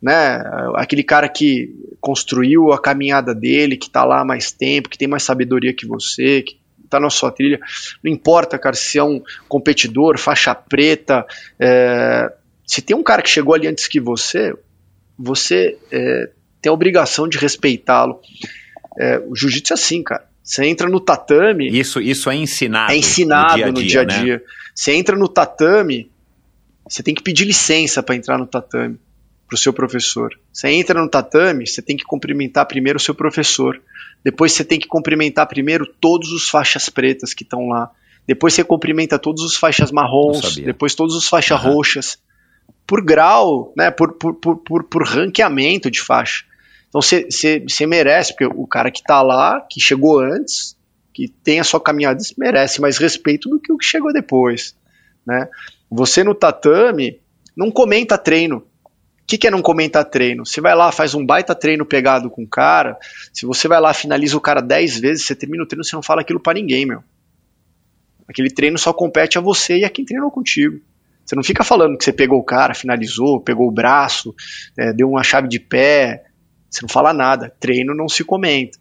Né? Aquele cara que construiu a caminhada dele, que tá lá há mais tempo, que tem mais sabedoria que você, que tá na sua trilha. Não importa, cara, se é um competidor, faixa preta, é, se tem um cara que chegou ali antes que você, você é, tem a obrigação de respeitá-lo. É, o jiu-jitsu é assim, cara. Você entra no tatame. Isso, isso é ensinado. É ensinado no dia a dia. No dia, -a -dia. Né? Você entra no tatame, você tem que pedir licença para entrar no tatame para o seu professor. Você entra no tatame, você tem que cumprimentar primeiro o seu professor. Depois você tem que cumprimentar primeiro todos os faixas pretas que estão lá. Depois você cumprimenta todos os faixas marrons. Depois todos os faixas uhum. roxas por grau, né, por, por, por, por, por ranqueamento de faixa. Então você merece, porque o cara que está lá, que chegou antes, que tem a sua caminhada, merece mais respeito do que o que chegou depois. Né? Você no tatame não comenta treino. O que, que é não comentar treino? Você vai lá, faz um baita treino pegado com o cara, se você vai lá, finaliza o cara 10 vezes, você termina o treino, você não fala aquilo para ninguém, meu. Aquele treino só compete a você e a quem treinou contigo. Você não fica falando que você pegou o cara, finalizou, pegou o braço, é, deu uma chave de pé. Você não fala nada. Treino não se comenta.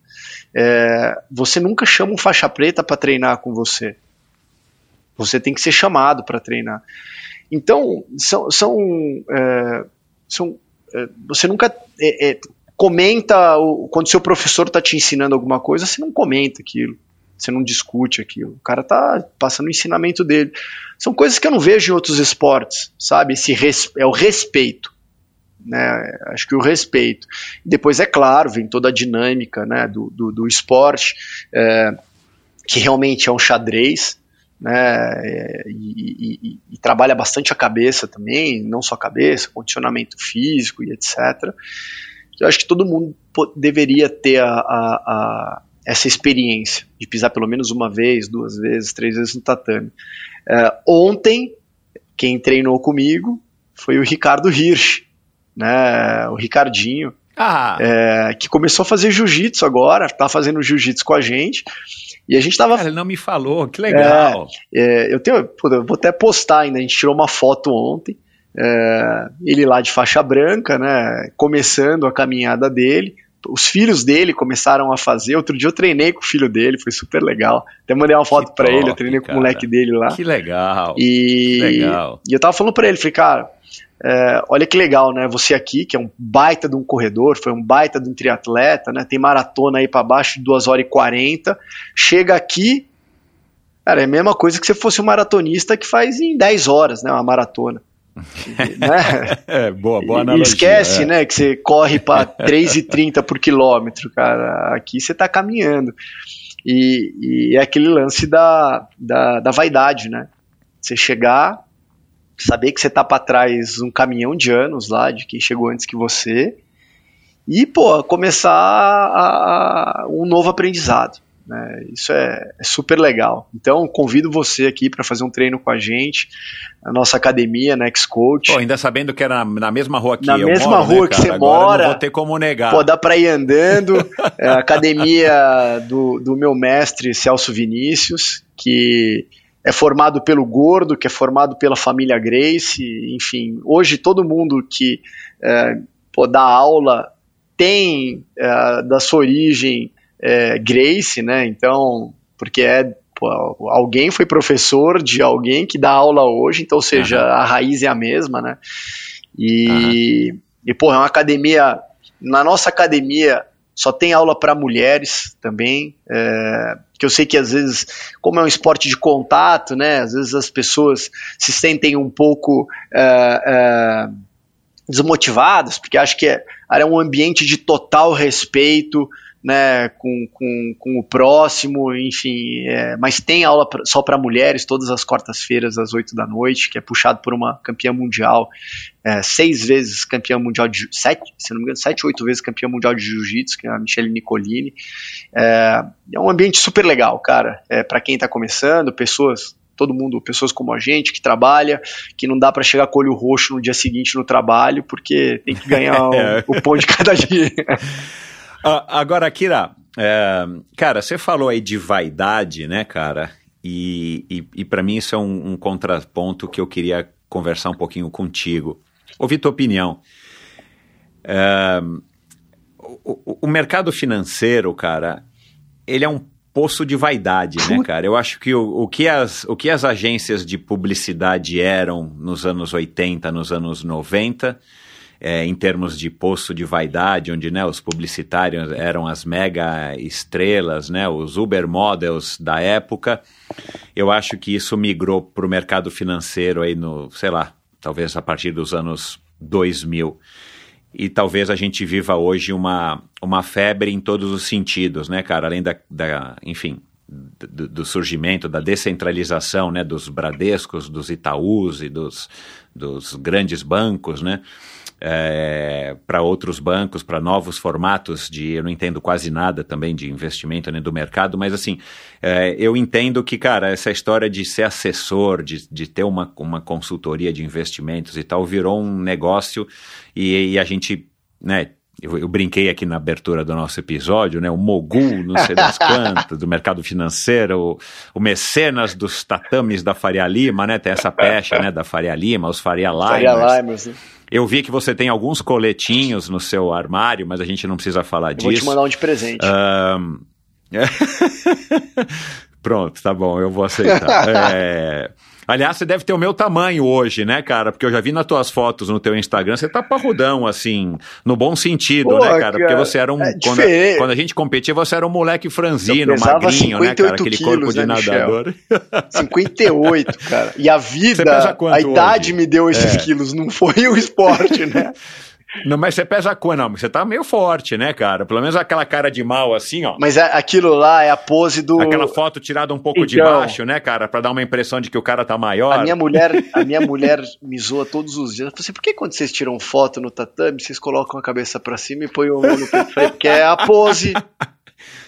É, você nunca chama um faixa preta para treinar com você. Você tem que ser chamado para treinar. Então, são. são, é, são é, você nunca é, é, comenta. O, quando seu professor está te ensinando alguma coisa, você não comenta aquilo. Você não discute aquilo. O cara tá passando o ensinamento dele. São coisas que eu não vejo em outros esportes, sabe? Esse res, é o respeito. Né? Acho que o respeito. Depois, é claro, vem toda a dinâmica né, do, do, do esporte, é, que realmente é um xadrez, né, e, e, e, trabalha bastante a cabeça também, não só a cabeça, condicionamento físico e etc. Eu acho que todo mundo deveria ter a, a, a essa experiência de pisar pelo menos uma vez, duas vezes, três vezes no tatame. É, ontem, quem treinou comigo foi o Ricardo Hirsch, né? O Ricardinho, Ah, é, que começou a fazer jiu-jitsu agora, tá fazendo jiu-jitsu com a gente. E a gente tava. cara, ele não me falou, que legal. é, eu tenho. eu vou até postar ainda, a gente tirou uma foto ontem. é, ele lá de faixa branca, né? Começando a caminhada dele. Os filhos dele começaram a fazer. Outro dia eu treinei com o filho dele, foi super legal. Até mandei uma foto pra ele, eu treinei com cara. o moleque dele lá. Que legal. E, Que legal. e eu tava falando pra ele, falei, cara, é, olha que legal, né? Você aqui, que é um baita de um corredor, foi um baita de um triatleta, né? Tem maratona aí pra baixo de 2 horas e 40. Chega aqui, cara, é a mesma coisa que se fosse um maratonista que faz em 10 horas, né? Uma maratona. [laughs] né? É, boa, boa analogia. E esquece, é. né, que você corre para 3,30 por quilômetro, cara. Aqui você tá caminhando. E, e é aquele lance da, da, da vaidade, né? Você chegar, saber que você tá para trás um caminhão de anos lá, de quem chegou antes que você, e, pô, começar a- a- um novo aprendizado. Né? Isso é, é super legal. Então, convido você aqui para fazer um treino com a gente, na nossa academia, na X-Coach. Pô, ainda sabendo que era na, na mesma rua que Na eu mesma moro, né, rua que cara? você Agora mora. Não vou ter como negar. Pô, dá pra ir andando. [laughs] É a academia do, do meu mestre Celso Vinícius, que é formado pelo Gordo, que é formado pela família Grace. Enfim, hoje todo mundo que é, pô, dá aula tem é, da sua origem é, Grace, né? Então, porque é. pô, alguém foi professor de alguém que dá aula hoje, então, ou seja, Aham. a raiz é a mesma, né? E, e pô, é uma academia. Na nossa academia só tem aula para mulheres também. É, que eu sei que às vezes, como é um esporte de contato, né? Às vezes as pessoas se sentem um pouco é, é, desmotivadas, porque acho que é, é um ambiente de total respeito. Né, com, com, com o próximo, enfim, é, mas tem aula pra- só para mulheres todas as quartas-feiras às 8 da noite, que é puxado por uma campeã mundial é, seis vezes campeã mundial de sete, se não me engano, sete, oito vezes campeã mundial de jiu-jitsu, que é a Michelle Nicolini. É, é um ambiente super legal, cara. É, para quem tá começando, pessoas, todo mundo, pessoas como a gente que trabalha, que não dá para chegar com o olho roxo no dia seguinte no trabalho, porque tem que ganhar [laughs] o, o pão de cada dia. [laughs] Ah, agora, Kira, é, cara, você falou aí de vaidade, né, cara? E, e, e para mim isso é um, um contraponto que eu queria conversar um pouquinho contigo. Ouvir tua opinião. É, o, o- o mercado financeiro, cara, ele é um poço de vaidade, né, cara? Eu acho que o, o, que as, o que as agências de publicidade eram nos anos 80, nos anos 90, é, em termos de poço de vaidade, onde né, os publicitários eram as mega estrelas, né, os Uber models da época, eu acho que isso migrou para o mercado financeiro aí no, sei lá, talvez a partir dos anos 2000 e talvez a gente viva hoje uma, uma febre em todos os sentidos, né, cara? Além da, da enfim, do, do surgimento, da descentralização, né, dos Bradescos, dos Itaús e dos, dos grandes bancos, né? Para outros bancos, para novos formatos de, eu não entendo quase nada também de investimento nem do mercado, mas assim, é, eu entendo que, cara, essa história de ser assessor, de, de ter uma, uma consultoria de investimentos e tal, virou um negócio e, e a gente, né, eu, eu, brinquei aqui na abertura do nosso episódio, né? O mogul, não sei das [laughs] quantas, do mercado financeiro, o, o, mecenas dos tatames da Faria Lima, né? Tem essa pecha, né? Da Faria Lima, os Faria Limers. Faria Limers, né? Eu vi que você tem alguns coletinhos no seu armário, mas a gente não precisa falar eu disso. Vou te mandar um de presente. Um... [laughs] Pronto, tá bom, eu vou aceitar. [laughs] é... Aliás, você deve ter o meu tamanho hoje, né, cara? Porque eu já vi nas tuas fotos no teu Instagram, você tá parrudão, assim, no bom sentido, Pô, né, cara? Porque você era um. É quando, a, quando, a, gente competia, você era um moleque franzino, magrinho, né, cara? Aquele quilos, corpo de né, nadador. [laughs] 58, cara. E a vida, a idade hoje? me deu esses é. quilos, não foi o esporte, né? [laughs] Não, mas você pesa quanto? Não, você tá meio forte, né, cara? Pelo menos aquela cara de mal assim, ó. Mas aquilo lá é a pose do. Aquela foto tirada um pouco então, de baixo, né, cara? Pra dar uma impressão de que o cara tá maior. A minha mulher, [laughs] a minha mulher me zoa todos os dias. Ela falou assim: por que quando vocês tiram foto no tatame, vocês colocam a cabeça pra cima e põem o mão no peito? Porque é a pose.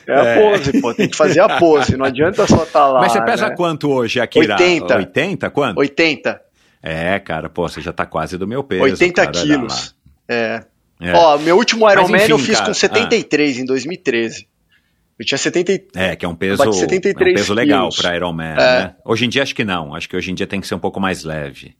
É a pose, pô. Tem que fazer a pose. Não adianta só estar tá lá. Mas você pesa né? quanto hoje, Akira? 80. 80? Quanto? 80. É, cara, pô, você já tá quase do meu peso. 80 cara, quilos. É. É. Ó, meu último Iron Mas, Man enfim, eu fiz cara, com 73 em 2013. Eu tinha 70. É, que é um peso, é um 73 peso legal pra Iron Man, É. né? Hoje em dia acho que não. Acho que hoje em dia tem que ser um pouco mais leve.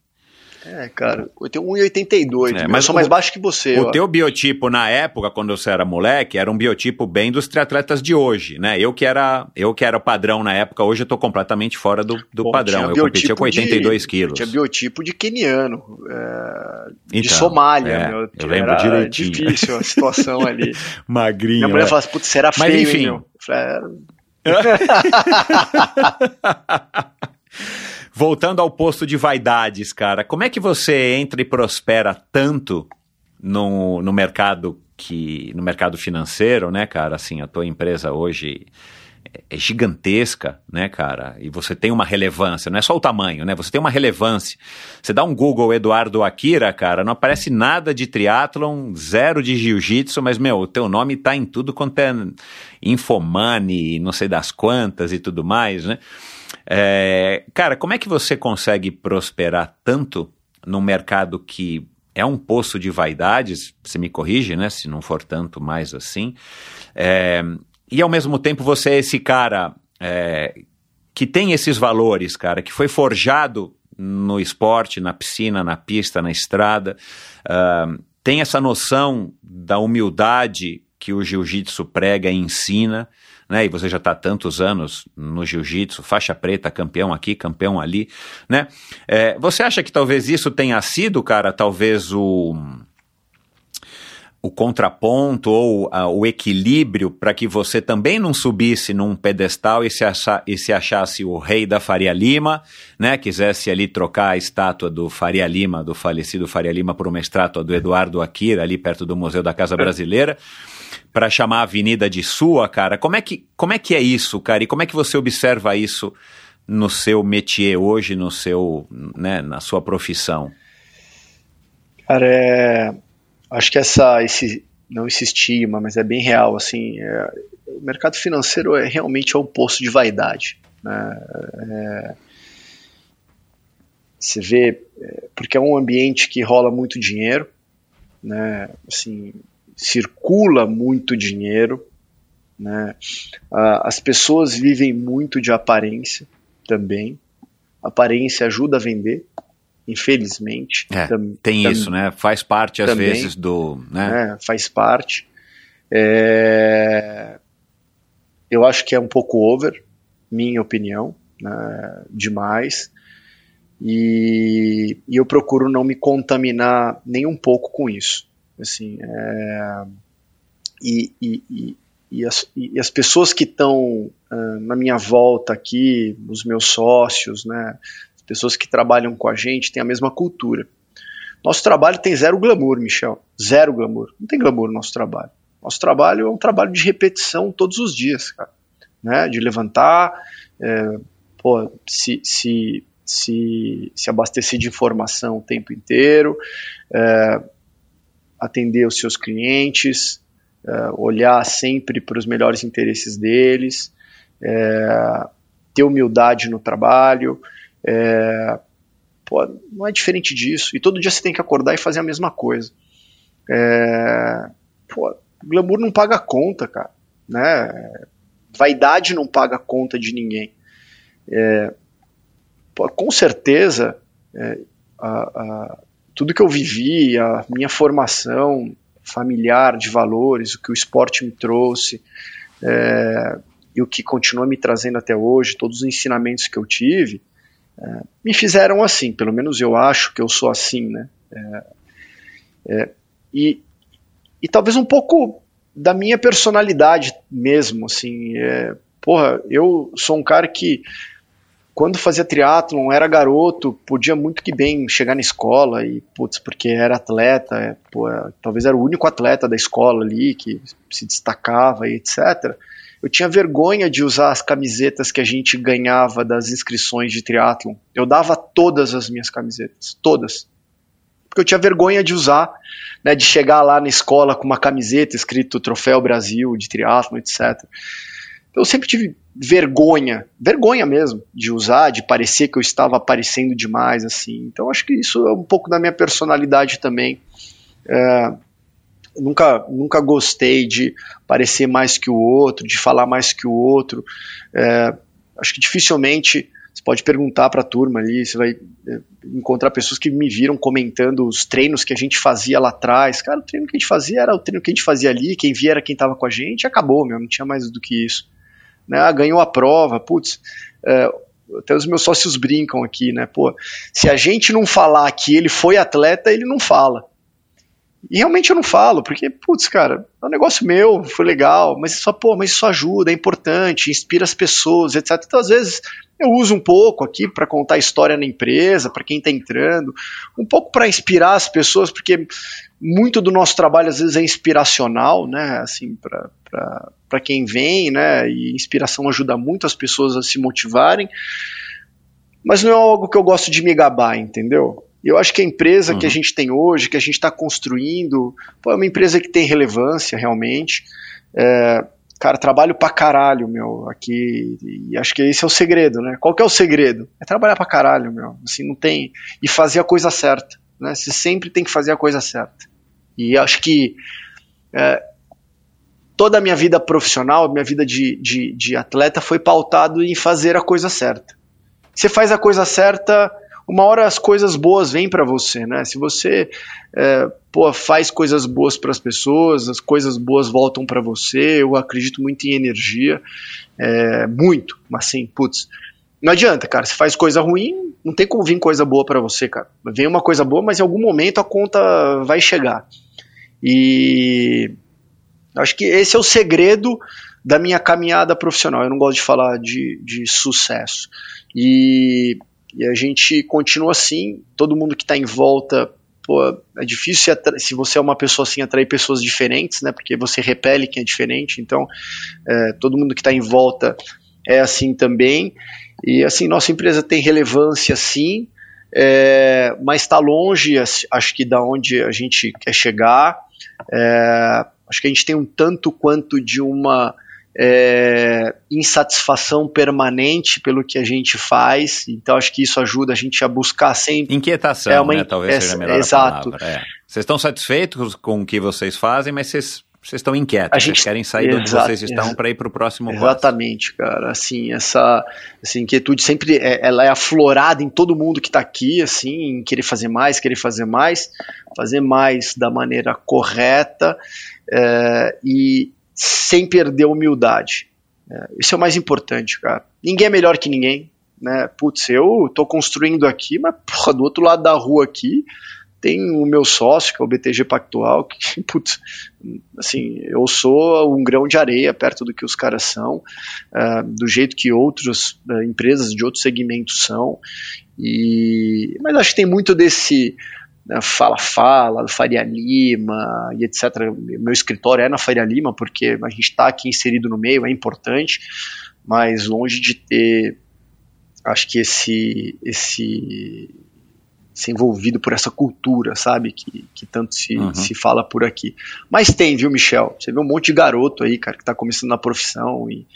É, cara, eu tenho 1,82. É, mas eu sou mais baixo que você. o ó. teu biotipo na época, quando você era moleque, era um biotipo bem dos triatletas de hoje, né? Eu que era, eu que era o padrão na época, hoje eu tô completamente fora do, do Pô, padrão. Eu competia com biotipo 82 de, quilos. Tinha biotipo de keniano, é, de Então, Somália, é, meu. eu lembro direitinho. difícil a situação ali. [laughs] Magrinho. Minha mulher é. falava assim, putz, você era Mas, feio, enfim. hein, meu? Eu falei, "Era." [laughs] [laughs] Voltando ao posto de vaidades, cara, como é que você entra e prospera tanto no, no mercado que no mercado financeiro, né, cara? Assim, a tua empresa hoje é- é gigantesca, né, cara? E você tem uma relevância, não é só o tamanho, né? Você tem uma relevância. Você dá um Google Eduardo Akira, cara, não aparece nada de triatlon, zero de jiu-jitsu, mas, meu, o teu nome tá em tudo quanto é Infomani, não sei das quantas e tudo mais, né? É, cara, como é que você consegue prosperar tanto num mercado que é um poço de vaidades? Você me corrige, né? Se não for tanto mais assim. É, e ao mesmo tempo você é esse cara é, que tem esses valores, cara, que foi forjado no esporte, na piscina, na pista, na estrada, ah, tem essa noção da humildade que o jiu-jitsu prega e ensina, né? E você já está tantos anos no jiu-jitsu, faixa preta, campeão aqui, campeão ali, né? É, você acha que talvez isso tenha sido, cara, talvez o o contraponto ou ah, o equilíbrio para que você também não subisse num pedestal e se, e se achasse o rei da Faria Lima, né? Quisesse ali trocar a estátua do Faria Lima, do falecido Faria Lima, por uma estátua do Eduardo Akira, ali perto do Museu da Casa Brasileira, para chamar a avenida de sua, cara. Como é, que, como é que é isso, cara? E como é que você observa isso no seu métier hoje, no seu, né, na sua profissão? Cara, é, acho que essa, esse, não esse estigma, mas é bem real, assim, é, o mercado financeiro é realmente é um poço de vaidade, né? É, você vê, é, porque é um ambiente que rola muito dinheiro, né? Assim, circula muito dinheiro, né? As pessoas vivem muito de aparência também. Aparência ajuda a vender, infelizmente. É, Tam- Tem tam- isso, né? Faz parte, às também. vezes, do. Né? né, faz parte. É, eu acho que é um pouco over, minha opinião, né, demais. E, e eu procuro não me contaminar nem um pouco com isso. Assim, é, e, e, e, e as, e as pessoas que estão ah, na minha volta aqui, os meus sócios, né, as pessoas que trabalham com a gente, têm a mesma cultura. Nosso trabalho tem zero glamour, Michel. Zero glamour. Não tem glamour no nosso trabalho. Nosso trabalho é um trabalho de repetição todos os dias, cara. Né? De levantar, é, pô, se, se, se, se abastecer de informação o tempo inteiro, é, atender os seus clientes, é, olhar sempre para os melhores interesses deles, é, ter humildade no trabalho. É, pô, não é diferente disso. E todo dia você tem que acordar e fazer a mesma coisa. É, pô, glamour não paga conta, cara. Né? Vaidade não paga conta de ninguém. É, pô, com certeza, é, a, a, tudo que eu vivi, a minha formação familiar de valores, o que o esporte me trouxe, é, e o que continua me trazendo até hoje, todos os ensinamentos que eu tive, é, me fizeram assim, pelo menos eu acho que eu sou assim, né? É, é, e, e talvez um pouco da minha personalidade mesmo, assim, é, porra, eu sou um cara que quando fazia triatlon, era garoto, podia muito que bem chegar na escola e, putz, porque era atleta, é, pô, talvez era o único atleta da escola ali que se destacava e etc. Eu tinha vergonha de usar as camisetas que a gente ganhava das inscrições de triatlon. Eu dava todas as minhas camisetas, todas. Porque eu tinha vergonha de usar, né, de chegar lá na escola com uma camiseta escrito Troféu Brasil de triatlon, etc. eu sempre tive vergonha, vergonha mesmo, de usar, de parecer que eu estava aparecendo demais, assim. Então acho que isso é um pouco da minha personalidade também. É, nunca, nunca gostei de parecer mais que o outro, de falar mais que o outro. É, acho que dificilmente você pode perguntar para a turma ali, você vai é, encontrar pessoas que me viram comentando os treinos que a gente fazia lá atrás. Cara, o treino que a gente fazia era o treino que a gente fazia ali, quem via era quem estava com a gente, acabou, meu, não tinha mais do que isso. Né? Ah, ganhou a prova, putz. É, até os meus sócios brincam aqui, né? Pô, se a gente não falar que ele foi atleta, ele não fala. E realmente eu não falo, porque, putz, cara, é um negócio meu, foi legal, mas só, pô, mas isso ajuda, é importante, inspira as pessoas, etc. Então, às vezes, eu uso um pouco aqui para contar a história na empresa, para quem está entrando, um pouco para inspirar as pessoas, porque muito do nosso trabalho às vezes é inspiracional, né? Assim, para quem vem, né? E inspiração ajuda muito as pessoas a se motivarem. Mas não é algo que eu gosto de me gabar, entendeu? Eu acho que a empresa uhum. que a uhum. gente tem hoje, que a gente está construindo, pô, é uma empresa que tem relevância realmente. É, cara, trabalho pra caralho, meu, aqui, e acho que esse é o segredo, né? Qual que é o segredo? É trabalhar pra caralho, meu, assim, não tem, e fazer a coisa certa, né? Você sempre tem que fazer a coisa certa. E acho que é, toda a minha vida profissional, minha vida de, de, de atleta foi pautado em fazer a coisa certa. Você faz a coisa certa, uma hora as coisas boas vêm para você, né? Se você é, pô, faz coisas boas para as pessoas, as coisas boas voltam para você. Eu acredito muito em energia, é, muito, mas assim, putz, não adianta, cara. Se faz coisa ruim, não tem como vir coisa boa para você, cara. Vem uma coisa boa, mas em algum momento a conta vai chegar. E acho que esse é o segredo da minha caminhada profissional. Eu não gosto de falar de, de sucesso. E e a gente continua assim, todo mundo que está em volta, pô, é difícil se você é uma pessoa assim atrair pessoas diferentes, né? Porque você repele quem é diferente. Então, é, todo mundo que está em volta é assim também. E assim, nossa empresa tem relevância sim, é, mas está longe, acho que da onde a gente quer chegar. É, acho que a gente tem um tanto quanto de uma é, insatisfação permanente pelo que a gente faz. Então acho que isso ajuda a gente a buscar sempre. Inquietação, é uma, né? Talvez é, seja a melhor Exato. É. Vocês estão satisfeitos com o que vocês fazem, mas vocês vocês estão inquietos, a gente, vocês querem sair de onde vocês estão para ir para o próximo passo. Exatamente, cara. Assim, essa, essa inquietude sempre é, ela é aflorada em todo mundo que está aqui, assim, em querer fazer mais, querer fazer mais, fazer mais da maneira correta é, e, sem perder a humildade. É, isso é o mais importante, cara. Ninguém é melhor que ninguém, né? Putz, eu tô construindo aqui, mas porra, do outro lado da rua aqui tem o meu sócio, que é o BTG Pactual, que, [laughs] putz, assim, eu sou um grão de areia perto do que os caras são, uh, do jeito que outras uh, empresas de outros segmentos são, e, mas acho que tem muito desse, né, Fala Fala, do Faria Lima e etc. Meu escritório é na Faria Lima porque a gente está aqui inserido no meio, é importante, mas longe de ter, acho que esse, esse ser envolvido por essa cultura, sabe, que, que tanto se, uhum. se fala por aqui. Mas tem, viu, Michel? Você vê um monte de garoto aí, cara, que está começando na profissão e...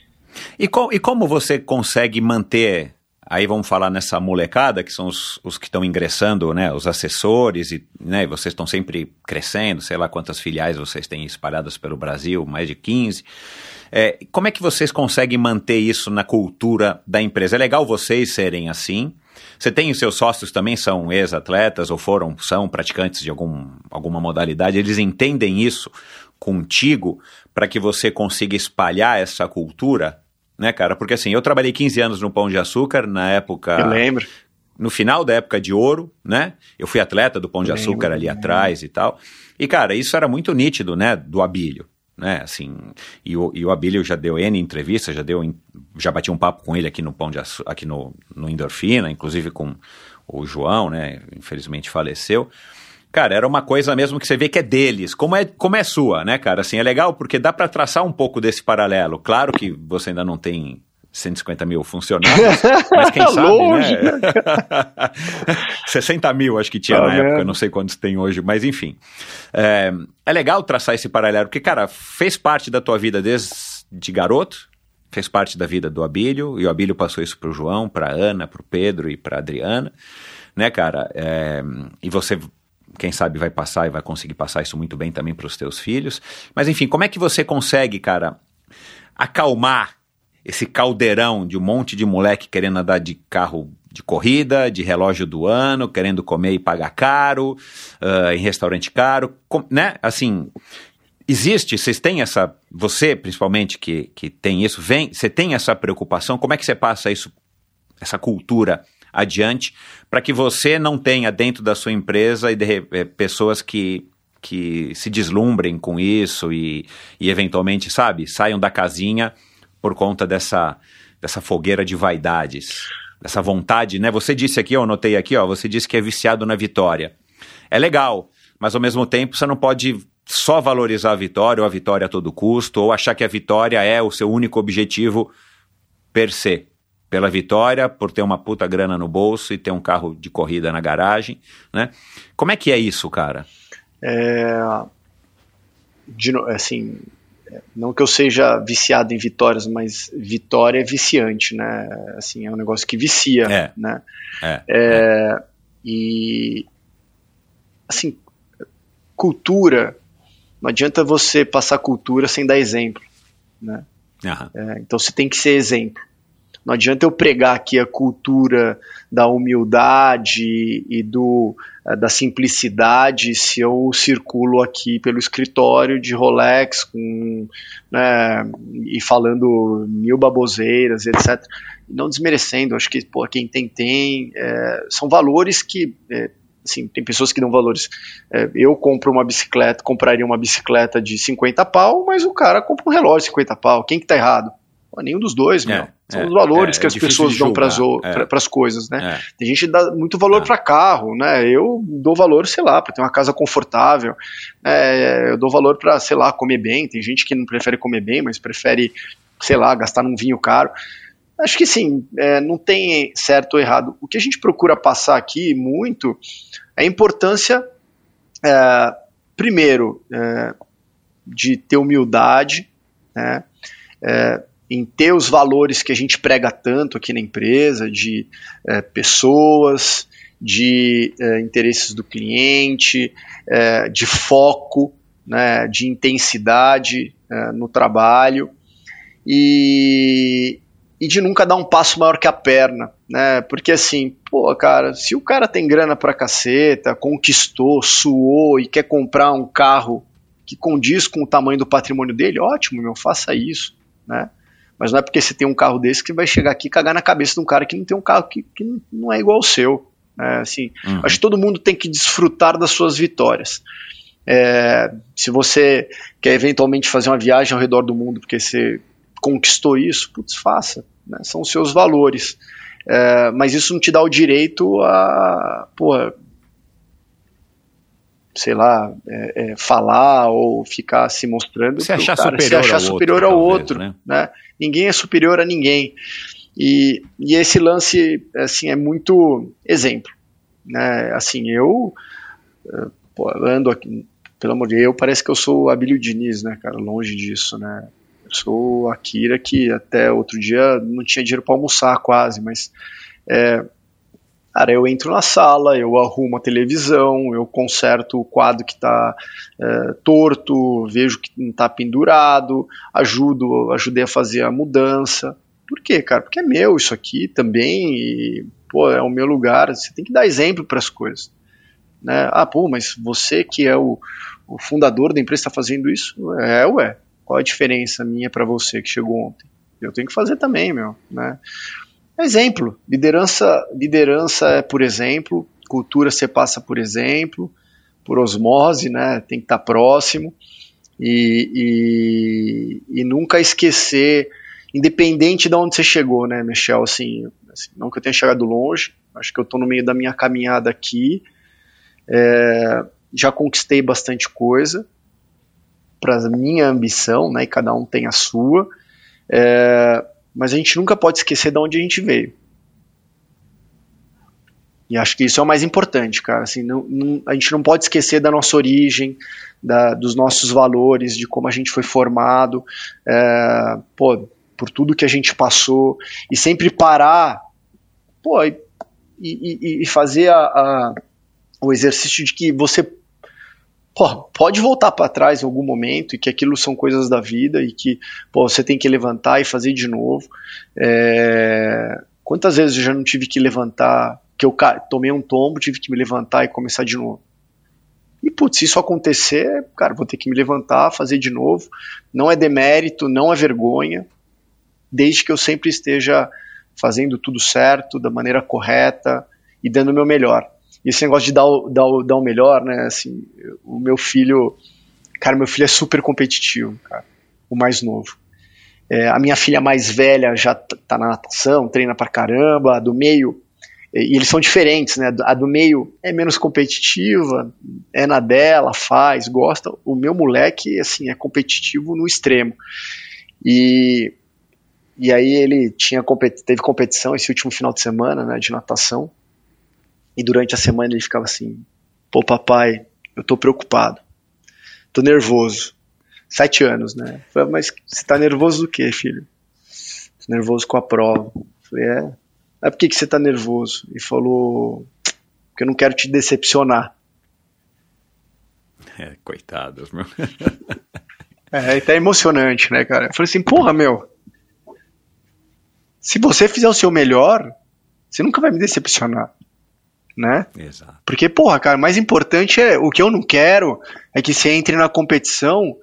E, com, e como você consegue manter Aí vamos falar nessa molecada, que são os, os que estão ingressando, né, os assessores, e né, vocês estão sempre crescendo, sei lá quantas filiais vocês têm espalhadas pelo Brasil, mais de 15. É, como é que vocês conseguem manter isso na cultura da empresa? É legal vocês serem assim. Você tem os seus sócios também são ex-atletas ou foram, são praticantes de algum, alguma modalidade, eles entendem isso contigo para que você consiga espalhar essa cultura né, cara? Porque assim, eu trabalhei 15 anos no Pão de Açúcar, na época. Eu lembro. No final da época de ouro, né? Eu fui atleta do Pão de Açúcar ali atrás e tal. E, cara, isso era muito nítido, né? Do Abílio. Né, assim, e o, e o Abílio já deu N entrevistas, já deu, já bati um papo com ele aqui no Pão de Açúcar, aqui no, no Endorfina, inclusive com o João, né, infelizmente faleceu. Cara, era uma coisa mesmo que você vê que é deles, como é, como é sua, né, cara? Assim, é legal porque dá para traçar um pouco desse paralelo. Claro que você ainda não tem 150 mil funcionários, [laughs] mas quem sabe, Longe, né? [laughs] 60 mil acho que tinha ah, na época, não sei quantos tem hoje, mas enfim. É, é legal traçar esse paralelo, porque, cara, fez parte da tua vida desde de garoto, fez parte da vida do Abílio, e o Abílio passou isso para o João, para Ana, para o Pedro e para Adriana, né, cara? É, e você, quem sabe, vai passar e vai conseguir passar isso muito bem também para os teus filhos. Mas enfim, como é que você consegue, cara, acalmar esse caldeirão de um monte de moleque querendo andar de carro de corrida, de relógio do ano, querendo comer e pagar caro, uh, em restaurante caro, com, né? Assim, existe, vocês têm essa, você principalmente que, que tem isso, vem, você tem essa preocupação, como é que você passa isso, essa cultura adiante, para que você não tenha dentro da sua empresa e de, é, pessoas que, que se deslumbrem com isso e, e eventualmente, sabe, saiam da casinha por conta dessa, dessa fogueira de vaidades? essa vontade, né? Você disse aqui, eu anotei aqui, ó, você disse que é viciado na vitória. É legal, mas ao mesmo tempo você não pode só valorizar a vitória ou a vitória a todo custo, ou achar que a vitória é o seu único objetivo per se. Pela vitória, por ter uma puta grana no bolso e ter um carro de corrida na garagem, né? Como é que é isso, cara? É, de, assim, não que eu seja viciado em vitórias, mas vitória é viciante, né? Assim, é um negócio que vicia, é. né? É, é, é. E assim, cultura, não adianta você passar cultura sem dar exemplo, né? Uhum. então você tem que ser exemplo. Não adianta eu pregar aqui a cultura da humildade e do, eh, da simplicidade se eu circulo aqui pelo escritório de Rolex com, né, e falando mil baboseiras, etc. Não desmerecendo, acho que pô, quem tem, tem. É, são valores que. É, assim, tem pessoas que dão valores. É, eu compro uma bicicleta, compraria uma bicicleta de 50 pau, mas o cara compra um relógio de 50 pau. Quem que tá errado? Pô, nenhum dos dois, meu. São é, os valores é, que as pessoas dão para as coisas, né? É. Tem gente que dá muito valor é. para carro, né? Eu dou valor, sei lá, para ter uma casa confortável. Eu dou valor para, sei lá, comer bem. Tem gente que não prefere comer bem, mas prefere, sei lá, gastar num vinho caro. Acho que sim, é, não tem certo ou errado. O que a gente procura passar aqui muito é a importância, é, primeiro, de ter humildade, né? É, em ter os valores que a gente prega tanto aqui na empresa, de é, pessoas, de é, interesses do cliente, é, de foco, né, de intensidade no trabalho e, e de nunca dar um passo maior que a perna, né? Porque assim, pô, cara, se o cara tem grana pra caceta, conquistou, suou e quer comprar um carro que condiz com o tamanho do patrimônio dele, ótimo, meu, faça isso, né? Mas não é porque você tem um carro desse que vai chegar aqui e cagar na cabeça de um cara que não tem um carro que, que não é igual ao seu. É, assim, uhum. Acho que todo mundo tem que desfrutar das suas vitórias. É, se você quer eventualmente fazer uma viagem ao redor do mundo porque você conquistou isso, putz, faça. Né? São os seus valores. É, mas isso não te dá o direito a. Porra, sei lá, é, é, falar ou ficar se mostrando. Se achar cara, superior, se achar ao, superior outro, ao talvez, outro. Né? né? Ninguém é superior a ninguém. E, e esse lance assim, é muito exemplo. Né? Assim, eu eh, pô, ando aqui, pelo amor de Deus, parece que eu sou o Abílio Diniz, né, cara? Longe disso, né? Eu sou a Kira que até outro dia não tinha dinheiro para almoçar quase, mas é, Cara, eu entro na sala, eu arrumo a televisão, eu conserto o quadro que está é, torto, vejo que não está pendurado, ajudo, ajudei a fazer a mudança. Por quê, cara? Porque é meu isso aqui também, e, pô, é o meu lugar. Você tem que dar exemplo para as coisas. Né? Ah, pô, mas você que é o, o fundador da empresa está fazendo isso? É, ué. Qual a diferença minha para você que chegou ontem? Eu tenho que fazer também, meu. Né? Exemplo, liderança, liderança é por exemplo, cultura você passa por exemplo, por osmose, né? Tem que estar próximo e, e, e nunca esquecer, independente de onde você chegou, né, Michel? Assim, assim não que eu tenha chegado longe, acho que eu estou no meio da minha caminhada aqui, é, já conquistei bastante coisa para minha ambição, né? E cada um tem a sua. É, mas a gente nunca pode esquecer de onde a gente veio. E acho que isso é o mais importante, cara. Assim, não, não, a gente não pode esquecer da nossa origem, da, dos nossos valores, de como a gente foi formado. É, pô, por tudo que a gente passou e sempre parar, pô, e, e, e fazer a, a, o exercício de que você pô, pode voltar para trás em algum momento e que aquilo são coisas da vida e que pô, você tem que levantar e fazer de novo. É, quantas vezes eu já não tive que levantar, que eu tomei um tombo, tive que me levantar e começar de novo. E, putz, se isso acontecer, cara, vou ter que me levantar, fazer de novo. Não é demérito, não é vergonha, desde que eu sempre esteja fazendo tudo certo, da maneira correta e dando o meu melhor. E esse negócio de dar o, dar o, dar o melhor, né, assim, o meu filho, cara, meu filho é super competitivo, cara, o mais novo. É, a minha filha mais velha já tá na natação, treina pra caramba, a do meio e eles são diferentes, né? A do meio é menos competitiva, é na dela, faz, gosta. O meu moleque, assim, é competitivo no extremo. E, e aí ele tinha teve competição esse último final de semana, né, de natação. E durante a semana ele ficava assim: pô, papai, eu tô preocupado, tô nervoso. Sete anos, né? Falei, mas você tá nervoso do quê, filho? Tô nervoso com a prova. Falei, é, ah, por que, que você tá nervoso? E falou, porque eu não quero te decepcionar. É, coitados, meu. [laughs] é, tá emocionante, né, cara? Eu falei assim, porra, meu, se você fizer o seu melhor, você nunca vai me decepcionar, né? Exato. Porque, porra, cara, o mais importante é, o que eu não quero é que você entre na competição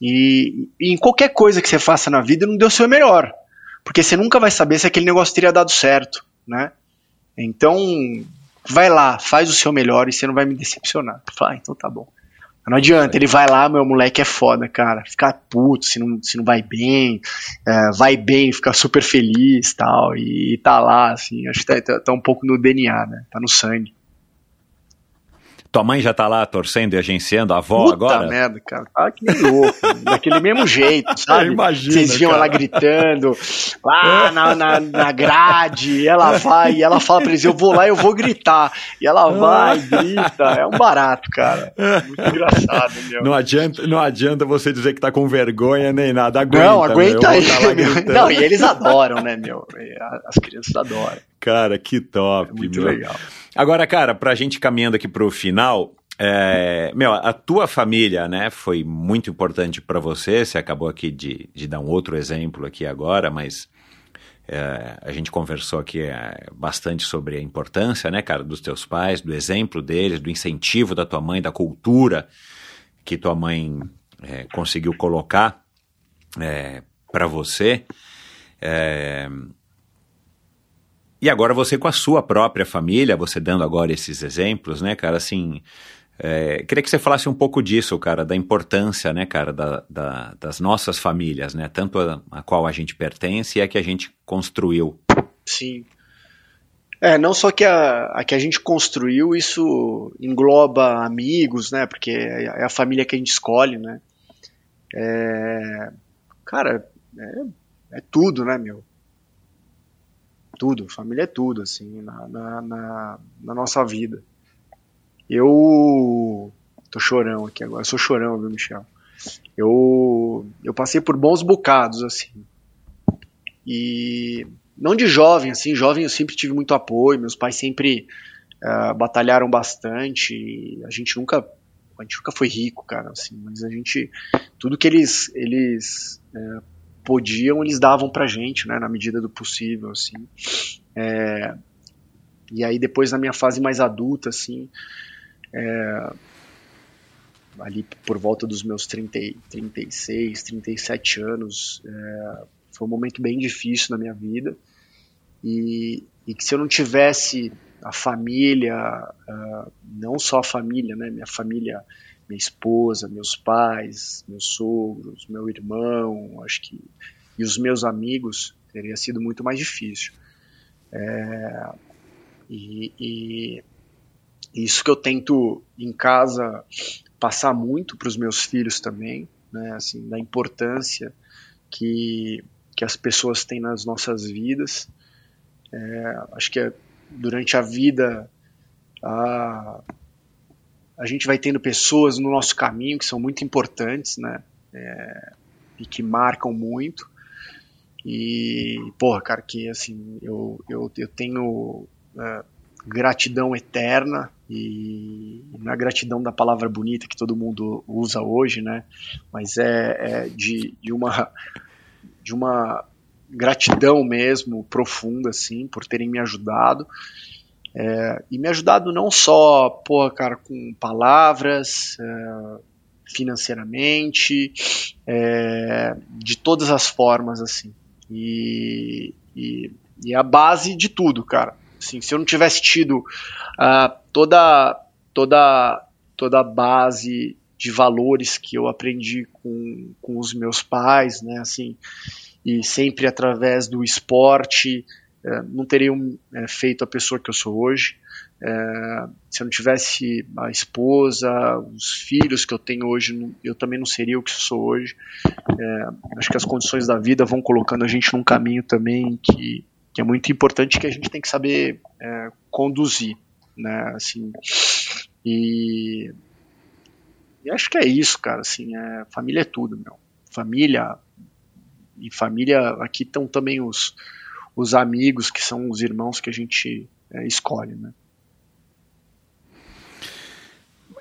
e, e em qualquer coisa que você faça na vida não deu o seu melhor. Porque você nunca vai saber se aquele negócio teria dado certo, né? Então, vai lá, faz o seu melhor e você não vai me decepcionar. Fala, ah, então tá bom. Não adianta, ele vai lá, meu moleque é foda, cara. Ficar puto se não, se não vai bem, é, vai bem, fica super feliz tal, e, e tá lá, assim, acho que tá, tá, tá, um pouco no DNA, né? Tá no sangue. Tua mãe já tá lá torcendo e agenciando a avó Puta agora? merda, cara. Tá que nem louco. [laughs] daquele mesmo jeito, sabe? Imagina, Vocês viam cara. ela gritando lá na, na, na grade, e ela vai, e ela fala pra eles, eu vou lá, eu vou gritar. E ela vai, [laughs] grita. É um barato, cara. Muito engraçado, meu. Não adianta, não adianta você dizer que tá com vergonha nem nada. Aguenta, Não, aguenta aí. Tá. [laughs] Não, e eles adoram, né, meu? As crianças adoram. Cara, que top, É muito meu. legal. Agora, cara, pra gente caminhando aqui pro final, é, meu, a tua família, né, foi muito importante pra você. Você acabou aqui de, de dar um outro exemplo aqui agora, mas é, a gente conversou aqui é, bastante sobre a importância, né, cara, dos teus pais, do exemplo deles, do incentivo da tua mãe, da cultura que tua mãe é, conseguiu colocar é, para você. E agora você com a sua própria família, você dando agora esses exemplos, né, cara, assim, é, queria que você falasse um pouco disso, cara, da importância, né, cara, da, da- das nossas famílias, né, tanto a, a qual a gente pertence e a que a gente construiu. Sim. É, não só que a, a que a gente construiu, isso engloba amigos, né? Porque é é a família que a gente escolhe, né? É, cara, é, é tudo, né, meu? Tudo, família é tudo, assim, na, na, na, na nossa vida. Eu tô chorão aqui agora, eu sou chorão, viu, Michel? Eu, eu passei por bons bocados, assim. E não de jovem, assim, jovem eu sempre tive muito apoio, meus pais sempre ah, batalharam bastante, a gente nunca, a gente nunca foi rico, cara, assim, mas a gente, tudo que eles, eles eh, podiam, eles davam pra gente, né, na medida do possível, assim. É, e aí depois na minha fase mais adulta, assim, é, ali por volta dos meus 30, e- 36, 37 anos, é, foi um momento bem difícil na minha vida e, e que se eu não tivesse a família, ah, não só a família, né, minha família, minha esposa, meus pais, meus sogros, meu irmão, acho que e os meus amigos, teria sido muito mais difícil. É, e, e isso que eu tento em casa passar muito para os meus filhos também, né, assim, da importância que que as pessoas têm nas nossas vidas. É, acho que é, durante a vida a, a gente vai tendo pessoas no nosso caminho que são muito importantes, né? É, e que marcam muito. E, porra, cara, que assim, eu, eu, eu tenho é, gratidão eterna e não é gratidão da palavra bonita que todo mundo usa hoje, né? Mas é, é de, de uma de uma gratidão mesmo profunda, assim, por terem me ajudado. É, e me ajudado não só, porra, cara, com palavras, é, financeiramente, é, de todas as formas, assim. E, e, e, a base de tudo, cara. Assim, se eu não tivesse tido uh, toda, toda, toda a base de valores que eu aprendi com, com os meus pais, né, assim, e sempre através do esporte, uh, não teria uh, feito a pessoa que eu sou hoje. É, se eu não tivesse a esposa, os filhos que eu tenho hoje, eu também não seria o que sou hoje. É, acho que as condições da vida vão colocando a gente num caminho também que, que é muito importante que a gente tem que saber é, conduzir, né? Assim, e, e, acho que é isso, cara. Assim, é, família é tudo, meu. Família e família aqui estão também os os amigos que são os irmãos que a gente é, escolhe, né?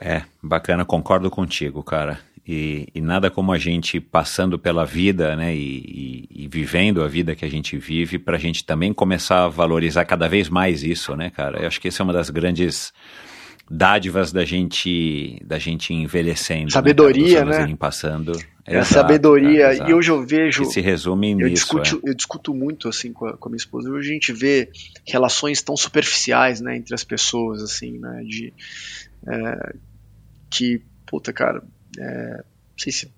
É, bacana, concordo contigo, cara. E, e, nada como a gente passando pela vida, né, e, e, e vivendo a vida que a gente vive, para a gente também começar a valorizar cada vez mais isso, né, cara? Eu acho que essa é uma das grandes dádivas da gente, da gente envelhecendo. Né, Sabedoria, né? né? Passando. É exato, sabedoria. E hoje eu vejo. Que se resume eu nisso. Discuto, é. Eu discuto muito assim com a, com a, minha esposa. Hoje a gente vê relações tão superficiais, né, entre as pessoas, assim, né, de é, que, puta, cara, é, não sei se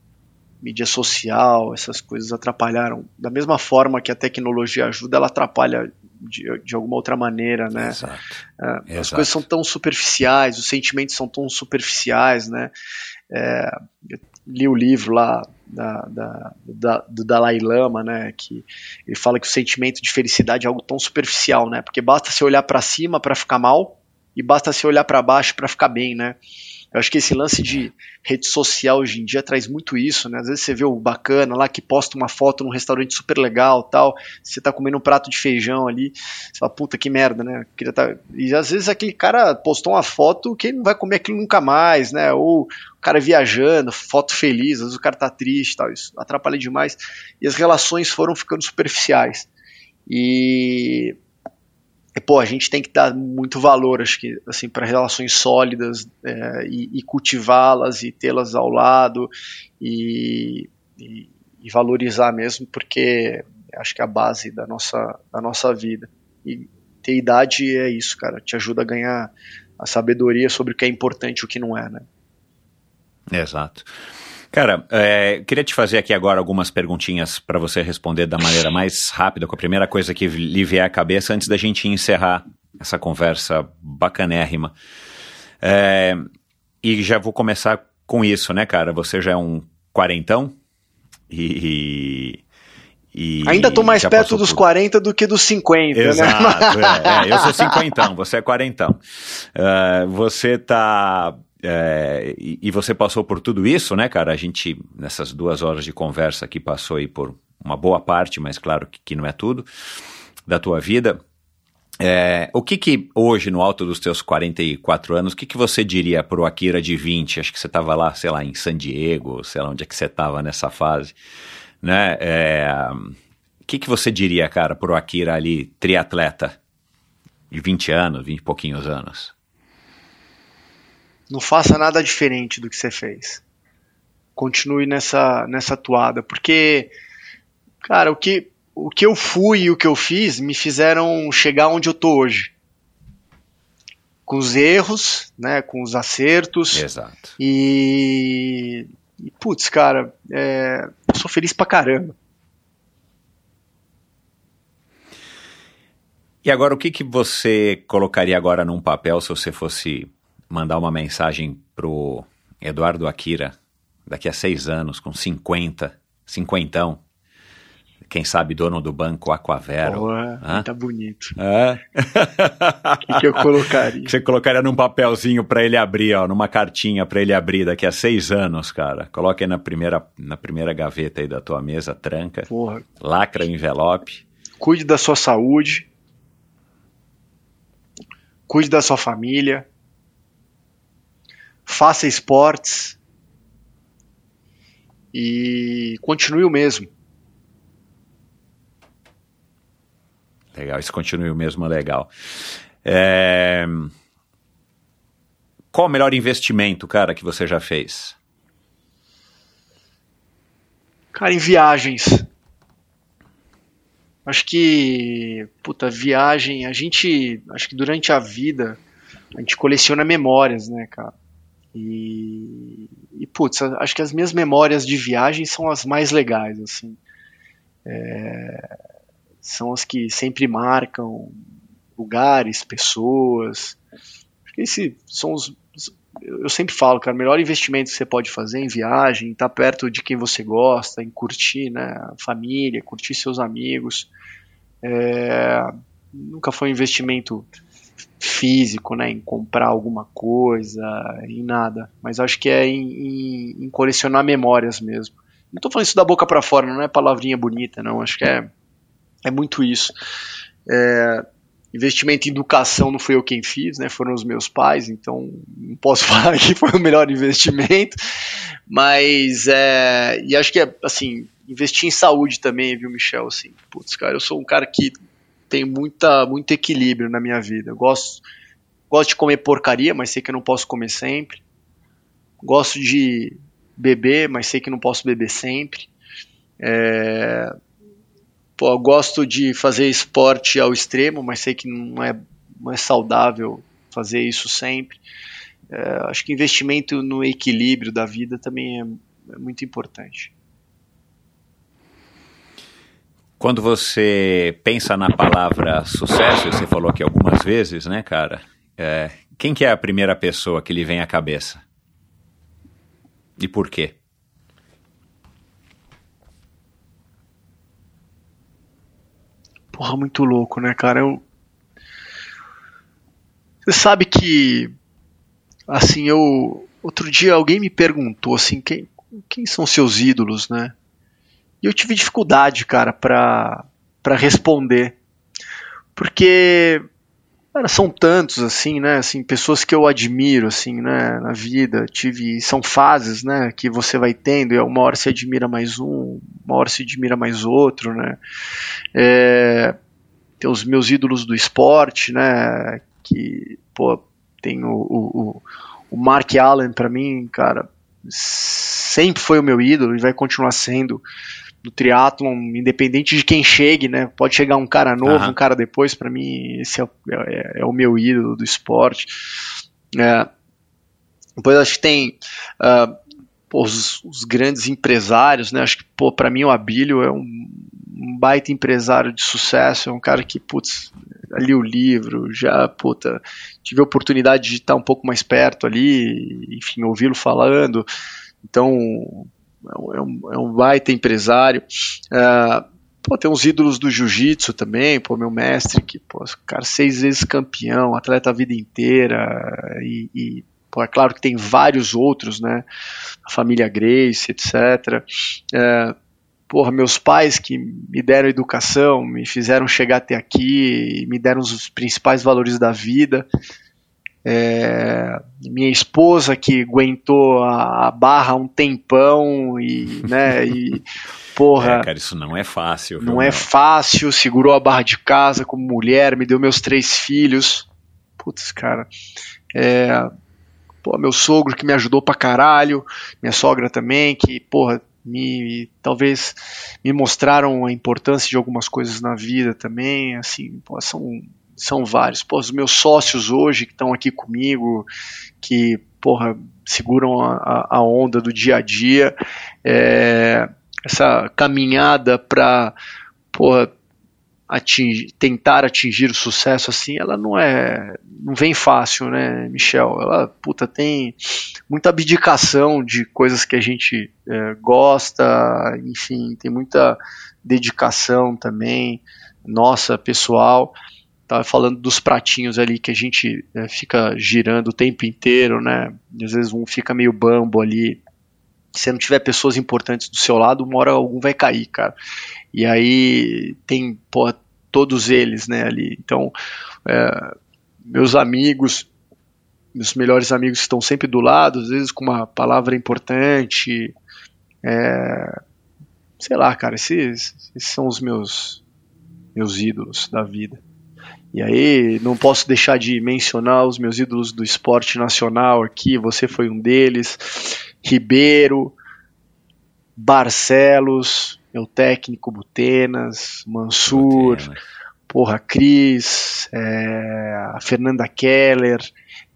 mídia social, essas coisas atrapalharam. Da mesma forma que a tecnologia ajuda, ela atrapalha de, de alguma outra maneira, né? Exato. É, Exato. As coisas são tão superficiais, os sentimentos são tão superficiais, né? É, eu li o livro lá da, da, da, do Dalai Lama, né? Que ele fala que o sentimento de felicidade é algo tão superficial, né? Porque basta se olhar para cima para ficar mal e basta se olhar para baixo para ficar bem, né? Eu acho que esse lance de rede social hoje em dia traz muito isso, né? Às vezes você vê o bacana lá que posta uma foto num restaurante super legal tal, você tá comendo um prato de feijão ali, você fala, puta que merda, né? Tá... E às vezes aquele cara postou uma foto que ele não vai comer aquilo nunca mais, né? Ou o cara viajando, foto feliz, às vezes o cara tá triste tal, isso atrapalha demais. E as relações foram ficando superficiais. E e, pô, a gente tem que dar muito valor, acho que, assim, para relações sólidas é, e, e cultivá-las e tê-las ao lado e, e, e, valorizar mesmo, porque acho que é a base da nossa, da nossa vida. E ter idade é isso, cara, te ajuda a ganhar a sabedoria sobre o que é importante e o que não é, né? Exato. Cara, é, queria te fazer aqui agora algumas perguntinhas para você responder da maneira mais rápida, com a primeira coisa que lhe vier à cabeça, antes da gente encerrar essa conversa bacanérrima. É, e já vou começar com isso, né, cara? Você já é um quarentão e. e Ainda tô mais perto dos por... 40 do que dos 50, né? Exato, né? [laughs] é, é, eu sou cinquentão, você é quarentão. Uh, você tá é, e, e, você passou por tudo isso, né, cara? A gente, nessas duas horas de conversa aqui, passou aí por uma boa parte, mas claro que, que não é tudo, da tua vida. É, o que que hoje, no alto dos teus 44 anos, o que que você diria pro Akira de 20? Acho que você estava lá, sei lá, em San Diego, sei lá onde é que você estava nessa fase, né? É, o que que você diria, cara, pro Akira ali, triatleta, de 20 anos, 20 e pouquinhos anos? Não faça nada diferente do que você fez. Continue nessa, nessa toada, porque, cara, o que, o que eu fui e o que eu fiz me fizeram chegar onde eu tô hoje. Com os erros, né, com os acertos. Exato. E, e putz, cara, é, eu sou feliz pra caramba. E agora, o que, que você colocaria agora num papel se você fosse mandar uma mensagem pro Eduardo Akira daqui a seis anos, com 50, cinquentão, quem sabe dono do banco Aquavero. Tá bonito. É? O [laughs] que, que eu colocaria? Você colocaria num papelzinho para ele abrir, ó, numa cartinha para ele abrir daqui a seis anos, cara. Coloca aí na primeira, na primeira gaveta aí da tua mesa, tranca. Porra. Lacra o envelope. Cuide da sua saúde. Cuide da sua família. Faça esportes. E continue o mesmo. Legal, isso continue o mesmo legal. É... Qual o melhor investimento, cara, que você já fez? Cara, em viagens. Acho que, puta, viagem, a gente, acho que durante a vida, a gente coleciona memórias, né, cara? E, e putz, acho que as minhas memórias de viagem são as mais legais, assim. É, são as que sempre marcam lugares, pessoas. Acho que esses são os. Eu sempre falo, cara, o melhor investimento que você pode fazer em viagem, estar tá perto de quem você gosta, em curtir né, a família, curtir seus amigos. É, nunca foi um investimento físico, né, em comprar alguma coisa, em nada, mas acho que é em, em, em colecionar memórias mesmo. Não estou falando isso da boca para fora, não é palavrinha bonita, não. Acho que é é muito isso. É, investimento em educação não fui eu quem fiz, né? Foram os meus pais, então não posso [laughs] falar que foi o melhor investimento, mas é, e acho que é assim investir em saúde também, viu, Michel? Assim, putz, cara, eu sou um cara que tem muita muito equilíbrio na minha vida. Eu gosto gosto de comer porcaria, mas sei que eu não posso comer sempre. Gosto de beber, mas sei que não posso beber sempre. É, pô, eu gosto de fazer esporte ao extremo, mas sei que não é, não é saudável fazer isso sempre. É, acho que investimento no equilíbrio da vida também é, é, muito importante. Quando você pensa na palavra sucesso, você falou aqui algumas vezes, né, cara? É, quem que é a primeira pessoa que lhe vem à cabeça? E por quê? Porra, muito louco, né, cara? Eu... Você sabe que. Assim, eu. Outro dia alguém me perguntou, assim, quem, quem são seus ídolos, né? E eu tive dificuldade, cara, pra, pra responder. Porque Cara, são tantos, assim, né? Assim, pessoas que eu admiro, assim, né? Na vida. Tive. São fases, né? Que você vai tendo, e uma hora se admira mais um, uma hora se admira mais outro, né? É, tem os meus ídolos do esporte, né? Que, pô, tem o, o, o Mark Allen, para mim, cara, sempre foi o meu ídolo e vai continuar sendo do triatlon, independente de quem chegue, né? Pode chegar um cara novo, uhum. um cara depois, para mim esse é, é, é, o meu ídolo do esporte. É, depois acho que tem uh, pô, os, os, grandes empresários, né? Acho que pô, para mim o Abílio é um, um, baita empresário de sucesso, é um cara que putz, li o livro, já puta, tive a oportunidade de estar um pouco mais perto ali, enfim, ouvi-lo falando. Então, é um, é um baita empresário. Uh, pô, tem uns ídolos do jiu-jitsu também, pô, meu mestre, que, pô, cara, seis vezes campeão, atleta a vida inteira, e, e pô, é claro que tem vários outros, né, a família Grace, etc. Uh, porra, meus pais que me deram educação, me fizeram chegar até aqui, me deram os principais valores da vida, é, minha esposa que aguentou a, barra um tempão e, [laughs] né, e porra. É, cara, isso não é fácil. Não é fácil, segurou a barra de casa como mulher, me deu meus três filhos. Putz, cara. É, pô, meu sogro que me ajudou pra caralho, minha sogra também, que, porra, me talvez me mostraram a importância de algumas coisas na vida também, assim, pô, são são vários. Pô, os meus sócios hoje que estão aqui comigo, que, porra, seguram a, a onda do dia a dia, é, essa caminhada para, porra, tentar atingir o sucesso assim, ela não é, não vem fácil, né, Michel? Ela, puta, tem muita abdicação de coisas que a gente é, gosta, enfim, tem muita dedicação também, nossa, pessoal. Tava falando dos pratinhos ali que a gente é, fica girando o tempo inteiro, né? Às vezes um fica meio bambo ali. Se não tiver pessoas importantes do seu lado, uma hora algum vai cair, cara. E aí tem pô, todos eles, né, ali. Então, é, meus amigos, meus melhores amigos estão sempre do lado, às vezes com uma palavra importante. É, sei lá, cara, esses, esses são os meus meus ídolos da vida. E aí, não posso deixar de mencionar os meus ídolos do esporte nacional aqui. Você foi um deles. Ribeiro, Barcelos, meu técnico Butenas, Mansur, Butenas. porra, Cris, é, a Fernanda Keller,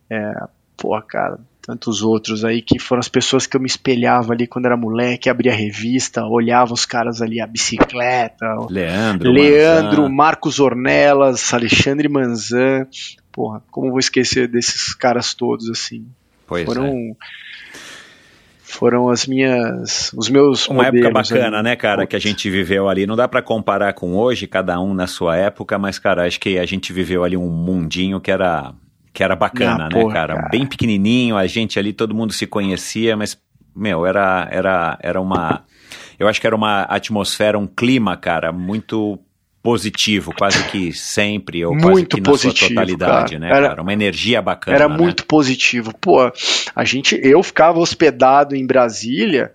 é, porra, cara, tantos outros aí que foram as pessoas que eu me espelhava ali quando era moleque, abria revista, olhava os caras ali, a bicicleta, Leandro, Leandro, Manzan. Marcos Ornelas, Alexandre Manzan, porra, como vou esquecer desses caras todos assim? Pois foram é. foram as minhas os meus uma época bacana, ali. né, cara, que a gente viveu ali. Não dá para comparar com hoje, cada um na sua época, mas cara, acho que a gente viveu ali um mundinho que era que era bacana, ah, né, porra, cara? cara? Bem pequenininho, a gente ali, todo mundo se conhecia, mas, meu, era, era, era uma. Eu acho que era uma atmosfera, um clima, cara, muito positivo, quase que sempre, ou muito quase que positivo, na sua totalidade, cara. né, era, cara? Uma energia bacana. Era né? muito positivo. Pô, a gente, eu ficava hospedado em Brasília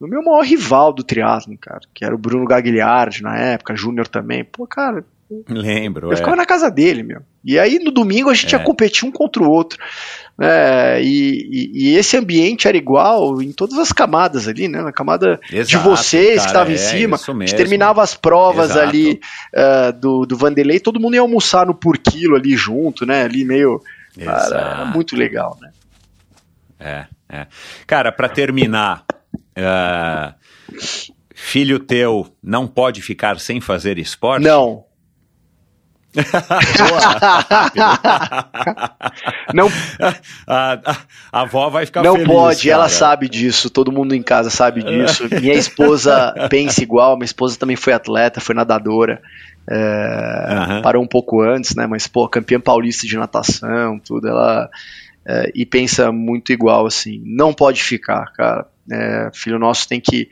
no meu maior rival do triatlo, cara, que era o Bruno Gagliardi na época, Júnior também. Pô, cara, Lembro. Eu é. ficava na casa dele, meu. E aí no domingo a gente é. ia competir um contra o outro. É, e, e, e, esse ambiente era igual em todas as camadas ali, né? Na camada Exato, de vocês cara, que estava em é, cima. A gente terminava as provas Exato. ali uh, do, do Vanderlei, todo mundo ia almoçar no por quilo ali junto, né? Ali meio. Cara, muito legal, né? É, é. Cara, para terminar. Uh, filho teu não pode ficar sem fazer esporte? Não, não, [laughs] a, a, a, avó vai ficar Não feliz, pode, cara. ela sabe disso, todo mundo em casa sabe disso. Minha esposa [laughs] pensa igual, minha esposa também foi atleta, foi nadadora. É, uhum. Parou um pouco antes, né? Mas, pô, campeã paulista de natação, tudo, ela. É, e pensa muito igual, assim. Não pode ficar, cara. É, filho nosso tem que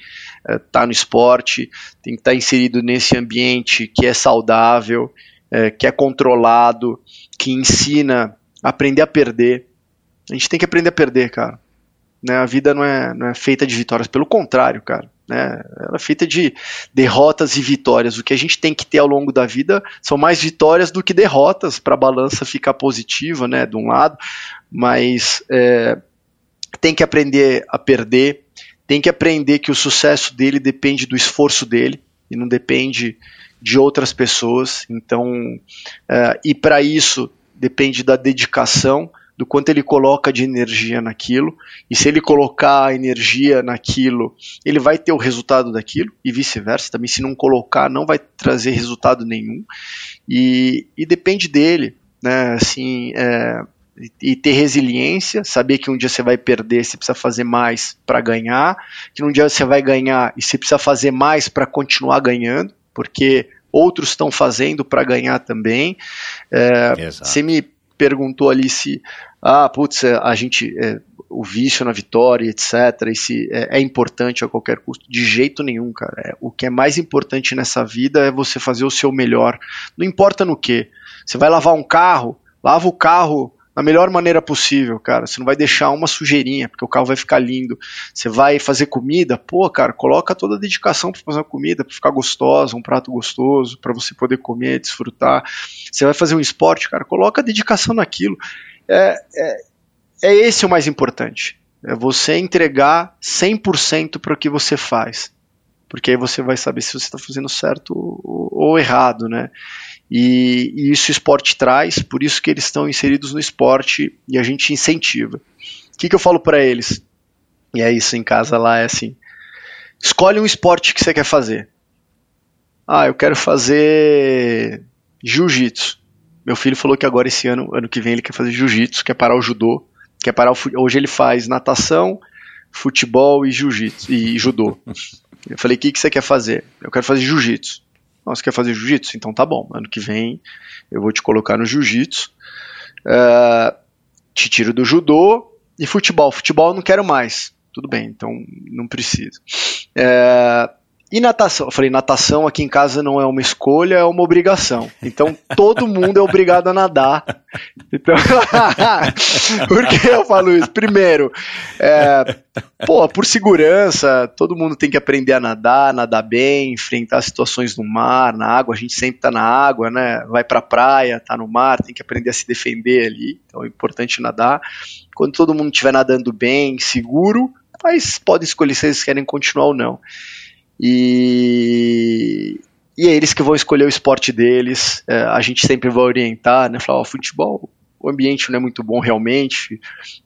estar tá no esporte, tem que estar tá inserido nesse ambiente que é saudável é, que é controlado, que ensina a aprender a perder. A gente tem que aprender a perder, cara. Né? A vida não é, não é feita de vitórias, pelo contrário, cara. Né? Ela é feita de derrotas e vitórias. O que a gente tem que ter ao longo da vida são mais vitórias do que derrotas para a balança ficar positiva, né, de um lado. Mas é, tem que aprender a perder, tem que aprender que o sucesso dele depende do esforço dele e não depende de outras pessoas. Então, uh, e para isso depende da dedicação, do quanto ele coloca de energia naquilo. E se ele colocar energia naquilo, ele vai ter o resultado daquilo, e vice-versa. Também, se não colocar, não vai trazer resultado nenhum. E, e depende dele, né? Assim, é, e ter resiliência, saber que um dia você vai perder, você precisa fazer mais para ganhar, que um dia você vai ganhar e você precisa fazer mais para continuar ganhando, porque outros estão fazendo para ganhar também. É, você me perguntou ali se, ah, putz, é, a gente, é, o vício na vitória, etc., esse é, é, importante a qualquer custo. De jeito nenhum, cara. É, o que é mais importante nessa vida é você fazer o seu melhor. Não importa no que. Você vai lavar um carro, lava o carro da melhor maneira possível, cara. Você não vai deixar uma sujeirinha, porque o carro vai ficar lindo. Você vai fazer comida, pô, cara, coloca toda a dedicação para fazer uma comida, para ficar gostosa, um prato gostoso, para você poder comer, desfrutar. Você vai fazer um esporte, cara, coloca a dedicação naquilo. É, é, é esse o mais importante. É você entregar 100% para o que você faz. Porque aí você vai saber se você está fazendo certo ou, ou errado, né? E, e, isso o esporte traz, por isso que eles estão inseridos no esporte e a gente incentiva. O que, que eu falo para eles? E é isso em casa lá, é assim: escolhe um esporte que você quer fazer. Ah, eu quero fazer jiu-jitsu. Meu filho falou que agora esse ano, ano que vem, ele quer fazer jiu-jitsu, quer parar o judô, quer parar o, hoje ele faz natação, futebol e jiu-jitsu e judô. Eu falei, o que, que você quer fazer? Eu quero fazer jiu-jitsu. Nossa, quer fazer jiu-jitsu? Então tá bom. Ano que vem eu vou te colocar no jiu-jitsu. Uh, te tiro do judô e futebol. Futebol eu não quero mais. Tudo bem, então não preciso. Uh, e natação? Eu falei, natação aqui em casa não é uma escolha, é uma obrigação. Então todo mundo é obrigado a nadar. Então, [laughs] por que eu falo isso? Primeiro, é, pô, por segurança, todo mundo tem que aprender a nadar, nadar bem, enfrentar situações no mar, na água. A gente sempre tá na água, né? Vai pra praia, tá no mar, tem que aprender a se defender ali. Então é importante nadar. Quando todo mundo estiver nadando bem, seguro, mas pode escolher se eles querem continuar ou não. E, e é eles que vão escolher o esporte deles. É, a gente sempre vai orientar, né? Falar, ó, futebol, o ambiente não é muito bom realmente.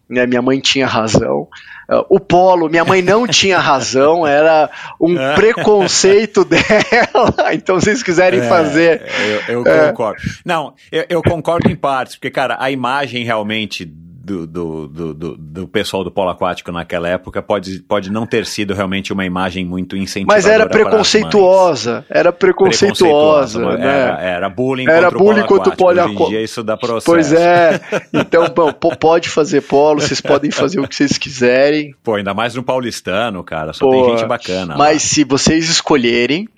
Né? Minha mãe tinha razão. Uh, o polo, minha mãe não [laughs] tinha razão, era um é. preconceito [laughs] dela. Então, se vocês quiserem é, fazer. Eu, eu é. concordo. Não, eu, eu concordo em partes, porque, cara, a imagem realmente do, do, do, do, pessoal do polo aquático naquela época pode, pode não ter sido realmente uma imagem muito incentivadora. Mas era preconceituosa, era preconceituosa. preconceituosa né? era, era bullying era contra bullying o polo contra o polo aquático. Dia isso dá processo. Pois é. Então, bom, pode fazer polo, vocês podem fazer o que vocês quiserem. Pô, ainda mais no paulistano, cara, só Pô, tem gente bacana. Mas lá. se vocês escolherem,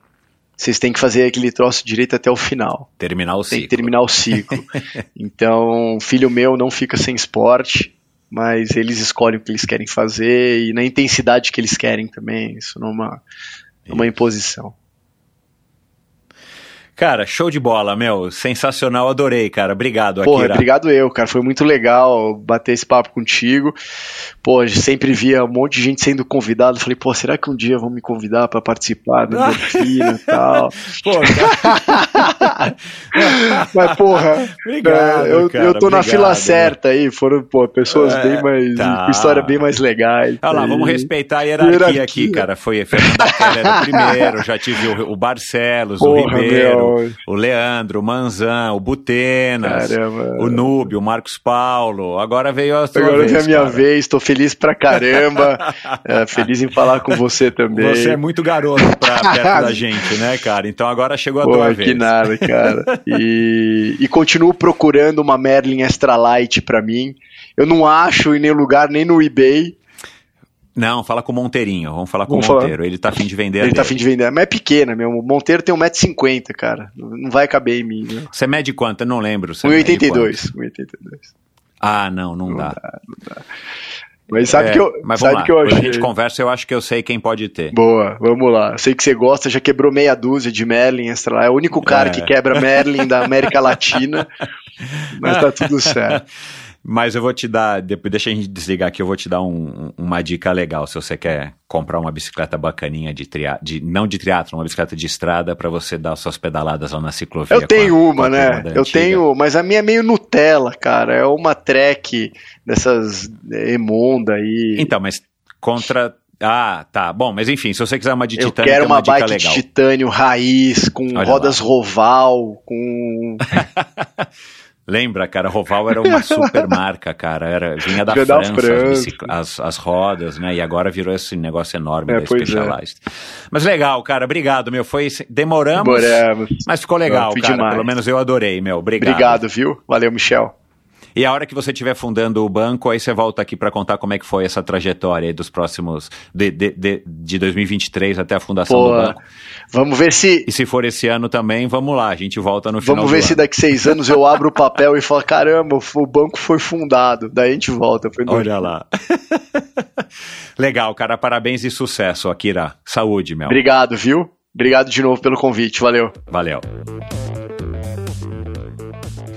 vocês têm que fazer aquele troço direito até o final. Terminar o ciclo. Tem que terminar o ciclo. [laughs] então, filho meu não fica sem esporte, mas eles escolhem o que eles querem fazer e na intensidade que eles querem também, isso numa, numa imposição. Cara, show de bola, meu. Sensacional, adorei, cara. Obrigado, Porra, Akira. obrigado eu, cara. Foi muito legal bater esse papo contigo. Pô, sempre via um monte de gente sendo convidado. Falei, pô, será que um dia vão me convidar para participar da Endorfina e tal? [laughs] Pô, cara. [laughs] Mas, porra, obrigado, eu, cara, eu tô obrigado, na fila né? certa aí. Foram, pô, pessoas é, bem mais. Tá. com história bem mais legais. Olha lá, vamos respeitar a hierarquia, hierarquia. aqui, cara. Foi Fernando primeiro, já tive o, o Barcelos, porra, o Ribeiro. Meu o Leandro, o Manzan, o Butenas, caramba. o Núbio, o Marcos Paulo. Agora veio a sua Agora vez. Agora é a minha cara. vez, tô feliz pra caramba. [laughs] é, feliz em falar com você também. Você é muito garoto pra [laughs] perto da gente, né, cara? Então agora chegou a Pô, tua vez. Que nada, cara. E, e continuo procurando uma Merlin Extra Light pra mim. Eu não acho em nenhum lugar, nem no eBay. Não, fala com o Monteirinho. Vamos falar com Vamos o Monteiro. Falar. Ele tá afim de vender. Ele tá afim de vender. Mas é pequena, meu. O Monteiro tem 1,50m, cara. Não vai caber em mim. Você mede quanto? Eu não lembro. 1,82. 1,82. Ah, não, não, não dá. dá. Não dá. Mas sabe é, que eu, mas sabe lá. que eu achei. Quando a gente conversa, eu acho que eu sei quem pode ter. Boa, vamos lá. Sei que você gosta, já quebrou meia dúzia de Merlin extra. É o único cara é. que quebra Merlin da América [laughs] Latina. mas tá tudo certo. [laughs] Mas eu vou te dar, depois deixa a gente desligar aqui, eu vou te dar um, uma dica legal se você quer comprar uma bicicleta bacaninha de, tria, de não de triatlo, uma bicicleta de estrada para você dar suas pedaladas lá na ciclovia. Eu tenho a, uma, né? Eu tenho, mas a minha é meio Nutella, cara. É uma Trek dessas Emonda aí. Então, mas contra ah, tá. Bom, mas enfim, se você quiser uma de eu titânio, quero uma, uma bike legal. de titânio raiz, com Olha rodas lá. Roval, com [laughs] Lembra, cara, Roval era uma [laughs] super marca, cara. Era, vinha da, França, França. As, as, rodas, né? E agora virou esse negócio enorme é, da é. Specialized. É. Mas legal, cara, obrigado, meu. Foi. Demoramos, Demoramos. mas ficou legal, cara. Demais. Pelo menos eu adorei, meu. Obrigado. Obrigado, viu? Valeu, Michel. E a hora que você estiver fundando o banco, aí você volta aqui para contar como é que foi essa trajetória dos próximos. de, de, de, de 2023 até a fundação Pô, do banco. Vamos ver se. E se for esse ano também, vamos lá, a gente volta no final. Vamos ver se daqui seis anos eu abro o papel e falo: caramba, o banco foi fundado. Daí a gente volta. Olha lá. [laughs] Legal, cara, parabéns e sucesso, Akira. Saúde, meu. Obrigado, viu? Obrigado de novo pelo convite, valeu. Valeu.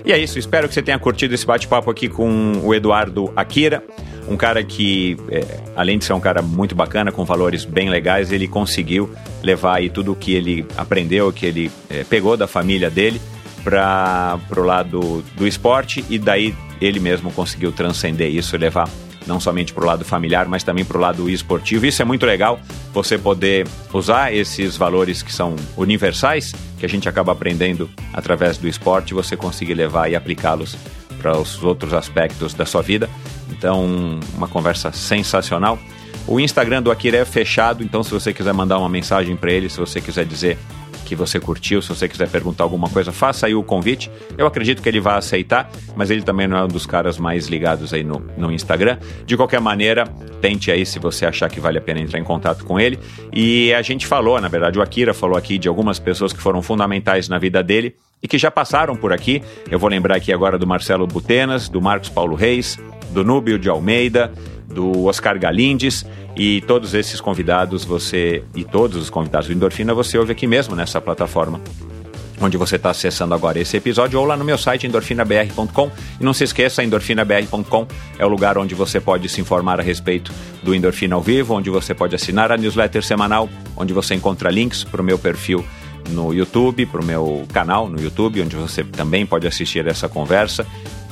E é isso, espero que você tenha curtido esse bate-papo aqui com o Eduardo Akira, um cara que, é, além de ser um cara muito bacana, com valores bem legais, ele conseguiu levar aí tudo o que ele aprendeu, que ele é, pegou da família dele para o lado do esporte e daí ele mesmo conseguiu transcender isso e levar não somente para o lado familiar, mas também para o lado esportivo. Isso é muito legal, você poder usar esses valores que são universais, que a gente acaba aprendendo através do esporte, você conseguir levar e aplicá-los para os outros aspectos da sua vida. Então, uma conversa sensacional. O Instagram do Akira é fechado, então se você quiser mandar uma mensagem para ele, se você quiser dizer que você curtiu, se você quiser perguntar alguma coisa, faça aí o convite. Eu acredito que ele vai aceitar, mas ele também não é um dos caras mais ligados aí no, no Instagram. De qualquer maneira, tente aí se você achar que vale a pena entrar em contato com ele. E a gente falou, na verdade, o Akira falou aqui de algumas pessoas que foram fundamentais na vida dele e que já passaram por aqui. Eu vou lembrar aqui agora do Marcelo Butenas, do Marcos Paulo Reis, do Núbio de Almeida, do Oscar Galindes e todos esses convidados você e todos os convidados do Endorfina você ouve aqui mesmo nessa plataforma onde você está acessando agora esse episódio, ou lá no meu site endorfinabr.com. E não se esqueça, endorfinabr.com é o lugar onde você pode se informar a respeito do Endorfina ao vivo, onde você pode assinar a newsletter semanal, onde você encontra links para o meu perfil no YouTube, para o meu canal no YouTube, onde você também pode assistir essa conversa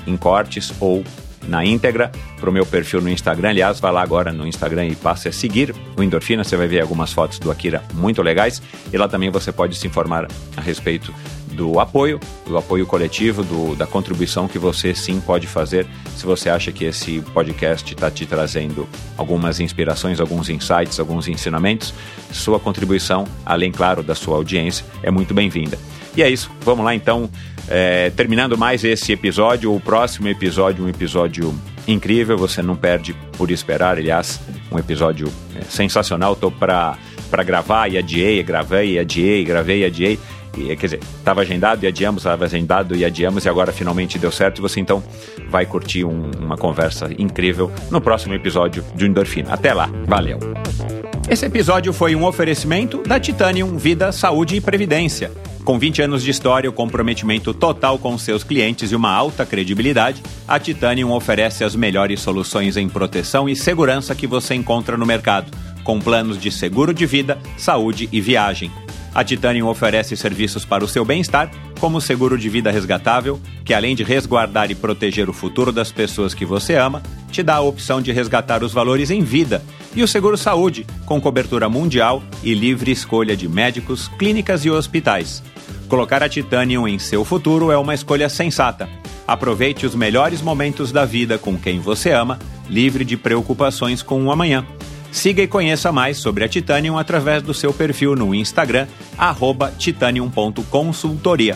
em cortes ou na íntegra para o meu perfil no Instagram. Aliás, vai lá agora no Instagram e passe a seguir o Endorfina. Você vai ver algumas fotos do Akira muito legais. E lá também você pode se informar a respeito do apoio, do apoio coletivo, do, da contribuição que você sim pode fazer se você acha que esse podcast está te trazendo algumas inspirações, alguns insights, alguns ensinamentos. Sua contribuição, além, claro, da sua audiência, é muito bem-vinda. E é isso, vamos lá então é, terminando mais esse episódio, o próximo episódio, um episódio incrível, você não perde por esperar, aliás, um episódio é, sensacional. Tô para gravar e adiei, gravei e adiei, gravei e adiei. E, quer dizer, estava agendado e adiamos, estava agendado e adiamos, e agora finalmente deu certo. E você então vai curtir um, uma conversa incrível no próximo episódio de Endorfina. Até lá, valeu! Esse episódio foi um oferecimento da Titanium Vida, Saúde e Previdência. Com 20 anos de história, o comprometimento total com seus clientes e uma alta credibilidade, a Titanium oferece as melhores soluções em proteção e segurança que você encontra no mercado, com planos de seguro de vida, saúde e viagem. A Titanium oferece serviços para o seu bem-estar, como o seguro de vida resgatável, que além de resguardar e proteger o futuro das pessoas que você ama, te dá a opção de resgatar os valores em vida, e o seguro saúde, com cobertura mundial e livre escolha de médicos, clínicas e hospitais. Colocar a Titanium em seu futuro é uma escolha sensata. Aproveite os melhores momentos da vida com quem você ama, livre de preocupações com o amanhã. Siga e conheça mais sobre a Titanium através do seu perfil no Instagram, titanium.consultoria.